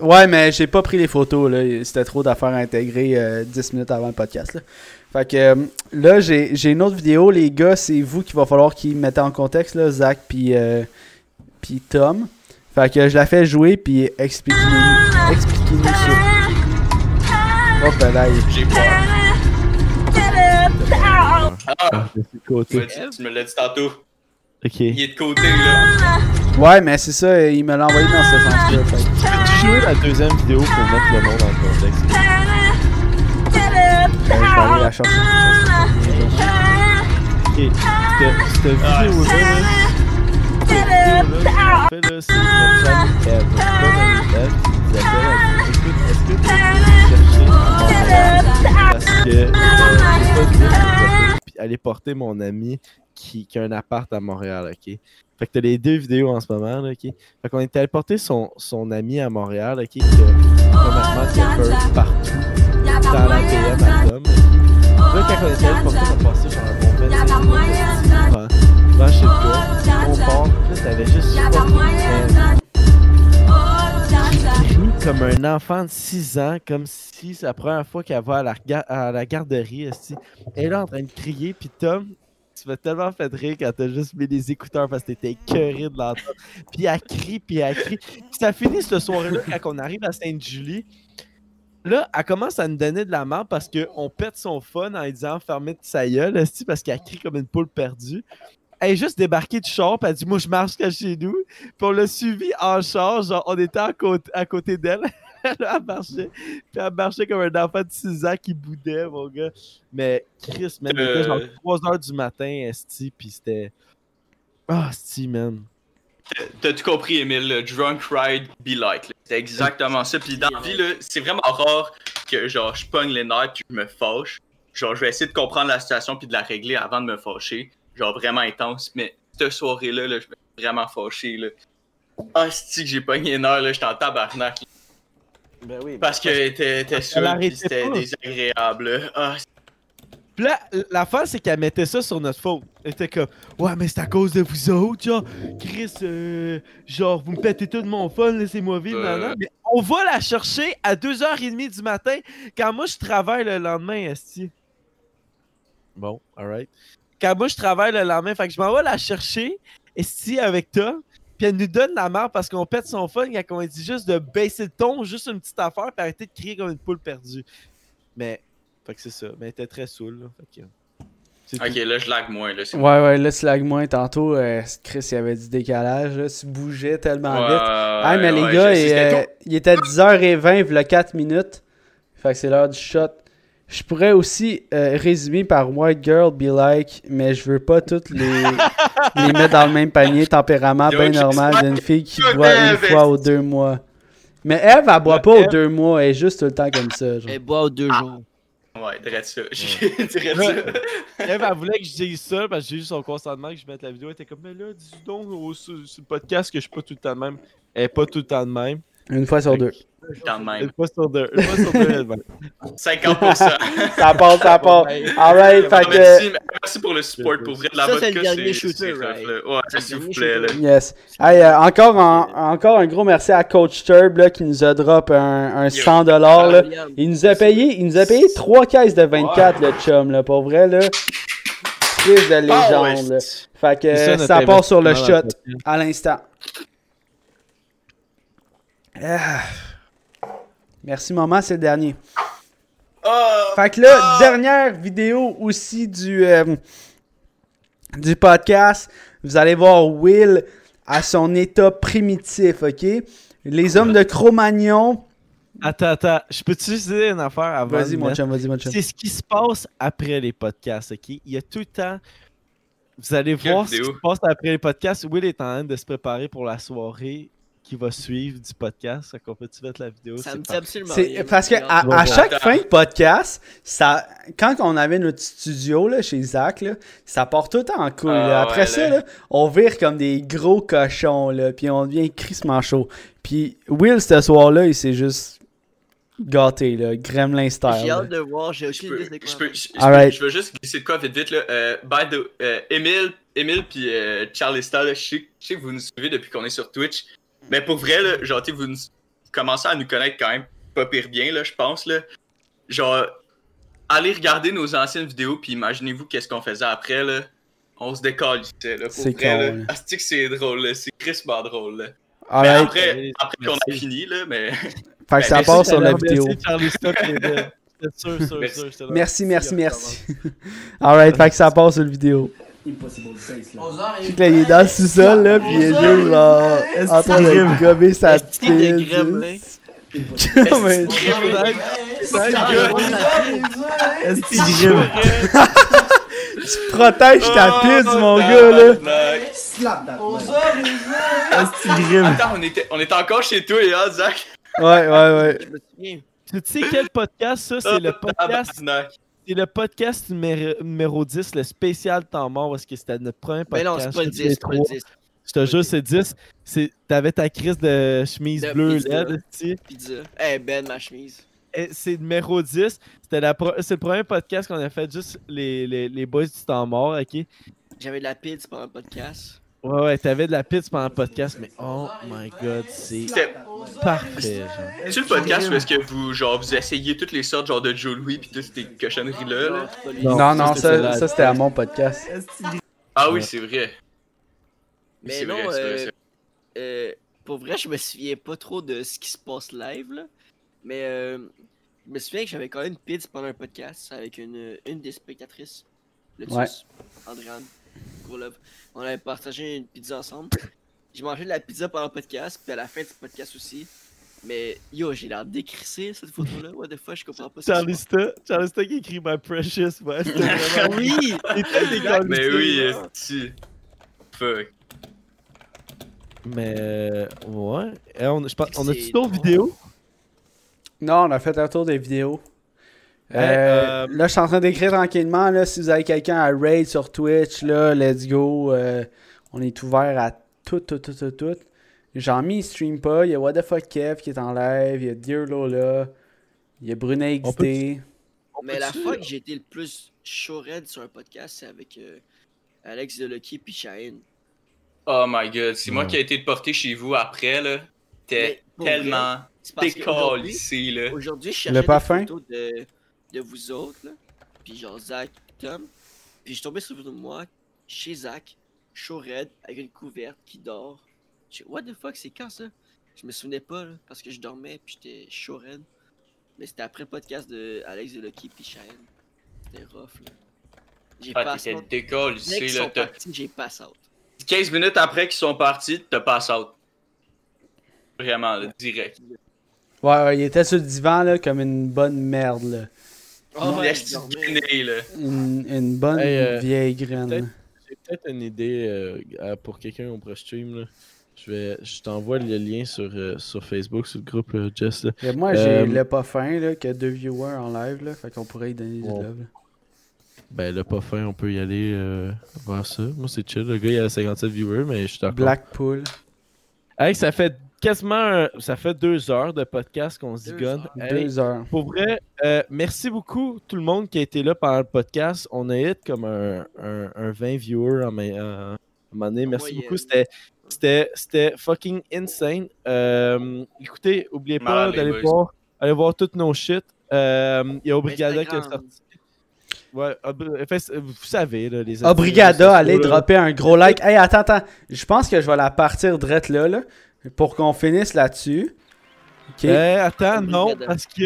Ouais, mais j'ai pas pris les photos, là. C'était trop d'affaires à intégrer euh, 10 minutes avant le podcast, là. Fait que euh, là, j'ai j'ai une autre vidéo, les gars, c'est vous qu'il va falloir qu'ils mettez en contexte, là, Zach puis euh, puis Tom. Fait que je la fais jouer, puis expliquez-nous expliquez-nous ça. Hop là, J'ai peur. Ah, De ce tu côté. tu me l'as dit tantôt. Ok. Il est de côté, là. Ouais, mais c'est ça, il me l'a envoyé dans ce sens-là. fait que- Peux-tu jouer la deuxième vidéo pour mettre le nom dans le contexte? euh, je vais aller la chercher. Ok. Cette, Ah, vidéo-là, là, fait, là, c'est Écoute, est-ce que tu peux chercher? Parce que aller porter mon ami qui, qui a un appart à Montréal, ok? Fait que t'as les deux vidéos en ce moment, là, ok? Fait qu'on est allé porter son, son ami à Montréal, ok? Qui a premièrement qui a peur partout dans la PM à Tom. Là, quand on était allé porter, on passé genre un bon 25 minutes. Devant chez toi. On part, là, t'avais juste fucking Crie comme un enfant de 6 ans, comme si c'est la première fois qu'elle va à la, à la garderie. Elle est là en train de crier, puis Tom, tu m'as tellement fait rire quand t'as juste mis les écouteurs parce que t'étais écœuré de l'entendre. Puis elle crie, puis elle crie. Puis ça finit ce soir-là quand on arrive à Sainte-Julie. Là, elle commence à nous donner de la merde parce qu'on pète son fun en lui disant fermez de sa gueule, parce qu'elle crie comme une poule perdue. Elle est juste débarquée du char, puis elle dit Moi, je marche qu'à chez nous. Puis on l'a suivi en char, genre, on était à côté, à côté d'elle. [LAUGHS] elle marchait. Puis elle marchait comme un enfant de 6 ans qui boudait, mon gars. Mais Chris, man, il était genre Euh. 3 heures du matin, Esti, puis c'était. Ah, Esti, man. T'as tout compris, Emile. le Drunk ride be like. C'est exactement ça. Puis dans la vie, c'est vraiment rare que genre je pogne les nerfs puis je me fâche. Genre, je vais essayer de comprendre la situation puis de la régler avant de me fâcher. Genre vraiment intense. Mais cette soirée-là, là, je me suis vraiment fâché. Là. Ah, c'est que j'ai pogné les nerfs, là, j'étais en tabarnak. Ben oui. Parce que t'es t'es sûr c'était désagréable. là. Ah, Puis là, l'affaire, c'est qu'elle mettait ça sur notre faute. Elle était comme, ouais, mais c'est à cause de vous autres, genre. Chris, euh, genre, vous me pétez tout mon fun, laissez-moi vivre, Euh. nan. Mais on va la chercher à 2h30 du matin quand moi je travaille le lendemain, Esti. Bon, alright. Quand moi je travaille le lendemain, fait que je m'en vais la chercher, Esti, avec toi. Puis elle nous donne la merde parce qu'on pète son fun quand on dit juste de baisser le ton, juste une petite affaire, puis arrêter de crier comme une poule perdue. Mais, fait que c'est ça. Mais elle était très saoule, là. Fait que, ok, tout. là, je lag moins. Là, Ouais, ouais, là, tu lag moins. Tantôt, euh, Chris, il y avait du décalage. Là, tu bougeais tellement Ouais, vite. Ah, mais ouais, les gars, euh, il était 10h20, il 4 minutes. Fait que c'est l'heure du shot. Je pourrais aussi euh, résumer par White Girl Be Like, mais je veux pas toutes les, [LAUGHS] les mettre dans le même panier. Tempérament bien normal d'une fille qui boit une fois aux deux mois. Mais Eve, elle boit pas aux deux mois, elle est juste tout le temps comme ça. genre. Elle boit aux deux jours. Ouais, dirais ça. Je [LAUGHS] dirais ça. Eve, elle voulait que je dise ça parce que j'ai eu son consentement que je mette la vidéo. Elle était comme, mais là, dis donc au- sur, sur le podcast que je suis pas tout le temps de même. Elle est pas tout le temps de même. Une fois sur deux. Quand Elle même. est pas sur deux. Est pas sur deux, elle est de même. 50%. Ça passe, ça ben, Alright, Ah, fait que. merci, merci pour le support. Pour vrai, de la Ça, c'est vodka, le dernier c'est- shooter, c'est right? là. Ouais, C'est le s'il vous dernier plaît. Là. shooter. Yes. Hey, euh, encore, un, encore un gros merci à Coach Turb là, qui nous a drop un, un 100$ là. William. Il nous a payé, il nous a payé 3 caisses de 24 le chum là, pour vrai là. Prise de légende là. ouais, Fait que C'est notre ça part sur le shot à l'instant. Ah. Merci maman, c'est le dernier. Ah, Fait que là, Ah! dernière vidéo aussi du, euh, du podcast. Vous allez voir Will à son état primitif, ok? Les hommes de Cro-Magnon. Attends, attends. Je peux-tu dire une affaire avant Vas-y, mon chum, vas-y, mon chum. C'est ce qui se passe après les podcasts, ok? Il y a tout le temps. Vous allez Quelle voir ce qui se passe après les podcasts. Will est en train de se préparer pour la soirée qui va suivre du podcast. Fait qu'on peut-tu mettre la vidéo? Ça me dit absolument rien. parce que à, chaque Attends. fin de podcast, ça, quand on avait notre studio là, chez Zach, là, ça part tout en couille. Ah. Après ouais, ça, là. on vire comme des gros cochons, là, puis on devient crissement chaud. Puis Will, ce soir-là, il s'est juste gâté, là, gremlin style. J'ai là. hâte de voir, j'ai Je aucune idée de je quoi. peux, je, je Alright. peux- je veux juste glisser de quoi vite vite là. Euh, by the, euh, Emile, Emile puis euh, Charlie Star, là, je sais, je sais que vous nous suivez depuis qu'on est sur Twitch. Mais pour vrai, là, genre, tu sais, vous nous- commencez à nous connaître quand même pas pire bien, là, je pense, là. Genre, allez regarder nos anciennes vidéos puis imaginez-vous qu'est-ce qu'on faisait après, là. On se décolle, là. Pour C'est vrai, là. c'est drôle, là. C'est crispement drôle, là. Mais Alright. après, après qu'on a fini, là, mais... [LAUGHS] [LAUGHS] [LAUGHS] Fait que ça part sur la vidéo. Merci. Merci, merci. Alright, fait que ça part sur la vidéo. Fait que là, il est dans le sous-sol, là, puis il est juste genre, en train de gober sa pile. Est-ce grime? [LAUGHS] Tu protèges ta Oh, pizza, mon gars, là. Attends, on était, on était encore chez toi, hein, Zach? Ouais, ouais, ouais. Tu sais quel podcast ça? C'est le podcast, Tabarnak. C'est le podcast numéro, numéro 10, le spécial temps mort, parce que c'était notre premier Mais podcast. non, c'est pas le tous les 10, c'est pas le trois. 10. Je te jure, c'est 10. C'est- T'avais ta crise de chemise De bleue pizza. LED, tu. Pizza. Eh, Ben, ma chemise. C'est numéro 10. C'était la pro- c'est le premier podcast qu'on a fait juste les, les, les boys du temps mort, ok? J'avais de la pizza pendant le podcast. Ouais, ouais, t'avais de la pizza pendant le podcast, mais oh my god, c'est parfait. C'est le podcast parce que vous, genre, vous essayez toutes les sortes, genre, de Joe Louis pis toutes ces cochonneries-là, là? Non, Non, non, ça, ça, c'était la- ça c'était à mon podcast. Ah oui, c'est vrai. Mais non, vrai, c'est vrai, euh, vrai. euh, pour vrai, je me souviens pas trop de ce qui se passe live, là. Mais euh, je me souviens que j'avais quand même une pizza pendant un podcast avec une, une des spectatrices, le Ouais. Andréane, gros love. On avait partagé une pizza ensemble. J'ai mangé de la pizza pendant le podcast, puis à la fin du podcast aussi. Mais yo, j'ai l'air décrissé cette photo-là. What the fuck, je comprends pas ce qui se Charlie passe. Sta, Charlie Sta qui écrit My Precious, [LAUGHS] ouais. Vraiment. Oui! Il était décalissé, Mais oui, si. Fuck. Mais, ouais. Eh, on, je pense, on a-tu d'autres vidéos? Non, on a fait un tour des vidéos. Euh, euh, Là, je suis en train d'écrire tranquillement. Là, si vous avez quelqu'un à raid sur Twitch, là, let's go. Euh, on est ouvert à tout, tout, tout, tout, tout. Jean-Mi, il stream pas. Il y a What the fuck Kev qui est en live. Il y a Dear Lola. Il y a Brunet XD. peut- Mais la fois que j'ai été le plus chaud sur un podcast, c'est avec euh, Alex de Lucky puis Shane. Oh my god, c'est moi qui ai été porté chez vous après, là. T'es tellement qu'aujourd'hui- décalissé, là. Aujourd'hui, je Le cherchais pas des fin? photos de, de vous autres, là. Puis genre Zach, Tom. Puis je suis tombé sur une photo de moi, chez Zach, chaud raide, avec une couverte qui dort. Je What the fuck, c'est quand ça? Je me souvenais pas, là, parce que je dormais, puis j'étais chaud raide. Mais c'était après le podcast de Alex de Lucky puis Shane. C'était rough, là. J'ai Ah, pas t'étais out. Dès décalissé, qu'ils là. sont T'as- partis, j'ai pass out. 15 minutes après qu'ils sont partis, t'as pass out. Vraiment, là, direct. Ouais, ouais, il était sur le divan là, comme une bonne merde. Là. Oh, ouais, dormais. là. Une, une bonne Hey, euh, vieille graine. Peut-être- une idée euh, pour quelqu'un au prochain stream. Là. Je, vais, je t'envoie le lien sur, euh, sur Facebook, sur le groupe euh, Jess. Là. Et moi, j'ai Euh, le pas fin là, qui a deux viewers en live. Là, fait qu'on pourrait y donner du Bon. love. là. Ben là, pas fin, on peut y aller voir ça. Moi, c'est chill. Le gars, il a 57 viewers, mais je suis d'accord. Blackpool. Hey, ça fait quasiment un- ça fait deux heures de podcast qu'on se Deux zigonne. heures. Hey, Deux heures. Pour vrai, euh, merci beaucoup tout le monde qui a été là pendant le podcast. On a hit comme un, un, un 20 viewers en, ma- en- à un moment donné. Merci beaucoup. C'était, c'était, c'était fucking insane. Euh, écoutez, oubliez pas d'aller voir, aller voir toutes nos shit. Euh, Il y a Obrigada qui a Instagram. sorti. Ouais, vous savez, là, les Obrigada, allez dropper un gros like. Hey, attends, attends. Je pense que je vais la partir direct là, là pour qu'on finisse là-dessus. Ok. Eh, attends, non, parce que,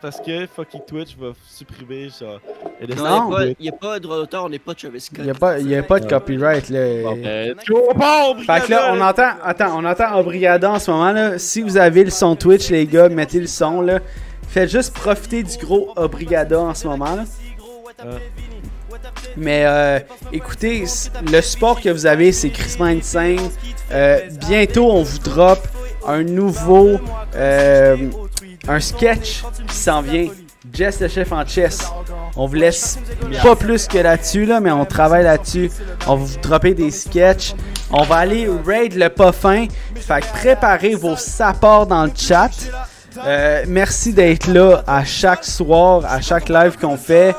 parce que fucking Twitch va supprimer ça. Et laisse- Non. Il n'y a, pas de droit d'auteur, on n'est pas Travis Scott. Il n'y a, pas- y a pas de copyright. Là. Bon, ben, Fait que là, on entend, attends, on entend Obrigada en ce moment là. Si vous avez le son Twitch, les gars, mettez le son là. Faites juste profiter du gros Obrigada en ce moment là. Ah. Mais euh, écoutez, le support que vous avez, c'est crissement insane. Euh, bientôt, on vous drop un nouveau, euh, un sketch qui s'en vient. Jess le chef en chess. On vous laisse pas plus que là-dessus, là, mais on travaille là-dessus. On va vous dropper des sketchs. On va aller raid le pas fin. Fait que préparez vos supports dans le chat. Merci d'être là à chaque soir, à chaque live qu'on fait.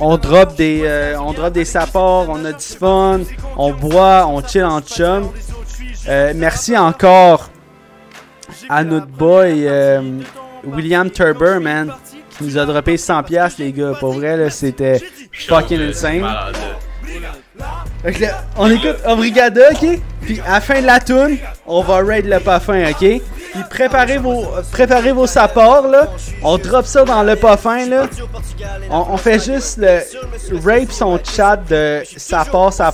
On drop des, euh, on drop des supports, on a du fun, on boit, on chill en chum. Euh, merci encore à notre boy euh, William Turber, man, qui nous a droppé 100 pièces les gars. Pour vrai, là, c'était fucking insane. on écoute Obrigada, ok? Puis à la fin de la tune, on va raid le parfum, ok? Puis préparez vos, préparez vos supports, là. On drop ça dans le parfum, là. On, fait juste le rape son chat de ça part, ça.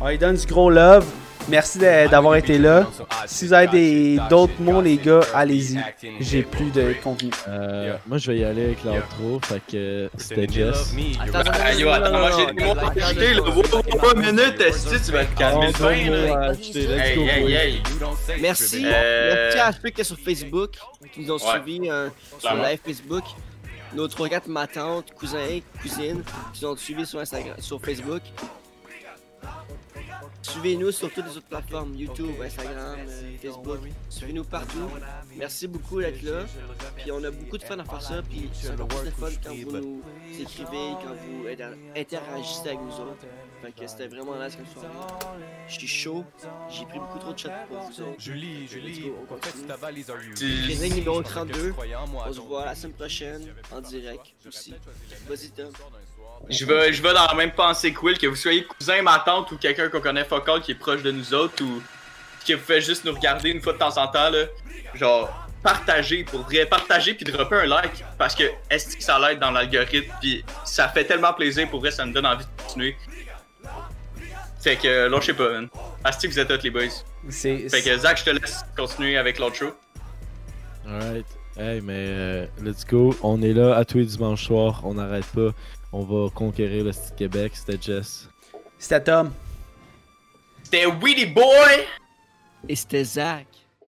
On lui donne du gros love. Merci d'avoir été là. Si vous avez d'autres mots, les gars, allez-y. J'ai plus de contenu. Euh, moi, je vais y aller avec l'outro. Fait que c'était Jess. Attends, yo, attends, moi j'ai des mots à ajouter, là. Minute, tu vas te calmer? Hey, hey, hey. Merci. Merci à ceux qui sont sur Facebook, qui nous ont Ouais. suivis euh, sur live Facebook. Nos 3-4 ma tante, cousins, cousines, qui nous ont suivis sur, Instagram, sur Facebook. Suivez-nous sur toutes les autres plateformes, YouTube, Instagram, euh, Facebook. Suivez-nous partout. Merci beaucoup d'être là. Puis on a beaucoup de fun à faire ça. Puis c'est encore plus de fun quand vous nous écrivez, quand vous inter- interagissez avec nous autres. Fait que c'était vraiment nice comme soirée. Je suis chaud. J'ai pris beaucoup trop de chats pour vous autres. Julie, Julie, on continue. Training numéro 32. Croyant en moi, On se voit la semaine prochaine en direct aussi. Vas-y Tom. Je vais, je vais dans la même pensée que Will, que vous soyez cousin, ma tante ou quelqu'un qu'on connaît focal qui est proche de nous autres ou que vous faites juste nous regarder une fois de temps en temps, là. Genre, partagez pour vrai, partagez puis dropper un like parce que est-ce que ça l'aide dans l'algorithme puis ça fait tellement plaisir pour vrai, ça me donne envie de continuer. Fait que, euh, lâchez pas, man. Asti, vous êtes tous les boys. C'est. Fait que Zach, je te laisse continuer avec l'autre show. Alright. Hey, mais euh, let's go. On est là à tous les dimanches soirs. On n'arrête pas. On va conquérir le style Québec. C'était Jess. C'était Tom. C'était Weedy Boy! Et c'était Zach.